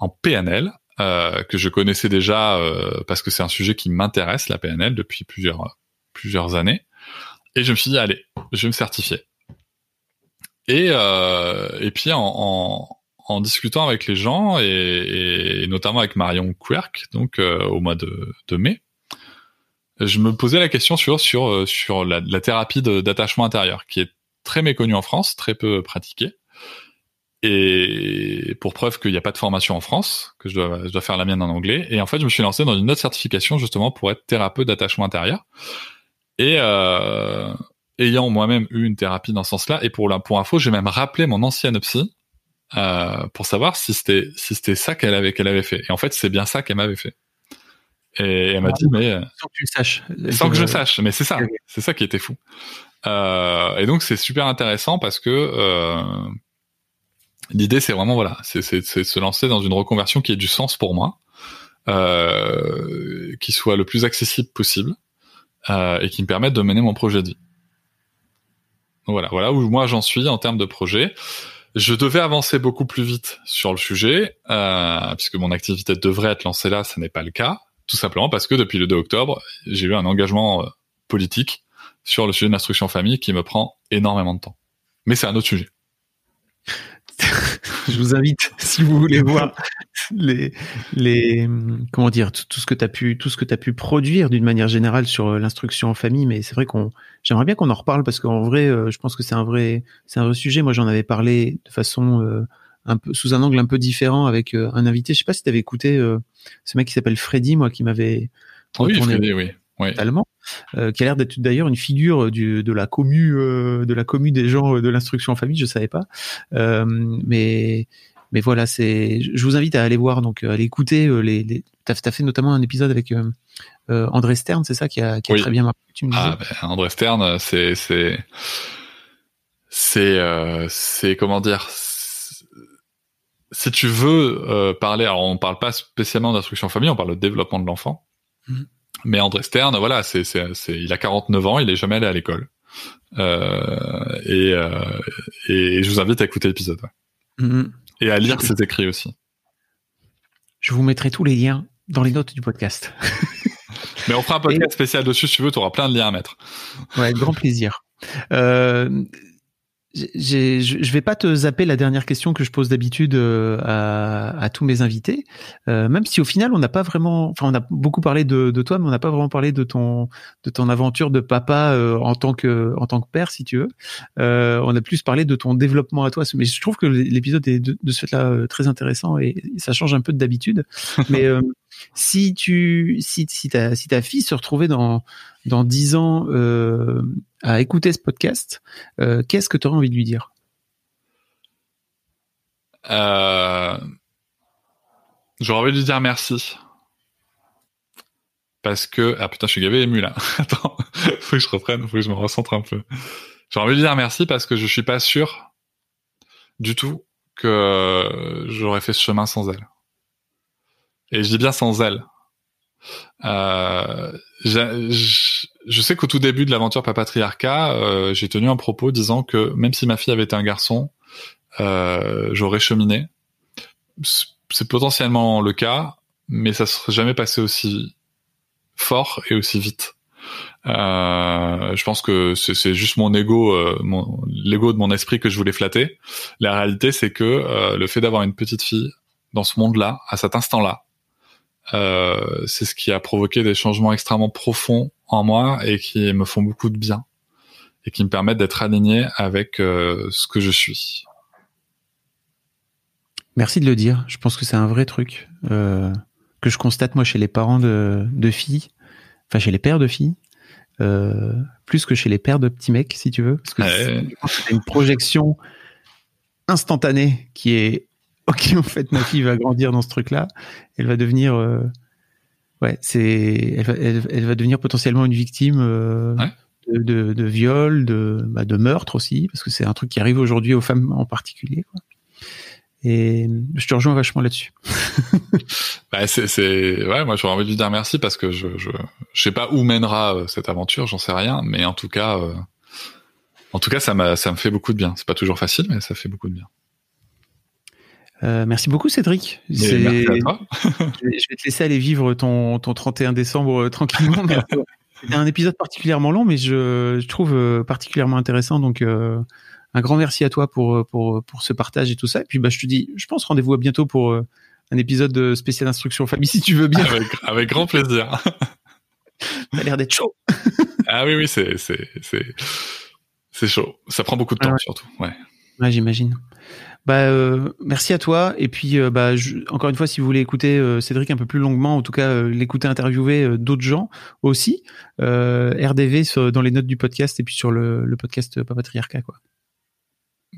Speaker 2: en PNL euh, que je connaissais déjà euh, parce que c'est un sujet qui m'intéresse la PNL depuis plusieurs plusieurs années. Et je me suis dit allez je vais me certifier. Et euh, et puis en, en, en, discutant avec les gens et, et notamment avec Marion Quirk donc euh, au mois de, de mai je me posais la question sur sur sur la, la thérapie d'attachement intérieur qui est très méconnue en France très peu pratiquée et pour preuve qu'il n'y a pas de formation en France, que je dois, je dois faire la mienne en anglais. Et en fait, je me suis lancé dans une autre certification justement pour être thérapeute d'attachement intérieur. Et euh, ayant moi-même eu une thérapie dans ce sens-là, et pour la pour info, j'ai même rappelé mon ancienne psy euh, pour savoir si c'était si c'était ça qu'elle avait qu'elle avait fait. Et en fait, c'est bien ça qu'elle m'avait fait. Et elle m'a dit, mais
Speaker 1: sans que tu le saches.
Speaker 2: Sans que je le sache, mais c'est ça, c'est ça qui était fou. Euh, et donc c'est super intéressant parce que euh, l'idée c'est vraiment voilà, c'est se lancer dans une reconversion qui ait du sens pour moi, euh, qui soit le plus accessible possible euh, et qui me permette de mener mon projet de vie. voilà, voilà où moi j'en suis en termes de projet. Je devais avancer beaucoup plus vite sur le sujet, euh, puisque mon activité devrait être lancée là, ce n'est pas le cas, tout simplement parce que depuis le 2 octobre, j'ai eu un engagement euh, politique sur le sujet de l'instruction famille qui me prend énormément de temps. Mais c'est un autre sujet.
Speaker 1: je vous invite, si vous voulez voir les, les, comment dire, tout, ce que tu as pu, tout ce que tu pu produire d'une manière générale sur euh, l'instruction en famille. Mais c'est vrai qu'on, j'aimerais bien qu'on en reparle parce qu'en vrai, euh, je pense que c'est un vrai, c'est un vrai sujet. Moi, j'en avais parlé de façon euh, un peu sous un angle un peu différent avec un invité. Je sais pas si tu avais écouté ce mec qui s'appelle Freddy, moi, qui m'avait
Speaker 2: oui, Freddy, oui.
Speaker 1: Oui. Allemand, euh, qui a l'air d'être d'ailleurs une figure du, de la commu, euh, de la commu des gens de l'instruction en famille. Je savais pas, euh, mais mais voilà, c'est. Je vous invite à aller voir, donc à aller écouter les. les... T'as as fait notamment un épisode avec André Stern, c'est ça qui a, qui a très bien marqué.
Speaker 2: Tu me ah, ben, André Stern, c'est c'est c'est c'est comment dire si tu veux parler, alors on parle pas spécialement d'instruction en famille, on parle de développement de l'enfant. Mmh. Mais André Stern, voilà, c'est, c'est, c'est, il a 49 ans, il est jamais allé à l'école. Euh, et, euh, et je vous invite à écouter l'épisode. Mm-hmm. Et à lire ses écrits aussi.
Speaker 1: Je vous mettrai tous les liens dans les notes du podcast.
Speaker 2: Mais on fera un podcast spécial dessus si tu veux, tu auras plein de liens à mettre.
Speaker 1: Ouais, avec grand plaisir. Euh, je vais pas te zapper la dernière question que je pose d'habitude euh, à, tous mes invités, euh, même si au final on n'a pas vraiment, enfin on a beaucoup parlé de, toi, mais on n'a pas vraiment parlé de ton de ton aventure de papa euh, en tant que en tant que père, si tu veux. on a plus parlé de ton développement à toi, mais je trouve que l'épisode est de, ce fait-là très intéressant et ça change un peu d'habitude. mais si tu si ta fille se retrouvait dans dans dix ans euh, à écouter ce podcast, euh, qu'est-ce que tu aurais envie de lui dire?
Speaker 2: Euh, J'aurais envie de lui dire merci. Parce que... Ah putain, je suis gavé ému là. Attends, faut que je reprenne, faut que je me recentre un peu. J'aurais envie de lui dire merci parce que je suis pas sûr du tout que j'aurais fait ce chemin sans elle. Et je dis bien sans elle. Euh, je, sais qu'au tout début de l'aventure Papatriarcat, euh, j'ai tenu un propos disant que même si ma fille avait été un garçon, euh, j'aurais cheminé. C'est potentiellement le cas, mais ça serait jamais passé aussi fort et aussi vite. Euh, je pense que c'est juste mon ego, euh, l'ego de mon esprit que je voulais flatter. La réalité, c'est que euh, le fait d'avoir une petite fille dans ce monde-là, à cet instant-là, euh, c'est ce qui a provoqué des changements extrêmement profonds en moi et qui me font beaucoup de bien et qui me permettent d'être aligné avec euh, ce que je suis.
Speaker 1: Merci de le dire. Je pense que c'est un vrai truc euh, que je constate moi chez les parents de, de filles, enfin chez les pères de filles, plus que chez les pères de petits mecs, si tu veux, parce que c'est une projection instantanée qui est ok, en fait, ma fille va grandir dans ce truc-là, elle va devenir, euh, ouais, c'est, elle va, devenir potentiellement une victime euh, de, de, viol, de, bah, de meurtre aussi, parce que c'est un truc qui arrive aujourd'hui aux femmes en particulier. Quoi. Et je te rejoins vachement là-dessus.
Speaker 2: bah, c'est, c'est, ouais, moi j'aurais envie de lui dire merci parce que je, je, je sais pas où mènera euh, cette aventure, j'en sais rien, mais en tout cas, en tout cas, ça m'a, ça me fait beaucoup de bien. C'est pas toujours facile, mais ça fait beaucoup de bien.
Speaker 1: Euh, merci beaucoup Cédric.
Speaker 2: Merci à toi.
Speaker 1: je, vais, te laisser aller vivre ton, ton 31 décembre euh, tranquillement. C'était un épisode particulièrement long, mais je, je trouve euh, particulièrement intéressant. Donc un grand merci à toi pour, pour, pour ce partage et tout ça. Et puis bah, je te dis, je pense rendez-vous à bientôt pour un épisode de spécial instruction famille si tu veux bien.
Speaker 2: Avec, avec grand plaisir.
Speaker 1: T'as l'air d'être chaud.
Speaker 2: ah oui, oui, c'est, c'est, c'est, c'est chaud. Ça prend beaucoup de temps surtout. Ouais.
Speaker 1: Ouais, j'imagine. Bah, euh, merci à toi. Et puis, euh, bah, encore une fois, si vous voulez écouter euh, Cédric un peu plus longuement, en tout cas l'écouter interviewer d'autres gens aussi, RDV dans les notes du podcast et puis sur le, le podcast Papatriarcat. Quoi.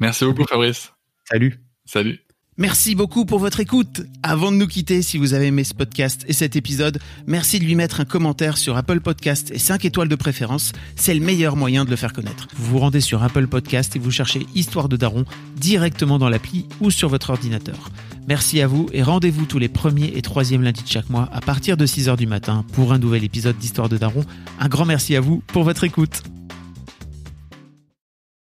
Speaker 2: Merci beaucoup, Fabrice.
Speaker 1: Salut.
Speaker 2: Salut.
Speaker 1: Merci beaucoup pour votre écoute. Avant de nous quitter, si vous avez aimé ce podcast et cet épisode, merci de lui mettre un commentaire sur Apple Podcast et 5 étoiles de préférence. C'est le meilleur moyen de le faire connaître. Vous vous rendez sur Apple Podcast et vous cherchez Histoire de Daron directement dans l'appli ou sur votre ordinateur. Merci à vous et rendez-vous tous les premiers et troisièmes lundis de chaque mois à partir de 6h du matin pour un nouvel épisode d'Histoire de Daron. Un grand merci à vous pour votre écoute.